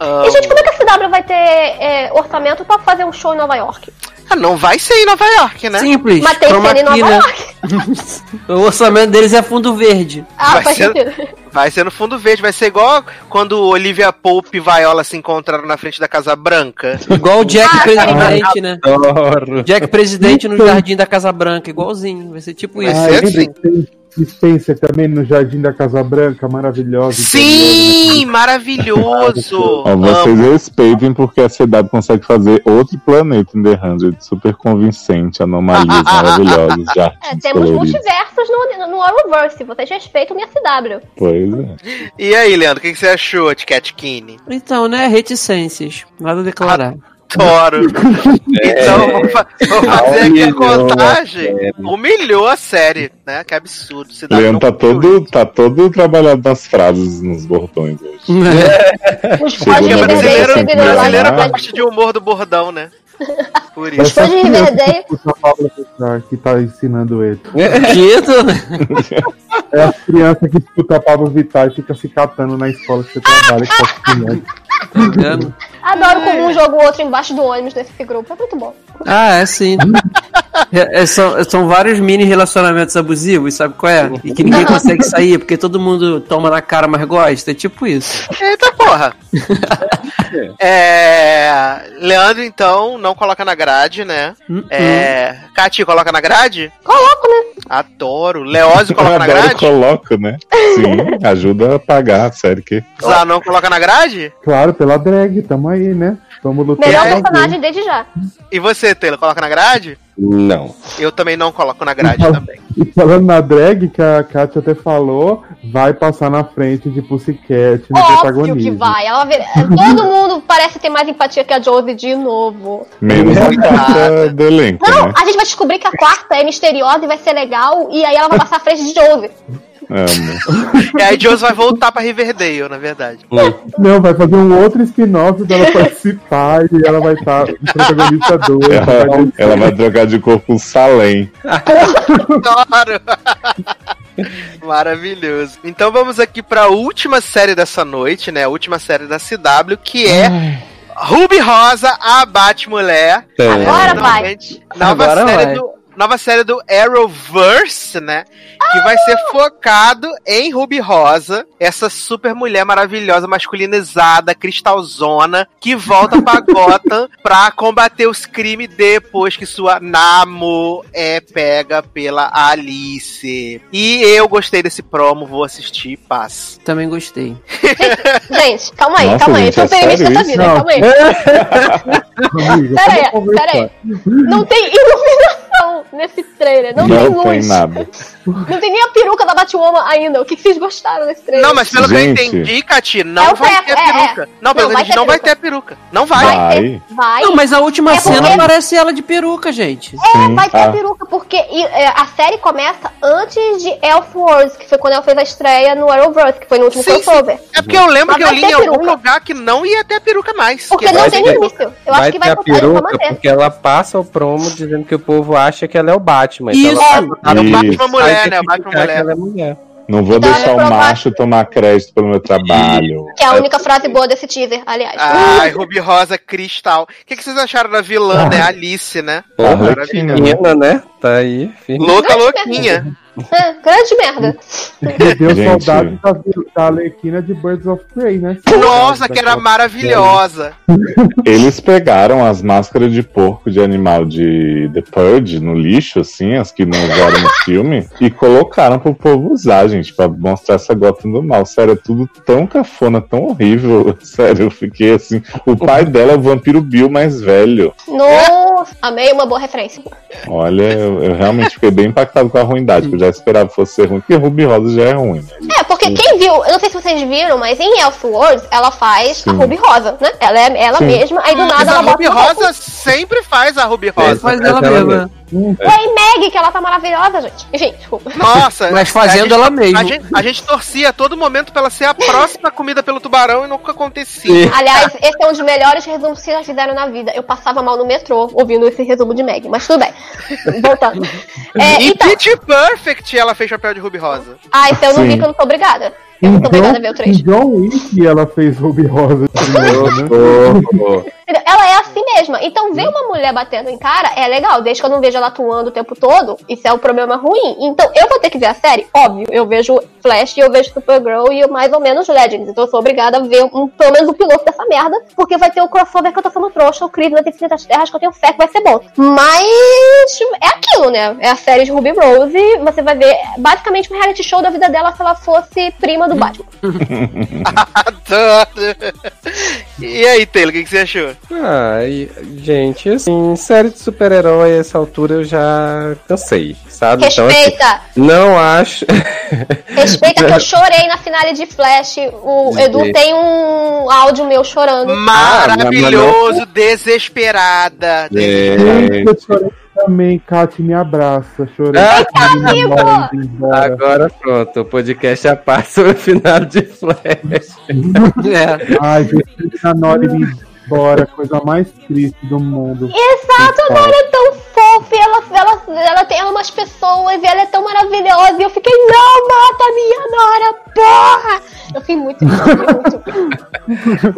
Ah, E, gente, como é que a CW vai ter é, orçamento pra fazer um show em Nova York? Ah, não vai ser em Nova York, né? Simples. Mas tem em Nova né? York. O orçamento deles é fundo verde. Ah, Vai ser-. Vai ser no fundo verde, vai ser igual quando Olivia Pope e Viola se encontraram na frente da Casa Branca. Igual o Jack Ah, presidente, né? Adoro. Jack presidente no jardim da Casa Branca, igualzinho. Vai ser tipo Vai isso. Ah, ser lembra assim. Spencer também no Jardim da Casa Branca, maravilhosa. Sim, maravilhoso! Ó, vocês Amo. respeitem porque a CW consegue fazer outro planeta em The Hundred, super convincente, anomalias maravilhosas de É, artes temos coloridas. multiversos no, no Arrowverse. Vocês respeitam minha CW. Pois é. E aí, Leandro, o que, que você achou de Cat Kine? Então, né? Reticências. Nada a declarar. Adoro. Então, vou, fa- vou fazer aqui a contagem. série. Humilhou a série, né? Que absurdo. Cidade Leandro tá todo, tá todo trabalhado nas frases, nos bordões hoje. Os Chegou fãs de na O Riverdale brasileiro, lá brasileiro nada. gosta de humor do bordão, né? Por isso. Fãs de Riverdale. Que tá ensinando ele. É a criança que escuta a Pablo Vittar e fica se catando na escola que você trabalha, que tá estudando. Adoro como um joga o outro embaixo do ônibus nesse grupo. É muito bom. Ah, é sim. É, é, são, são vários mini relacionamentos abusivos, sabe qual é? E que ninguém consegue sair porque todo mundo toma na cara, mas gosta. É tipo isso. Eita porra! É. Leandro, então, não coloca na grade, né? Hum, É. Cati, coloca na grade? Coloco, né? Adoro. Leózio coloca na grade? coloca, né? Sim, ajuda a pagar a série que. Zanon coloca na grade? Claro, pela drag, tamo aí, né? Vamos lutar. Melhor personagem desde já. E você, Taylor, coloca na grade? Não. Eu também não coloco na grade Não. também. E falando na drag, que a Kátia até falou, vai passar na frente de Pussycat no Óbvio protagonismo. que vai. Ela Todo mundo parece ter mais empatia que a Josie de novo. Menos a carta do elenco, Não, né? a gente vai descobrir que a quarta é misteriosa e vai ser legal. E aí ela vai passar à frente de Josie. Amo. E aí, Jones vai voltar pra Riverdale, na verdade. Não, vai fazer um outro spin-off dela participar e ela vai estar protagonista 2. Ela, ela vai trocar de corpo com Salem. Adoro! Maravilhoso. Então vamos aqui pra última série dessa noite, né? A última série da CW, que é Ruby Rosa, a Batmulher. Agora vai. Nova Agora série vai. do. Nova série do Arrowverse, né? Que vai ser focado em Ruby Rosa, essa super mulher maravilhosa, masculinizada, cristalzona, que volta pra Gotham pra combater os crimes depois que sua Namo é pega pela Alice. E eu gostei desse promo, vou assistir, paz. Também gostei. Gente, calma aí, Nossa, calma aí. gente, Tô é permitindo sério essa vida, isso? calma aí. Amiga, Pera aí, vamos pera aí. conversar. Não tem iluminação nesse trailer. Não, Não tem tem luz. nada. Não tem nem a peruca da Batwoman ainda. O que, que vocês gostaram desse trailer? Não, mas pelo Gente. que eu entendi, Cati, não É vai teco, ter é, peruca. Não, pelo Não, menos vai ter não vai ter peruca. Não vai. Vai Vai. ter. Vai. Não, mas a última É cena porque- parece ela de peruca, gente. É, vai ter Ah. a peruca, porque e, é, a série começa antes de Elfwars, que foi quando ela fez a estreia no Arrowverse, que foi no último Sim, crossover. É porque eu lembro Mas que eu li ter em algum peruca. lugar que não ia ter peruca mais. Porque que não tem ter- no início. Eu vai acho que ter vai, a vai, vai peruca manter. porque ela passa o promo dizendo que o povo acha que ela é o Batman. Isso. Então ela Ah, o Isso. Batman mulher, né? O Batman mulher. ela é mulher. Não vou Então, deixar é o macho tomar crédito pelo meu trabalho. Que é a única frase boa desse teaser, aliás. Ai, Ruby Rosa Cristal. O que, que vocês acharam da vilã, né? Alice, né? Porra, Maravilhosa. Menina, né? Tá aí. firme. Louca, louquinha. É, grande merda. Deu Gente. saudade da, da Alequina de Birds of Prey, né? Nossa, que era maravilhosa. Eles pegaram as máscaras de porco de animal de The Purge no lixo, assim, as que não usaram no filme, e colocaram pro povo usar, gente, pra mostrar essa gota do mal. Sério, é tudo tão cafona, tão horrível. Sério, eu fiquei assim. O pai dela é o vampiro Bill mais velho. Nossa, amei uma boa referência. Olha, eu, eu realmente fiquei bem impactado com a ruindade, porque eu já esperava que fosse ser ruim, porque Ruby Rosa já é ruim, né? É, porque quem viu, eu não sei se vocês viram, mas em Elfwars ela faz a Sim. Ruby Rosa, né? Ela é ela Sim. mesma, aí do Mas nada a ela bota Ruby roupa. Rosa sempre faz a Ruby Rosa. Faz é ela ela mesma. Ué, e Meg, que ela tá maravilhosa, gente. Enfim, desculpa. Nossa, Mas a fazendo gente- ela mesma. A gente, a gente torcia a todo momento pra ela ser a próxima comida pelo tubarão e nunca acontecia. Aliás, esse é um dos melhores resumos que já fizeram na vida. Eu passava mal no metrô ouvindo esse resumo de Meg, mas tudo bem. Voltando. É, e então, Pitch Perfect ela fez papel de Ruby Rosa. ah, isso eu não vi Sim. que eu não sou obrigada. Eu não tô obrigada a ver o Em 3. John Wick ela fez Ruby Rosa primeiro, né? Oh, oh. Ela é assim mesma. Então, ver uma mulher batendo em cara é legal, desde que eu não vejo ela atuando o tempo todo. Isso é um problema ruim. Então, eu vou ter que ver a série? Óbvio. Eu vejo Flash, eu vejo Supergirl e eu mais ou menos Legends. Então, eu sou obrigada a ver um, pelo menos o piloto dessa merda, porque vai ter o crossover que eu tô sendo trouxa, o Crise nas Infinitas Terras, que eu tenho fé que vai ser bom. Mas é aquilo, né? É a série de Ruby Rose. Você vai ver basicamente um reality show da vida dela se ela fosse prima do Batman. Adoro. E aí, Taylor, o que, que você achou? Ah, e, gente, assim, série de super-herói a essa altura eu já cansei, sabe? Então, assim, Respeita! não acho. Respeita que eu chorei na finale de Flash. O Edu Entendi. tem um áudio meu chorando. Maravilhoso, desesperada. Gente, eu chorei também, Kat, me abraça. Chorei. Ah. Agora pronto, o podcast já passa o final de Flash. É. Ai, deixa a Nori me embora, coisa mais triste do mundo. Exato, a Nora é tão fofa, e ela, ela, ela tem umas pessoas e ela é tão maravilhosa. E eu fiquei, não, mata a minha Nora, porra! Eu fiquei muito, muito.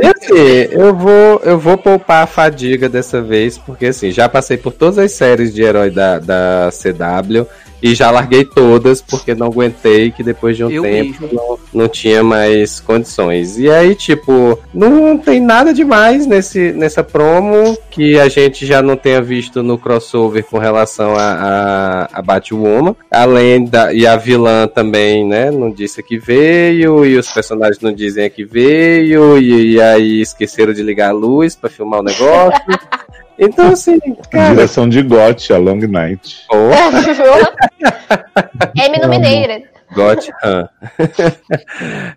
E assim, eu vou, eu vou poupar a fadiga dessa vez, porque assim, já passei por todas as séries de herói da, da CW e já larguei todas porque não aguentei que depois de um Eu tempo não, não tinha mais condições. E aí, tipo, não tem nada demais nesse, nessa promo que a gente já não tenha visto no crossover com relação a, a, a Batwoman. Além da. E a vilã também, né? Não disse que veio, e os personagens não dizem que veio, e, e aí esqueceram de ligar a luz pra filmar o negócio. Então, assim, cara. Direção de Got, a Long Night. Oh, Emmy nominated. Got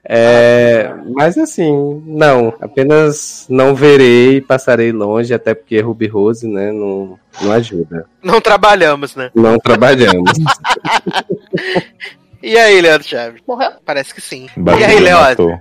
é, mas assim, não. Apenas não verei, passarei longe, até porque Ruby Rose, né, não, não ajuda. Não trabalhamos, né? Não trabalhamos. E aí, Leandro Chaves? Morreu? Parece que sim. e aí, Leandro?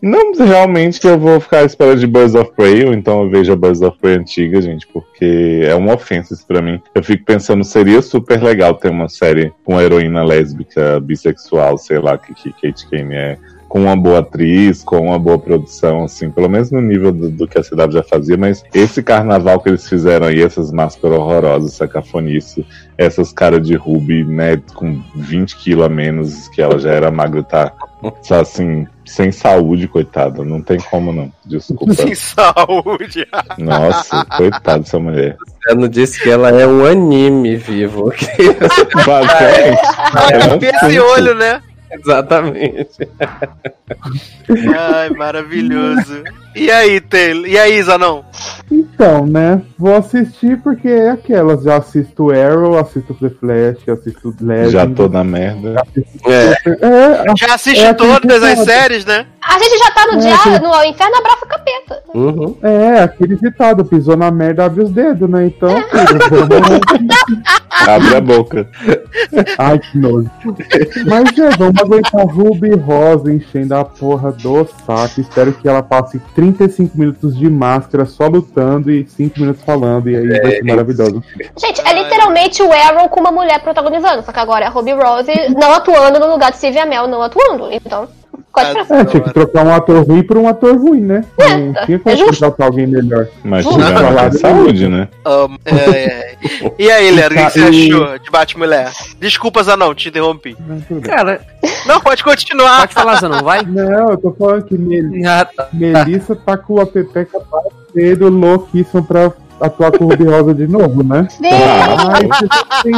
Não, realmente que eu vou ficar à espera de Birds of Prey, ou então eu vejo a Birds of Prey antiga, gente, porque é uma ofensa isso pra mim. Eu fico pensando, seria super legal ter uma série com heroína lésbica, bissexual, sei lá, que, que Kate Kane é com uma boa atriz, com uma boa produção, assim, pelo menos no nível do, do que a CW já fazia, mas esse carnaval que eles fizeram aí, essas máscaras horrorosas, essa cafonice, essas caras de Ruby, né, com 20 quilos a menos, que ela já era magra, tá, tá assim, sem saúde, coitada, não tem como não, desculpa. Sem saúde. Nossa, coitada dessa mulher. Ela não disse que ela é um anime vivo. Basicamente, é um Esse olho, né? Exatamente. Ai, maravilhoso. E aí, Taylor? E aí, Zanon? Então, né? Vou assistir porque é aquelas. Já assisto Arrow, assisto The Flash, assisto Legend. Já tô na merda. É. É, a- Já assiste É todas as séries, né? A gente já tá no, É, dia, aquele- no inferno abraça o capeta. Uhum. é, aquele ditado, pisou na merda, abre os dedos, né? Então, filho, vamos- Abre a boca. Ai, que nojo. Mas é, vamos aguentar Ruby Rosa enchendo a porra do saco. Espero que ela passe 35 minutos de máscara só lutando e 5 minutos falando. E aí vai ser maravilhoso. Gente, é literalmente o Arrow com uma mulher protagonizando. Só que agora é a Ruby Rose não atuando no lugar de Stevie Amell não atuando. Então? É, tinha que trocar um ator ruim por um ator ruim, né? Não tinha é como justo. contratar alguém melhor. Mas tem de- saúde, né? Amo. É, é. E aí, Leandro, o que, que você E- achou de Batmulher? Desculpa, Zanon, te interrompi. Não. Cara, Não, pode continuar. pode falar, Zanon, vai? Não, eu tô falando que Mel- Ah, tá. Melissa tá com a Pepeca cedo louquíssima pra atuar com o Ruby Rosa de novo, né? Tem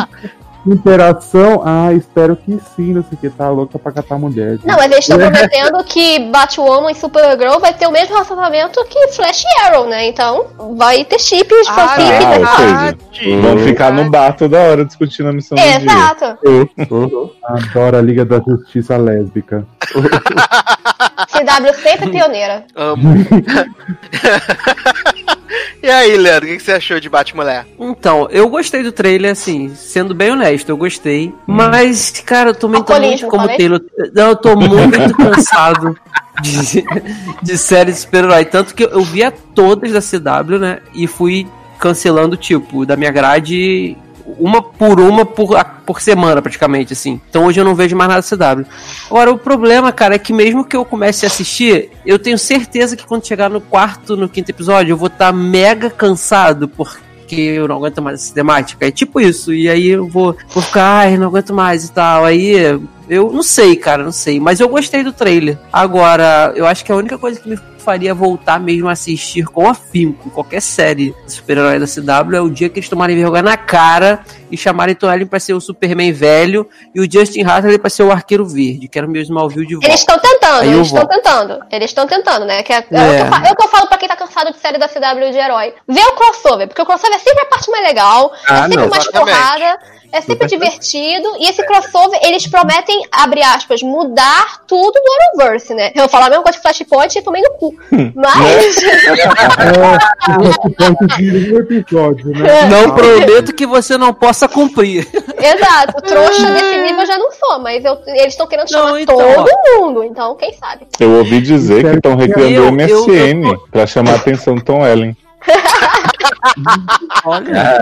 interação? Ah, espero que sim, não sei o que, tá louca pra catar mulher. Não, mas eles estão prometendo que Batwoman e Supergirl vai ter o mesmo relacionamento que Flash e Arrow, né? Então, vai ter chips, Ah, fanfic, é, né? ou seja. Vão ficar no bar toda hora discutindo a missão do dia. Exato. Uhum. Adoro a Liga da Justiça Lésbica. CW sempre pioneira. Amo. e aí, Leandro, o que, você achou de Batmulher? Então, eu gostei do trailer, assim, sendo bem honesto, eu gostei. Mas, cara, eu também tô muito como falei? Taylor. Não, eu tô muito cansado de, de série de super-herói. Tanto que eu via todas da CW, né? E fui cancelando, tipo, da minha grade. Uma por uma por, por semana, praticamente, assim. Então hoje eu não vejo mais nada da CW. Agora, o problema, cara, é que mesmo que eu comece a assistir, eu tenho certeza que quando chegar no quarto, no quinto episódio, eu vou estar mega cansado, porque eu não aguento mais essa temática. É tipo isso. E aí eu vou, vou ficar, ai, não aguento mais e tal. Aí eu não sei, cara, não sei. Mas eu gostei do trailer. Agora, eu acho que a única coisa que me faria voltar mesmo a assistir com afinco qualquer série de super-herói da CW é o dia que eles tomarem vergonha na cara e chamarem Tom Ellen pra ser o Superman velho e o Justin Hathaway pra ser o Arqueiro Verde, que era o meu Smallville de volta. Eles estão tentando, Aí eles estão tentando. Eles estão tentando, né? Que é, é. É. o que eu fa- é o que eu falo pra quem tá cansado de série da CW de herói. Vê o crossover, porque o crossover é sempre a parte mais legal, Ah, é sempre não, mais exatamente. porrada, é sempre divertido. E esse crossover, eles prometem, abre aspas, mudar tudo do Arrowverse, né? Eu falo a mesma coisa que Flashpoint e tomei no cu. Mas. É? Não prometo que você não possa cumprir. Exato, trouxa desse nível eu já não sou, mas eu- eles estão querendo Não, chamar então, todo mundo, então quem sabe? Eu ouvi dizer que estão recriando o eu- MSN eu pra chamar a atenção do Tom Ellen. Olha.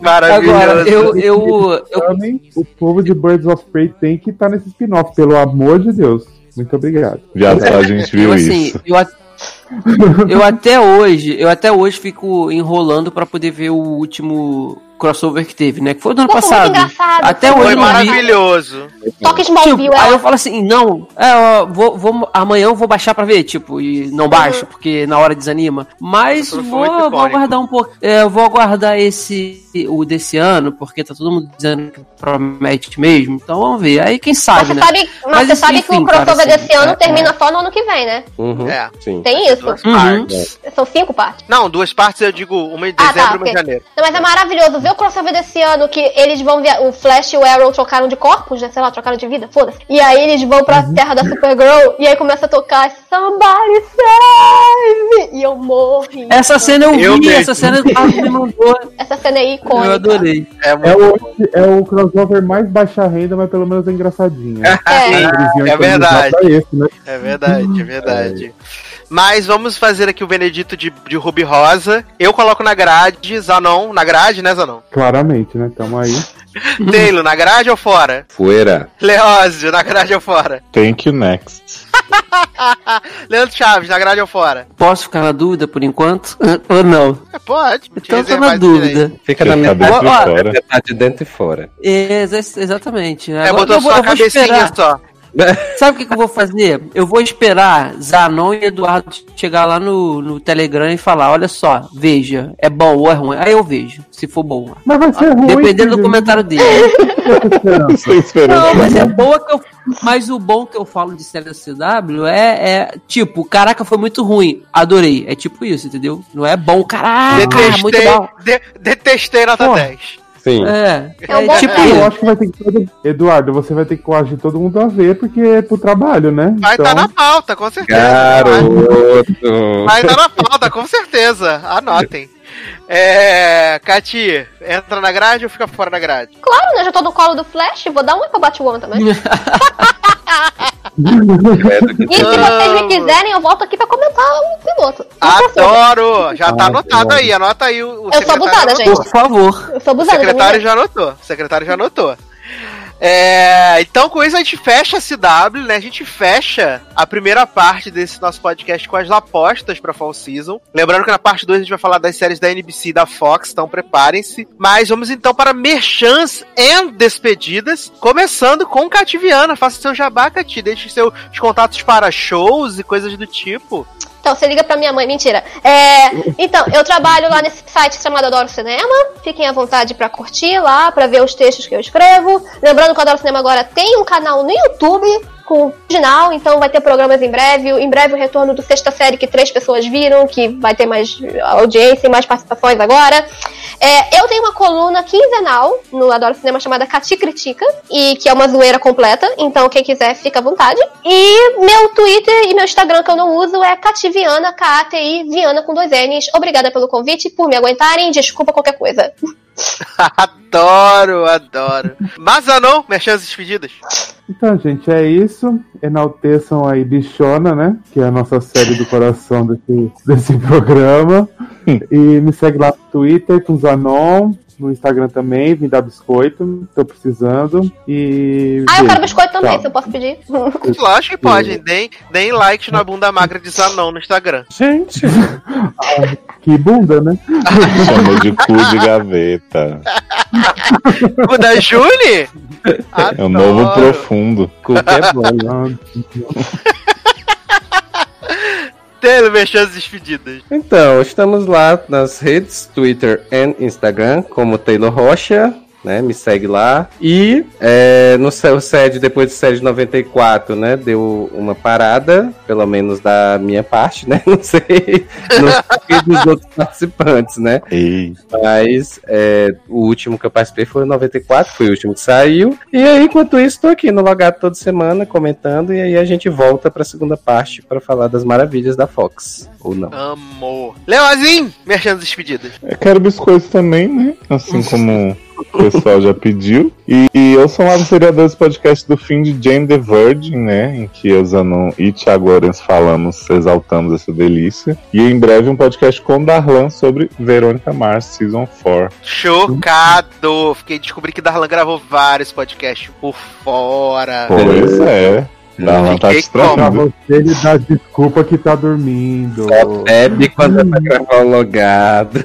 Maravilhoso. Agora, eu, eu, eu o povo de Birds of Prey tem que estar nesse spin-off, pelo amor de Deus. Muito obrigado. Já só a gente viu eu, assim, isso. eu, eu até hoje, eu até hoje fico enrolando pra poder ver o último crossover que teve, né? Que foi do ano foi muito passado. engraçado, Até foi hoje não vi. maravilhoso. Toque de Tipo, Smallville, aí é eu falo assim, não, é, ó, vou, vou- amanhã eu vou baixar pra ver, tipo, e não baixo, porque na hora desanima. Mas vou, vou aguardar um pouco. É, eu vou aguardar esse, o desse ano, porque tá todo mundo dizendo que promete mesmo. Então vamos ver. Aí quem Mas sabe, você né? sabe, mas Mas, você sabe que enfim, o crossover cara, assim, desse ano é- termina só no ano que vem, né? Uhum. É. Sim. Tem isso. Duas Uhum. partes. São cinco partes. Não, duas partes eu digo uma em Ah, dezembro tá, e uma em ok. janeiro. Não, mas é maravilhoso ver o crossover desse ano que eles vão via... O Flash e o Arrow trocaram de corpos, né? Sei lá, trocaram de vida, foda-se. E aí eles vão pra Uhum. terra da Supergirl e aí começa a tocar Somebody Save! E eu morri. Essa cena eu, Eu vi, mesmo. essa cena me mandou. Essa cena é icônica. Eu adorei. É É o, é o crossover mais baixa renda, mas pelo menos é engraçadinho. É. Iam É verdade. esse, né? É verdade, é verdade. Mas vamos fazer aqui o Benedito de, de Ruby Rosa. Eu coloco na grade, Zanon. Na grade, né, Zanon? Claramente, né? Tamo aí. Taylor, na grade ou fora? Fuera. Leózio, na grade ou fora? Thank you next. Leandro Chaves, na grade ou fora? Posso ficar na dúvida por enquanto? Ou não? É, pode. Então eu tô reservar na dúvida. Fica na metade, e Ó, ó, fora. metade dentro e fora. É, exa- exatamente. É, Agora botou eu vou, só a cabecinha esperar. só. Sabe o que, que eu vou fazer? Eu vou esperar Zanon e Eduardo chegar lá no, no Telegram e falar: olha só, veja, é bom ou é ruim. Aí eu vejo, se for bom. Mas vai ser ruim. Dependendo do comentário dele. Esperando. Não, mas é boa que eu. Mas o bom que eu falo de CW é, é tipo, caraca, foi muito ruim. Adorei. É tipo isso, entendeu? Não é bom, caraca, muito Detestei, bom. de- detestei nota Pô. 10. Sim. É, É um é bom tipo teste. Eu acho que vai ter que. Eduardo, você vai ter que coagir todo mundo a ver, porque é pro trabalho, né? Vai estar Então, na pauta, com certeza. Garoto. Vai estar na pauta, com certeza. Anotem. É. Cati, entra na grade ou fica fora da grade? Claro, né? Já tô no colo do Flash, vou dar um pra Batwoman também. E se vocês me quiserem, eu volto aqui pra comentar o piloto. Adoro! Já tá Ah, anotado aí, anota aí o, o Eu sou secretário abusada, gente. Por favor. Eu sou O abusada. secretário já... já anotou. O secretário já anotou. É, então, com isso, a gente fecha a CW, né? A gente fecha a primeira parte desse nosso podcast com as apostas pra Fall Season. Lembrando que na parte 2 a gente vai falar das séries da NBC e da Fox, então preparem-se. Mas vamos então para merchans e despedidas. Começando com Cativiana. Faça seu jabá, Cati. Deixe seus contatos para shows e coisas do tipo. Então, você liga pra minha mãe, mentira. É, então, eu trabalho lá nesse site chamado Adoro Cinema. Fiquem à vontade pra curtir lá, pra ver os textos que eu escrevo. Lembrando que o Adoro Cinema agora tem um canal no YouTube com o original, então vai ter programas em breve. Em breve o retorno do sexta série que três pessoas viram, que vai ter mais audiência e mais participações agora. É, eu tenho uma coluna quinzenal no Adoro Cinema chamada Cati Critica, e que é uma zoeira completa, então quem quiser fica à vontade. E meu Twitter e meu Instagram que eu não uso é Cativiana, K-A-T-I, Viana com dois N's. Obrigada pelo convite, por me aguentarem, desculpa qualquer coisa. adoro, adoro. Mazanon, merchans despedidas. Então, gente, é isso. Enalteçam aí Bichona, né? Que é a nossa série do coração desse, desse programa. e me segue lá no Twitter com Zanon. No Instagram também, vim dar biscoito. Tô precisando. E. Ah, eu quero biscoito também, Tchau. se eu posso pedir. Lógico que pode. Deem, deem likes na bunda magra de Zanon no Instagram. Gente. Que bunda, né? Chamou de cu de gaveta. O da Julie? É o novo profundo. Culpa é bom. Telo, merchans despedidas. Então, estamos lá nas redes Twitter e Instagram, como Taylor Rocha, né? Me segue lá. E é, no seu SED, depois do SED 94, né? Deu uma parada, pelo menos da minha parte, né? Não sei. Não sei dos outros participantes, né? Ei, Mas é, o último que eu participei foi o 94, foi o último que saiu. E aí, enquanto isso, tô aqui no Logado toda semana comentando. E aí a gente volta pra segunda parte pra falar das maravilhas da Fox. Ou não. Amor. Leozinho, merchans despedidas. eu quero biscoito também, né? Assim como o pessoal já pediu. E, e eu sou lá do seriadores podcast do fim de Jane the Virgin, né? Em que eu, Zanon e Thiago Lorenz falamos, exaltamos essa delícia. E em breve um podcast com Darlan sobre Verônica Mars Season 4. Chocado. Fiquei descobri que Darlan gravou vários podcasts por fora. Pois é. Darlan tá Fiquei Pra você, ele dá desculpa que tá dormindo. Bebe quando é pra gravar o logado.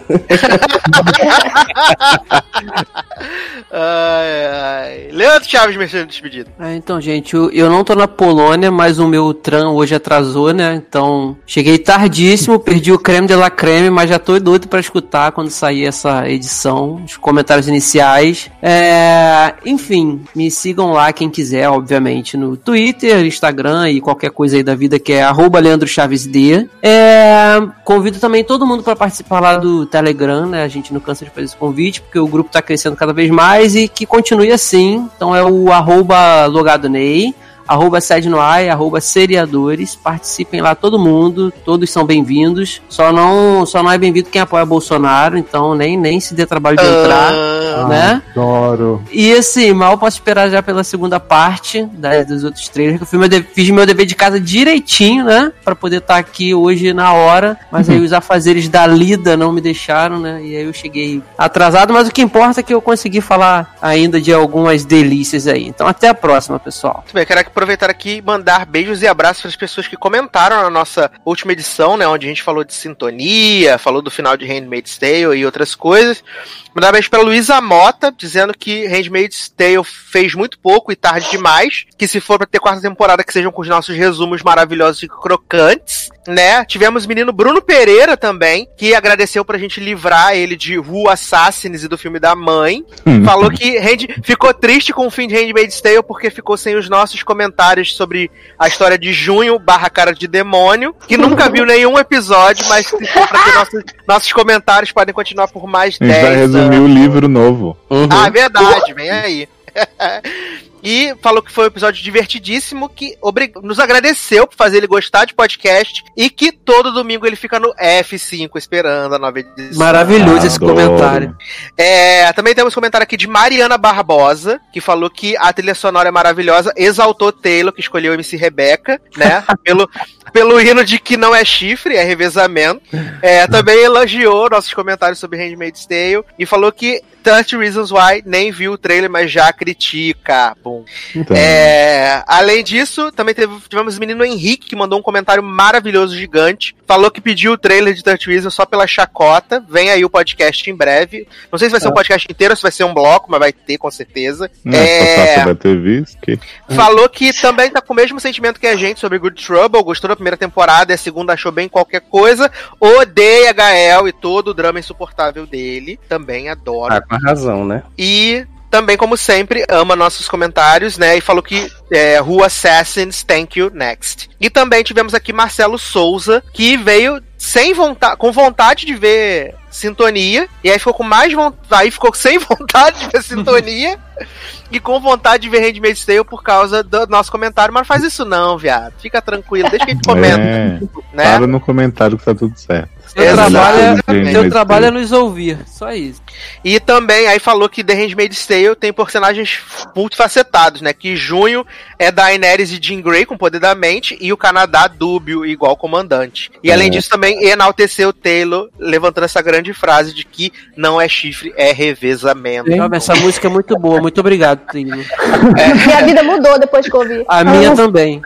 Ai, ai. Leandro Chaves, merchans despedidas. É, então, gente, eu, eu não tô na Polônia, mas o meu tram hoje atrasou, né? Então, cheguei tardíssimo, perdi o creme de la creme, mas já tô doido pra escutar quando sair essa edição, os comentários iniciais. É, enfim, me sigam lá quem quiser, obviamente, no Twitter, Instagram e qualquer coisa aí da vida que é arroba Leandro Chaves D. É, convido também todo mundo para participar lá do Telegram, né? A gente não cansa de fazer esse convite, porque o grupo tá crescendo cada vez mais e que continue assim. Então é o arroba logado Ney, arroba sede no ar, e arroba seriadores. Participem lá todo mundo, todos são bem-vindos. Só não, só não é bem-vindo quem apoia Bolsonaro, então nem, nem se dê trabalho de entrar, Ah, né? Adoro. E assim, mal posso esperar já pela segunda parte da, dos outros trailers. Que eu fiz meu, de- fiz meu dever de casa direitinho, né? Pra poder estar aqui hoje na hora. Mas aí os afazeres da lida não me deixaram, né? E aí eu cheguei atrasado. Mas o que importa é que eu consegui falar ainda de algumas delícias aí. Então até a próxima, pessoal. Muito bem, aproveitar aqui e mandar beijos e abraços para as pessoas que comentaram na nossa última edição, né? Onde a gente falou de sintonia, falou do final de Handmaid's Tale e outras coisas. Mandar beijo pra Luísa Mota, dizendo que Handmaid's Tale fez muito pouco e tarde demais. Que se for pra ter quarta temporada, que sejam com os nossos resumos maravilhosos e crocantes, né? Tivemos o menino Bruno Pereira também, que agradeceu pra gente livrar ele de Who Assassins e do filme da mãe. Falou que Hand- ficou triste com o fim de Handmaid's Tale porque ficou sem os nossos comentários sobre a história de junho barra cara de demônio, que nunca viu nenhum episódio, mas nossos, nossos comentários podem continuar por mais A gente 10 vai resumir anos. o livro novo. Ah, é verdade, vem aí. E falou que foi um episódio divertidíssimo, que nos agradeceu por fazer ele gostar de podcast e que todo domingo ele fica no F5 esperando a nova edição. Maravilhoso esse Adoro. comentário. É, também temos comentário aqui de Mariana Barbosa, que falou que a trilha sonora é maravilhosa, exaltou Taylor, que escolheu MC Rebeca, né? pelo, pelo hino de que não é chifre, é revezamento. É, também elogiou nossos comentários sobre Handmaid's Tale e falou que 30 Reasons Why nem viu o trailer, mas já critica. Bom. Então, É, além disso, também teve- tivemos o menino Henrique que mandou um comentário maravilhoso, gigante. Falou que pediu o trailer de 30 Reasons só pela chacota. Vem aí o podcast em breve. Não sei se vai ser um podcast inteiro, ou se vai ser um bloco, mas vai ter com certeza. né, é- vai ter visto que Falou que também tá com o mesmo sentimento que a gente sobre Good Trouble, gostou da primeira temporada e a segunda achou bem qualquer coisa. Odeia Gael e todo o drama insuportável dele. Também adora. Ah, com razão, né? E também, como sempre, ama nossos comentários, né? E falou que é, Who Assassins, thank you, next. E também tivemos aqui Marcelo Souza, que veio sem vontade, com vontade de ver sintonia, e aí ficou com mais vontade, aí ficou sem vontade de ver sintonia, e com vontade de ver Handmaid's Tale por causa do nosso comentário, mas não faz isso não, viado. Fica tranquilo, deixa que a gente comenta, É, né? para no comentário que tá tudo certo. Seu trabalho, é, seu trabalho é nos ouvir. Só isso. E também aí falou que The Handmaid's Tale tem personagens multifacetados, né? Que junho é Daenerys e Jean Grey com poder da mente e o Canadá dúbio igual comandante. E além É. disso também enalteceu Taylor levantando essa grande frase de que não é chifre, é revezamento. Essa música é muito boa. Muito obrigado, Taylor. Minha vida mudou depois que eu ouvi. A minha também.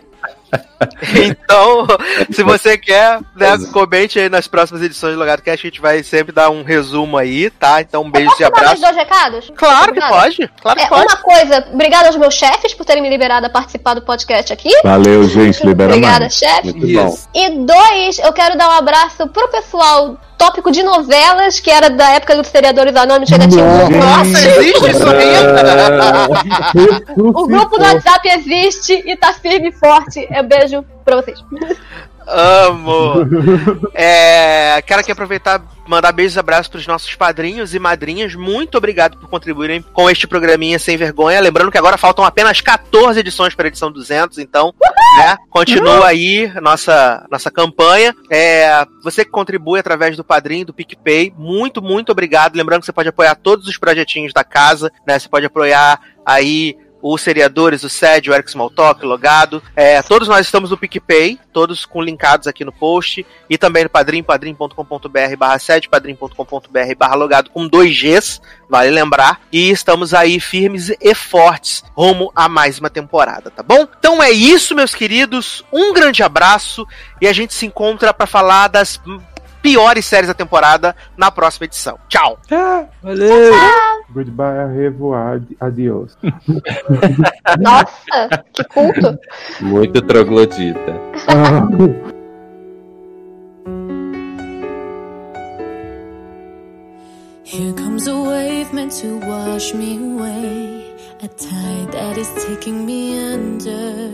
Então, se você quer, né, comente aí nas próximas edições do Logado que a gente vai sempre dar um resumo aí, tá? Então um beijo Posso de dar mais abraço. dois recados? Claro que pode, claro que É, pode. uma coisa, obrigada aos meus chefes por terem me liberado a participar do podcast aqui. Valeu, gente. Libera Obrigada, mais. chefe. Muito Isso. bom. E dois, eu quero dar um abraço pro pessoal tópico de novelas, que era da época dos seriadores anônimos, ainda tinha um grupo. Nossa, existe isso aí? O grupo do WhatsApp existe e tá firme e forte. É beijo pra vocês. Amo! É, quero aqui aproveitar e mandar beijos e abraços pros nossos padrinhos e madrinhas. Muito obrigado por contribuírem com este programinha sem vergonha. Lembrando que agora faltam apenas 14 edições para a edição 200, então, né, continua aí nossa, nossa campanha. É, você que contribui através do padrinho, do PicPay, muito, muito obrigado. Lembrando que você pode apoiar todos os projetinhos da casa, né? Você pode apoiar aí os seriadores, o SED, o Eric Smalltalk, o Logado. É, todos nós estamos no PicPay, todos com linkados aqui no post. E também no Padrim, padrim.com.br barra SED, padrim.com.br barra Logado com dois Gs, vale lembrar. E estamos aí firmes e fortes rumo a mais uma temporada, tá bom? Então é isso, meus queridos. Um grande abraço e a gente se encontra para falar das piores séries da temporada na próxima edição. Tchau! Valeu. Goodbye, a revoar, adiós. Nossa, que culto. Muito troglodita. Ah, Here comes a wave meant to wash me away. A tide that is taking me under.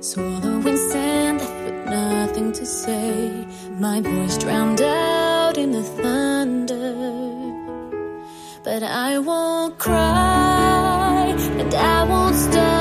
Swallowing sand with nothing to say. My voice drowned out in the thunder. But I won't cry and I won't start